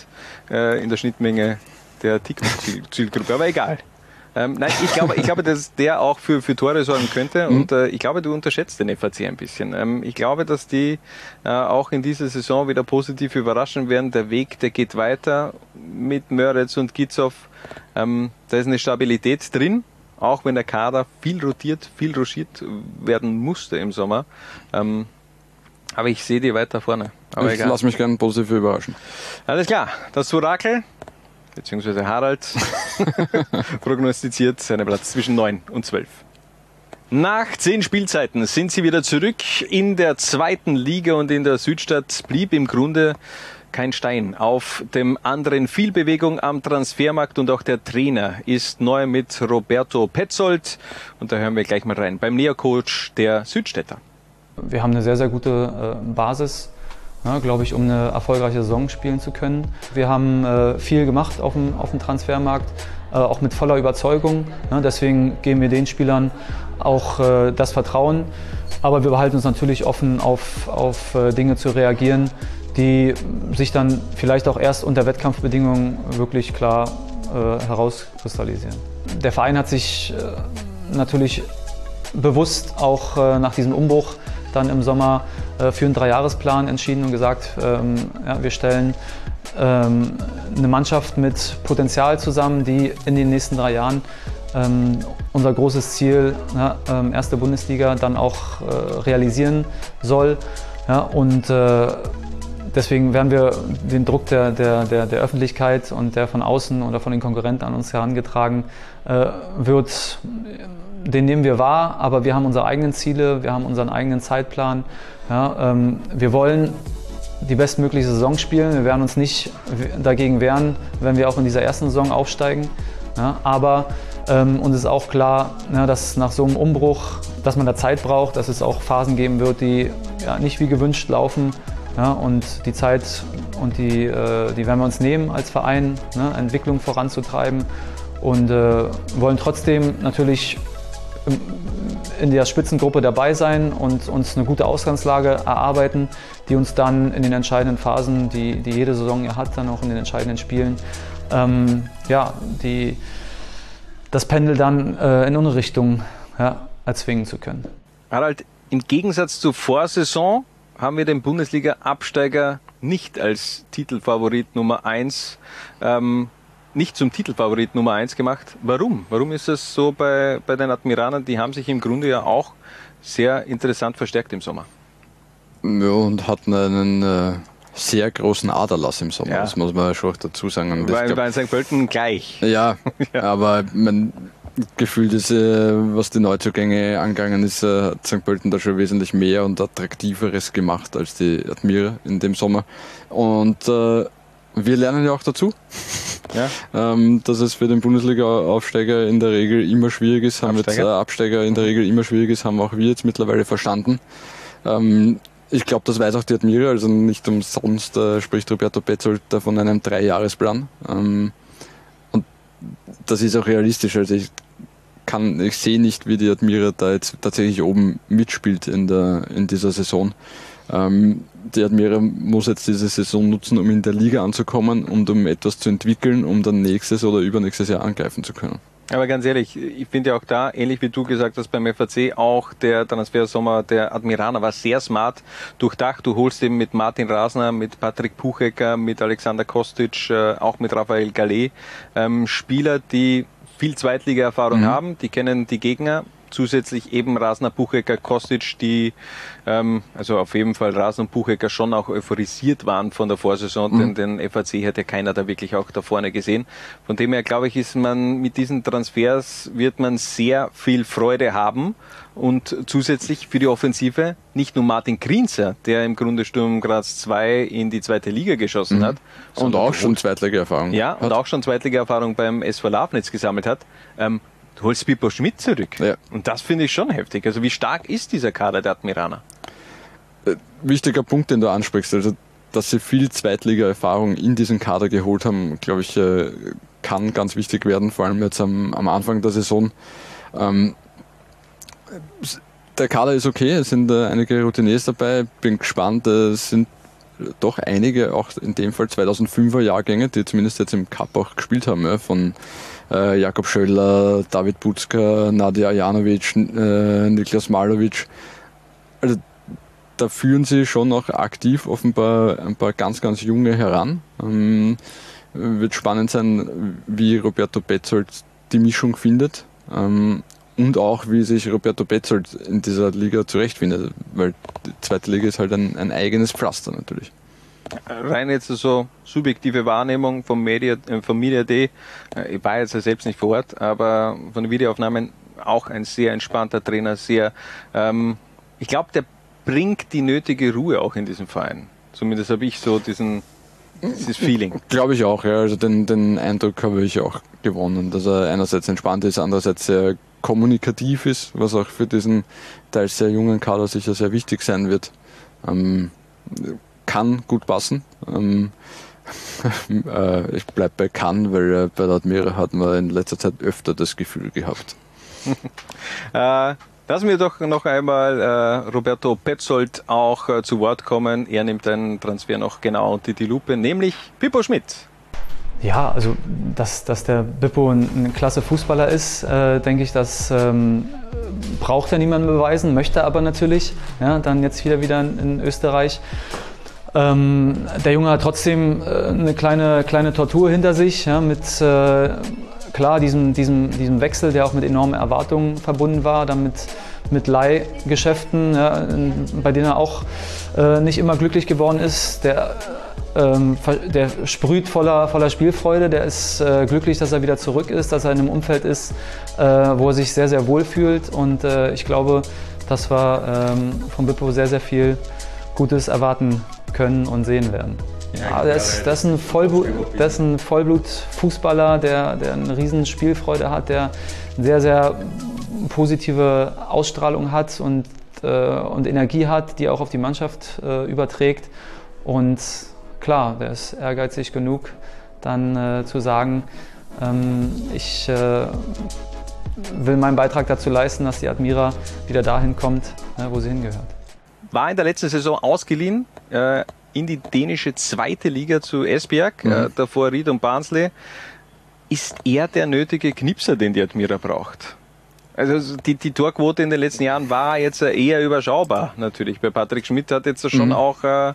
äh, in der Schnittmenge der TikTok-Zielgruppe, aber egal. Ähm, nein, ich glaube, ich glaube, dass der auch für, für Tore sorgen könnte Mhm. und äh, ich glaube, du unterschätzt den FAC ein bisschen. Ähm, ich glaube, dass die äh, auch in dieser Saison wieder positiv überraschen werden. Der Weg, der geht weiter mit Möritz und Gitzow. Ähm, da ist eine Stabilität drin, auch wenn der Kader viel rotiert, viel rochiert werden musste im Sommer. Ähm, aber ich sehe die weiter vorne. Aber ich egal. lasse mich gerne positiv überraschen. Alles klar, das Orakel, beziehungsweise Harald, [LAUGHS] prognostiziert seinen Platz zwischen 9 und 12. Nach zehn Spielzeiten sind sie wieder zurück in der zweiten Liga und in der Südstadt blieb im Grunde kein Stein auf dem anderen. Viel Bewegung am Transfermarkt und auch der Trainer ist neu mit Roberto Petzold. Und da hören wir gleich mal rein beim Nähercoach der Südstädter. Wir haben eine sehr, sehr gute äh, Basis, ja, glaube ich, um eine erfolgreiche Saison spielen zu können. Wir haben äh, viel gemacht auf dem, auf dem Transfermarkt, äh, auch mit voller Überzeugung. Ja, deswegen geben wir den Spielern auch äh, das Vertrauen. Aber wir behalten uns natürlich offen, auf, auf äh, Dinge zu reagieren, die sich dann vielleicht auch erst unter Wettkampfbedingungen wirklich klar äh, herauskristallisieren. Der Verein hat sich äh, natürlich bewusst auch äh, nach diesem Umbruch dann im Sommer äh, für einen Dreijahresplan entschieden und gesagt, ähm, ja, wir stellen ähm, eine Mannschaft mit Potenzial zusammen, die in den nächsten drei Jahren ähm, unser großes Ziel, ja, ähm, erste Bundesliga, dann auch äh, realisieren soll. Ja, und äh, deswegen werden wir den Druck der, der, der, der Öffentlichkeit und der von außen oder von den Konkurrenten an uns herangetragen äh, wird, den nehmen wir wahr, aber wir haben unsere eigenen Ziele, wir haben unseren eigenen Zeitplan. Ja, ähm, wir wollen die bestmögliche Saison spielen. Wir werden uns nicht dagegen wehren, wenn wir auch in dieser ersten Saison aufsteigen. Ja, aber ähm, uns ist auch klar, ja, dass nach so einem Umbruch, dass man da Zeit braucht, dass es auch Phasen geben wird, die ja, nicht wie gewünscht laufen. Ja, und die Zeit und die, äh, die werden wir uns nehmen als Verein, ne, Entwicklung voranzutreiben und äh, wollen trotzdem natürlich in der Spitzengruppe dabei sein und uns eine gute Ausgangslage erarbeiten, die uns dann in den entscheidenden Phasen, die, die jede Saison ja hat, dann auch in den entscheidenden Spielen, ähm, ja, die, das Pendel dann äh, in unsere Richtung ja, erzwingen zu können. Harald, im Gegensatz zur Vorsaison haben wir den Bundesliga-Absteiger nicht als Titelfavorit Nummer 1, ähm, nicht zum Titelfavorit Nummer 1 gemacht. Warum? Warum ist das so bei, bei den Admiranern? Die haben sich im Grunde ja auch sehr interessant verstärkt im Sommer. Ja, und hatten einen äh, sehr großen Aderlass im Sommer, Ja. das muss man schon auch dazu sagen. Und Bei, glaub- bei St. Pölten gleich. Ja, [LAUGHS] aber mein Gefühl ist, äh, was die Neuzugänge angegangen ist, äh, hat St. Pölten da schon wesentlich mehr und attraktiveres gemacht als die Admira in dem Sommer. Und äh, wir lernen ja auch dazu, [LAUGHS] ähm, dass es für den Bundesliga-Aufsteiger in der Regel immer schwierig ist, haben jetzt äh, Absteiger? Absteiger in der Regel immer schwierig ist, haben auch wir jetzt mittlerweile verstanden. Ähm, ich glaube, das weiß auch die Admira, also nicht umsonst äh, spricht Roberto Petzold von einem Dreijahresplan. Ähm, das ist auch realistisch. Also ich kann, ich sehe nicht, wie die Admira da jetzt tatsächlich oben mitspielt in der in dieser Saison. Ähm, die Admira muss jetzt diese Saison nutzen, um in der Liga anzukommen und um etwas zu entwickeln, um dann nächstes oder übernächstes Jahr angreifen zu können. Aber ganz ehrlich, ich finde ja auch da, ähnlich wie du gesagt hast beim FAC, auch der Transfersommer der Admiraner war sehr smart durchdacht. Du holst eben mit Martin Rasner, mit Patrick Puchecker, mit Alexander Kostic, äh, auch mit Raphael Gallet ähm, Spieler, die viel Zweitliga-Erfahrung Mhm. haben, die kennen die Gegner. Zusätzlich eben Rasner, Buchecker, Kostic, die ähm, also auf jeden Fall Rasner und Buchecker schon auch euphorisiert waren von der Vorsaison, Mhm. denn den FAC hat ja keiner da wirklich auch da vorne gesehen. Von dem her glaube ich, ist man mit diesen Transfers wird man sehr viel Freude haben und zusätzlich für die Offensive nicht nur Martin Grinzer, der im Grunde Sturm Graz 2 in die zweite Liga geschossen Mhm. hat. Und sondern auch schon Zweitliga-Erfahrung. ja, und auch schon Zweitliga-Erfahrung beim SV Lafnitz gesammelt hat. Ähm, du holst Pippo Schmidt zurück. Und das finde ich schon heftig. Also wie stark ist dieser Kader der Admiraner? Äh, wichtiger Punkt, den du ansprichst, also dass sie viel Zweitliga-Erfahrung in diesen Kader geholt haben, glaube ich, äh, kann ganz wichtig werden, vor allem jetzt am, am Anfang der Saison. Ähm, der Kader ist okay, es sind äh, einige Routiniers dabei, bin gespannt, äh, es sind doch einige, auch in dem Fall 2005er Jahrgänge, die zumindest jetzt im Cup auch gespielt haben, ja, von äh, Jakob Schöller, David Butzka, Nadia Janovic, äh, Niklas Malovic. Also da führen sie schon noch aktiv offenbar ein paar ganz, ganz junge heran. Ähm, wird spannend sein, wie Roberto Betzold die Mischung findet. Ähm, und auch, wie sich Roberto Betzold in dieser Liga zurechtfindet, weil die zweite Liga ist halt ein, ein eigenes Pflaster natürlich. Rein jetzt so subjektive Wahrnehmung vom Media, äh, vom Media Day. Äh, Ich war jetzt ja selbst nicht vor Ort, aber von den Videoaufnahmen auch ein sehr entspannter Trainer, sehr, ähm, ich glaube, der bringt die nötige Ruhe auch in diesem Verein. Zumindest habe ich so diesen, dieses Feeling. [LAUGHS] Glaube ich auch, ja. Also den, den Eindruck habe ich auch gewonnen, dass er einerseits entspannt ist, andererseits sehr kommunikativ ist, was auch für diesen teils sehr jungen Kader sicher sehr wichtig sein wird. Ähm, kann gut passen. Ähm, [LAUGHS] äh, ich bleibe bei kann, weil äh, bei der Admira hat man in letzter Zeit öfter das Gefühl gehabt. [LAUGHS] Äh, lassen wir doch noch einmal äh, Roberto Petzold auch äh, zu Wort kommen. Er nimmt den Transfer noch genau unter die Lupe, nämlich Pippo Schmidt. Ja, also dass, dass der Bippo ein, ein klasse Fußballer ist, äh, denke ich, das ähm, braucht er niemandem beweisen, möchte aber natürlich. Ja, dann jetzt wieder wieder in, in Österreich. Ähm, der Junge hat trotzdem äh, eine kleine, kleine Tortur hinter sich, ja, mit äh, klar diesem, diesem, diesem Wechsel, der auch mit enormen Erwartungen verbunden war, dann mit, mit Leihgeschäften, ja, bei denen er auch äh, nicht immer glücklich geworden ist. Der, ähm, der sprüht voller, voller Spielfreude, der ist äh, glücklich, dass er wieder zurück ist, dass er in einem Umfeld ist, äh, wo er sich sehr, sehr wohl fühlt. Und äh, ich glaube, dass wir ähm, von Bippo sehr, sehr viel Gutes erwarten können und sehen werden. Ja, das, ist- das, ist ein Vollblut, das ist ein Vollblut-Fußballer, der, der eine riesen Spielfreude hat, der sehr, sehr positive Ausstrahlung hat und, äh, und Energie hat, die auch auf die Mannschaft äh, überträgt. Und klar, der ist ehrgeizig genug, dann äh, zu sagen, ähm, ich äh, will meinen Beitrag dazu leisten, dass die Admira wieder dahin kommt, äh, wo sie hingehört. War in der letzten Saison ausgeliehen äh, in die dänische zweite Liga zu Esbjerg, Mhm. äh, davor Ried und Barnsley. Ist er der nötige Knipser, den die Admira braucht? Also die, die Torquote in den letzten Jahren war jetzt äh, eher überschaubar natürlich. Bei Patrick Schmidt hat jetzt schon Mhm. auch äh,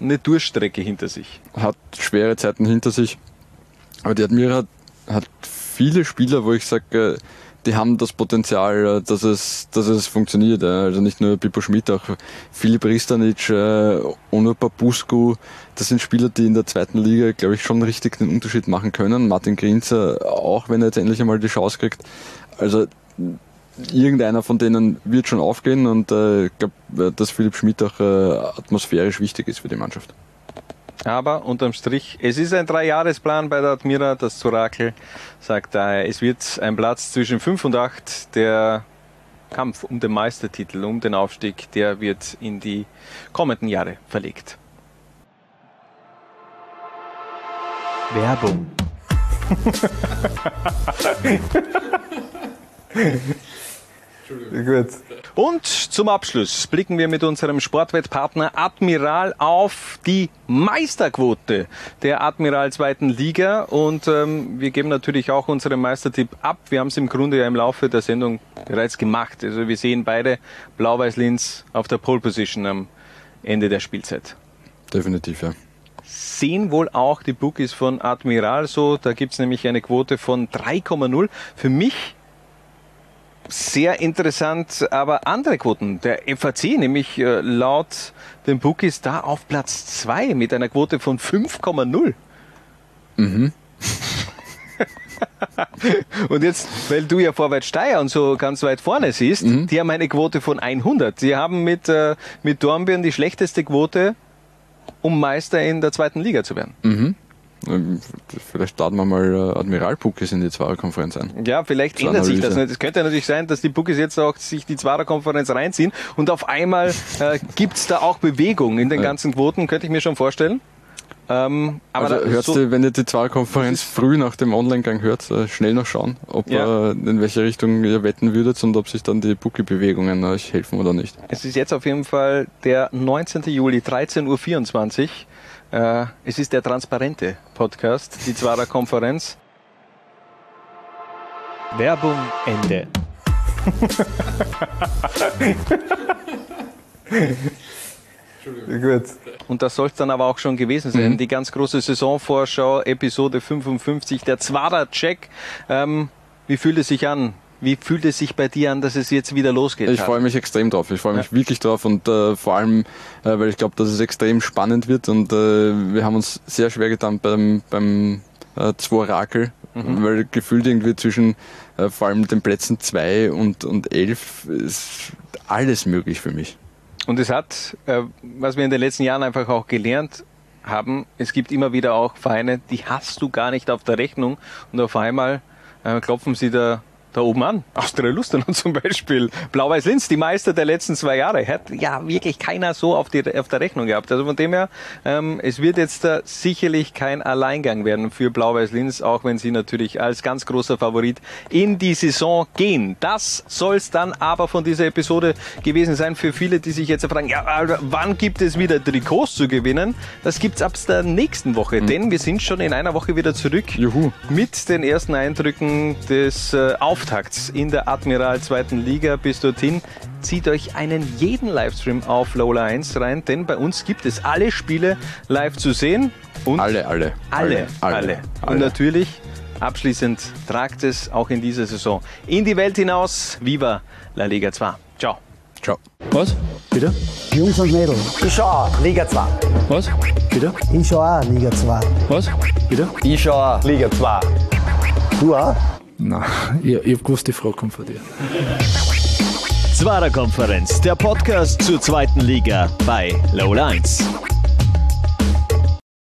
eine Durchstrecke hinter sich. hat schwere Zeiten hinter sich. Aber die Admira hat, hat viele Spieler, wo ich sage, die haben das Potenzial, äh, dass es, dass es funktioniert. Also nicht nur Pipo Schmidt, auch Filip Ristanic, äh, Ono Papusku. Das sind Spieler, die in der zweiten Liga, glaube ich, schon richtig den Unterschied machen können. Martin Grinzer auch, wenn er jetzt endlich einmal die Chance kriegt. Also irgendeiner von denen wird schon aufgehen und äh, ich glaube, dass Philipp Schmidt auch atmosphärisch wichtig ist für die Mannschaft. Aber unterm Strich, es ist ein Dreijahresplan bei der Admira. Das Zorakel sagt daher, es wird ein Platz zwischen 5 und 8. Der Kampf um den Meistertitel, um den Aufstieg, der wird in die kommenden Jahre verlegt. Werbung. [LAUGHS] Gut. Und zum Abschluss blicken wir mit unserem Sportwettpartner Admiral auf die Meisterquote der Admiral zweiten Liga. Und ähm, wir geben natürlich auch unseren Meistertipp ab. Wir haben es im Grunde ja im Laufe der Sendung bereits gemacht. Also wir sehen beide Blau-Weiß-Linz auf der Pole Position am Ende der Spielzeit. Definitiv, ja. Sehen wohl auch die Bookies von Admiral so. Da gibt es nämlich eine Quote von 3,0. Für mich sehr interessant, aber andere Quoten. Der FAC, nämlich äh, laut den Bookies, da auf Platz 2 mit einer Quote von 5,0. Mhm. [LAUGHS] und jetzt, weil du ja Vorwärts Steyr und so ganz weit vorne siehst, Mhm. die haben eine Quote von 100. Sie haben mit, äh, mit Dornbirn die schlechteste Quote, um Meister in der zweiten Liga zu werden. Mhm. Ähm, Vielleicht starten wir mal äh, Admiral Pukis in die Zweierkonferenz ein. Ja, vielleicht ändert sich das Analyse. nicht. Es könnte natürlich sein, dass die Bookies jetzt auch sich die Zwarer-Konferenz reinziehen und auf einmal äh, gibt's da auch Bewegung in den ganzen Quoten, könnte ich mir schon vorstellen. Ähm, aber also hört so, ihr, wenn ihr die Zweierkonferenz früh nach dem Online-Gang hört, äh, schnell noch schauen, ob Ja. äh, in welche Richtung ihr wetten würdet und ob sich dann die Bookie-Bewegungen euch helfen oder nicht. es ist jetzt auf jeden Fall der 19. Juli, 13.24 Uhr. Äh, es ist der transparente Podcast, die Zwarer-Konferenz. Werbung Ende. Gut. Und das soll es dann aber auch schon gewesen sein. Mhm. Die ganz große Saisonvorschau, Episode 55, der Zwarer-Check. Ähm, wie fühlt es sich an? Wie fühlt es sich bei dir an, dass es jetzt wieder losgeht? Ich freue mich extrem drauf. Ich freue mich wirklich drauf und äh, vor allem, äh, weil ich glaube, dass es extrem spannend wird und äh, wir haben uns sehr schwer getan beim, beim äh, Zworakel, Mhm. weil gefühlt irgendwie zwischen äh, vor allem den Plätzen 2 und, und 11 ist alles möglich für mich. Und es hat, äh, was wir in den letzten Jahren einfach auch gelernt haben, es gibt immer wieder auch Vereine, die hast du gar nicht auf der Rechnung und auf einmal äh, klopfen sie da, da oben an. Austria Lustenau zum Beispiel. Blau-Weiß Linz, die Meister der letzten zwei Jahre. Hat ja wirklich keiner so auf, die, auf der Rechnung gehabt. Also von dem her, ähm, es wird jetzt da sicherlich kein Alleingang werden für Blau-Weiß Linz, auch wenn sie natürlich als ganz großer Favorit in die Saison gehen. Das soll es dann aber von dieser Episode gewesen sein für viele, die sich jetzt fragen, ja, Alter, wann gibt es wieder Trikots zu gewinnen? Das gibt's ab der nächsten Woche, denn wir sind schon in einer Woche wieder zurück mit den ersten Eindrücken des äh, Auftakts in der Admiral zweiten Liga. Bis dorthin zieht euch einen jeden Livestream auf Lola 1 rein, denn bei uns gibt es alle Spiele live zu sehen. Und alle, alle. Alle, alle. Alle, Und natürlich, abschließend, tragt es auch in dieser Saison in die Welt hinaus. Viva La Liga 2. Ciao. Ciao. Was? Bitte? Jungs und Mädels. Ich schau auch Liga 2. Was? Bitte? Ich schau auch Liga 2. Was? Bitte? Ich schau auch Liga 2. Du auch? Nein, [LAUGHS] ich, ich hab gewusst, die Frage kommt von dir. Zwarer Konferenz, der Podcast zur zweiten Liga bei Low Lines.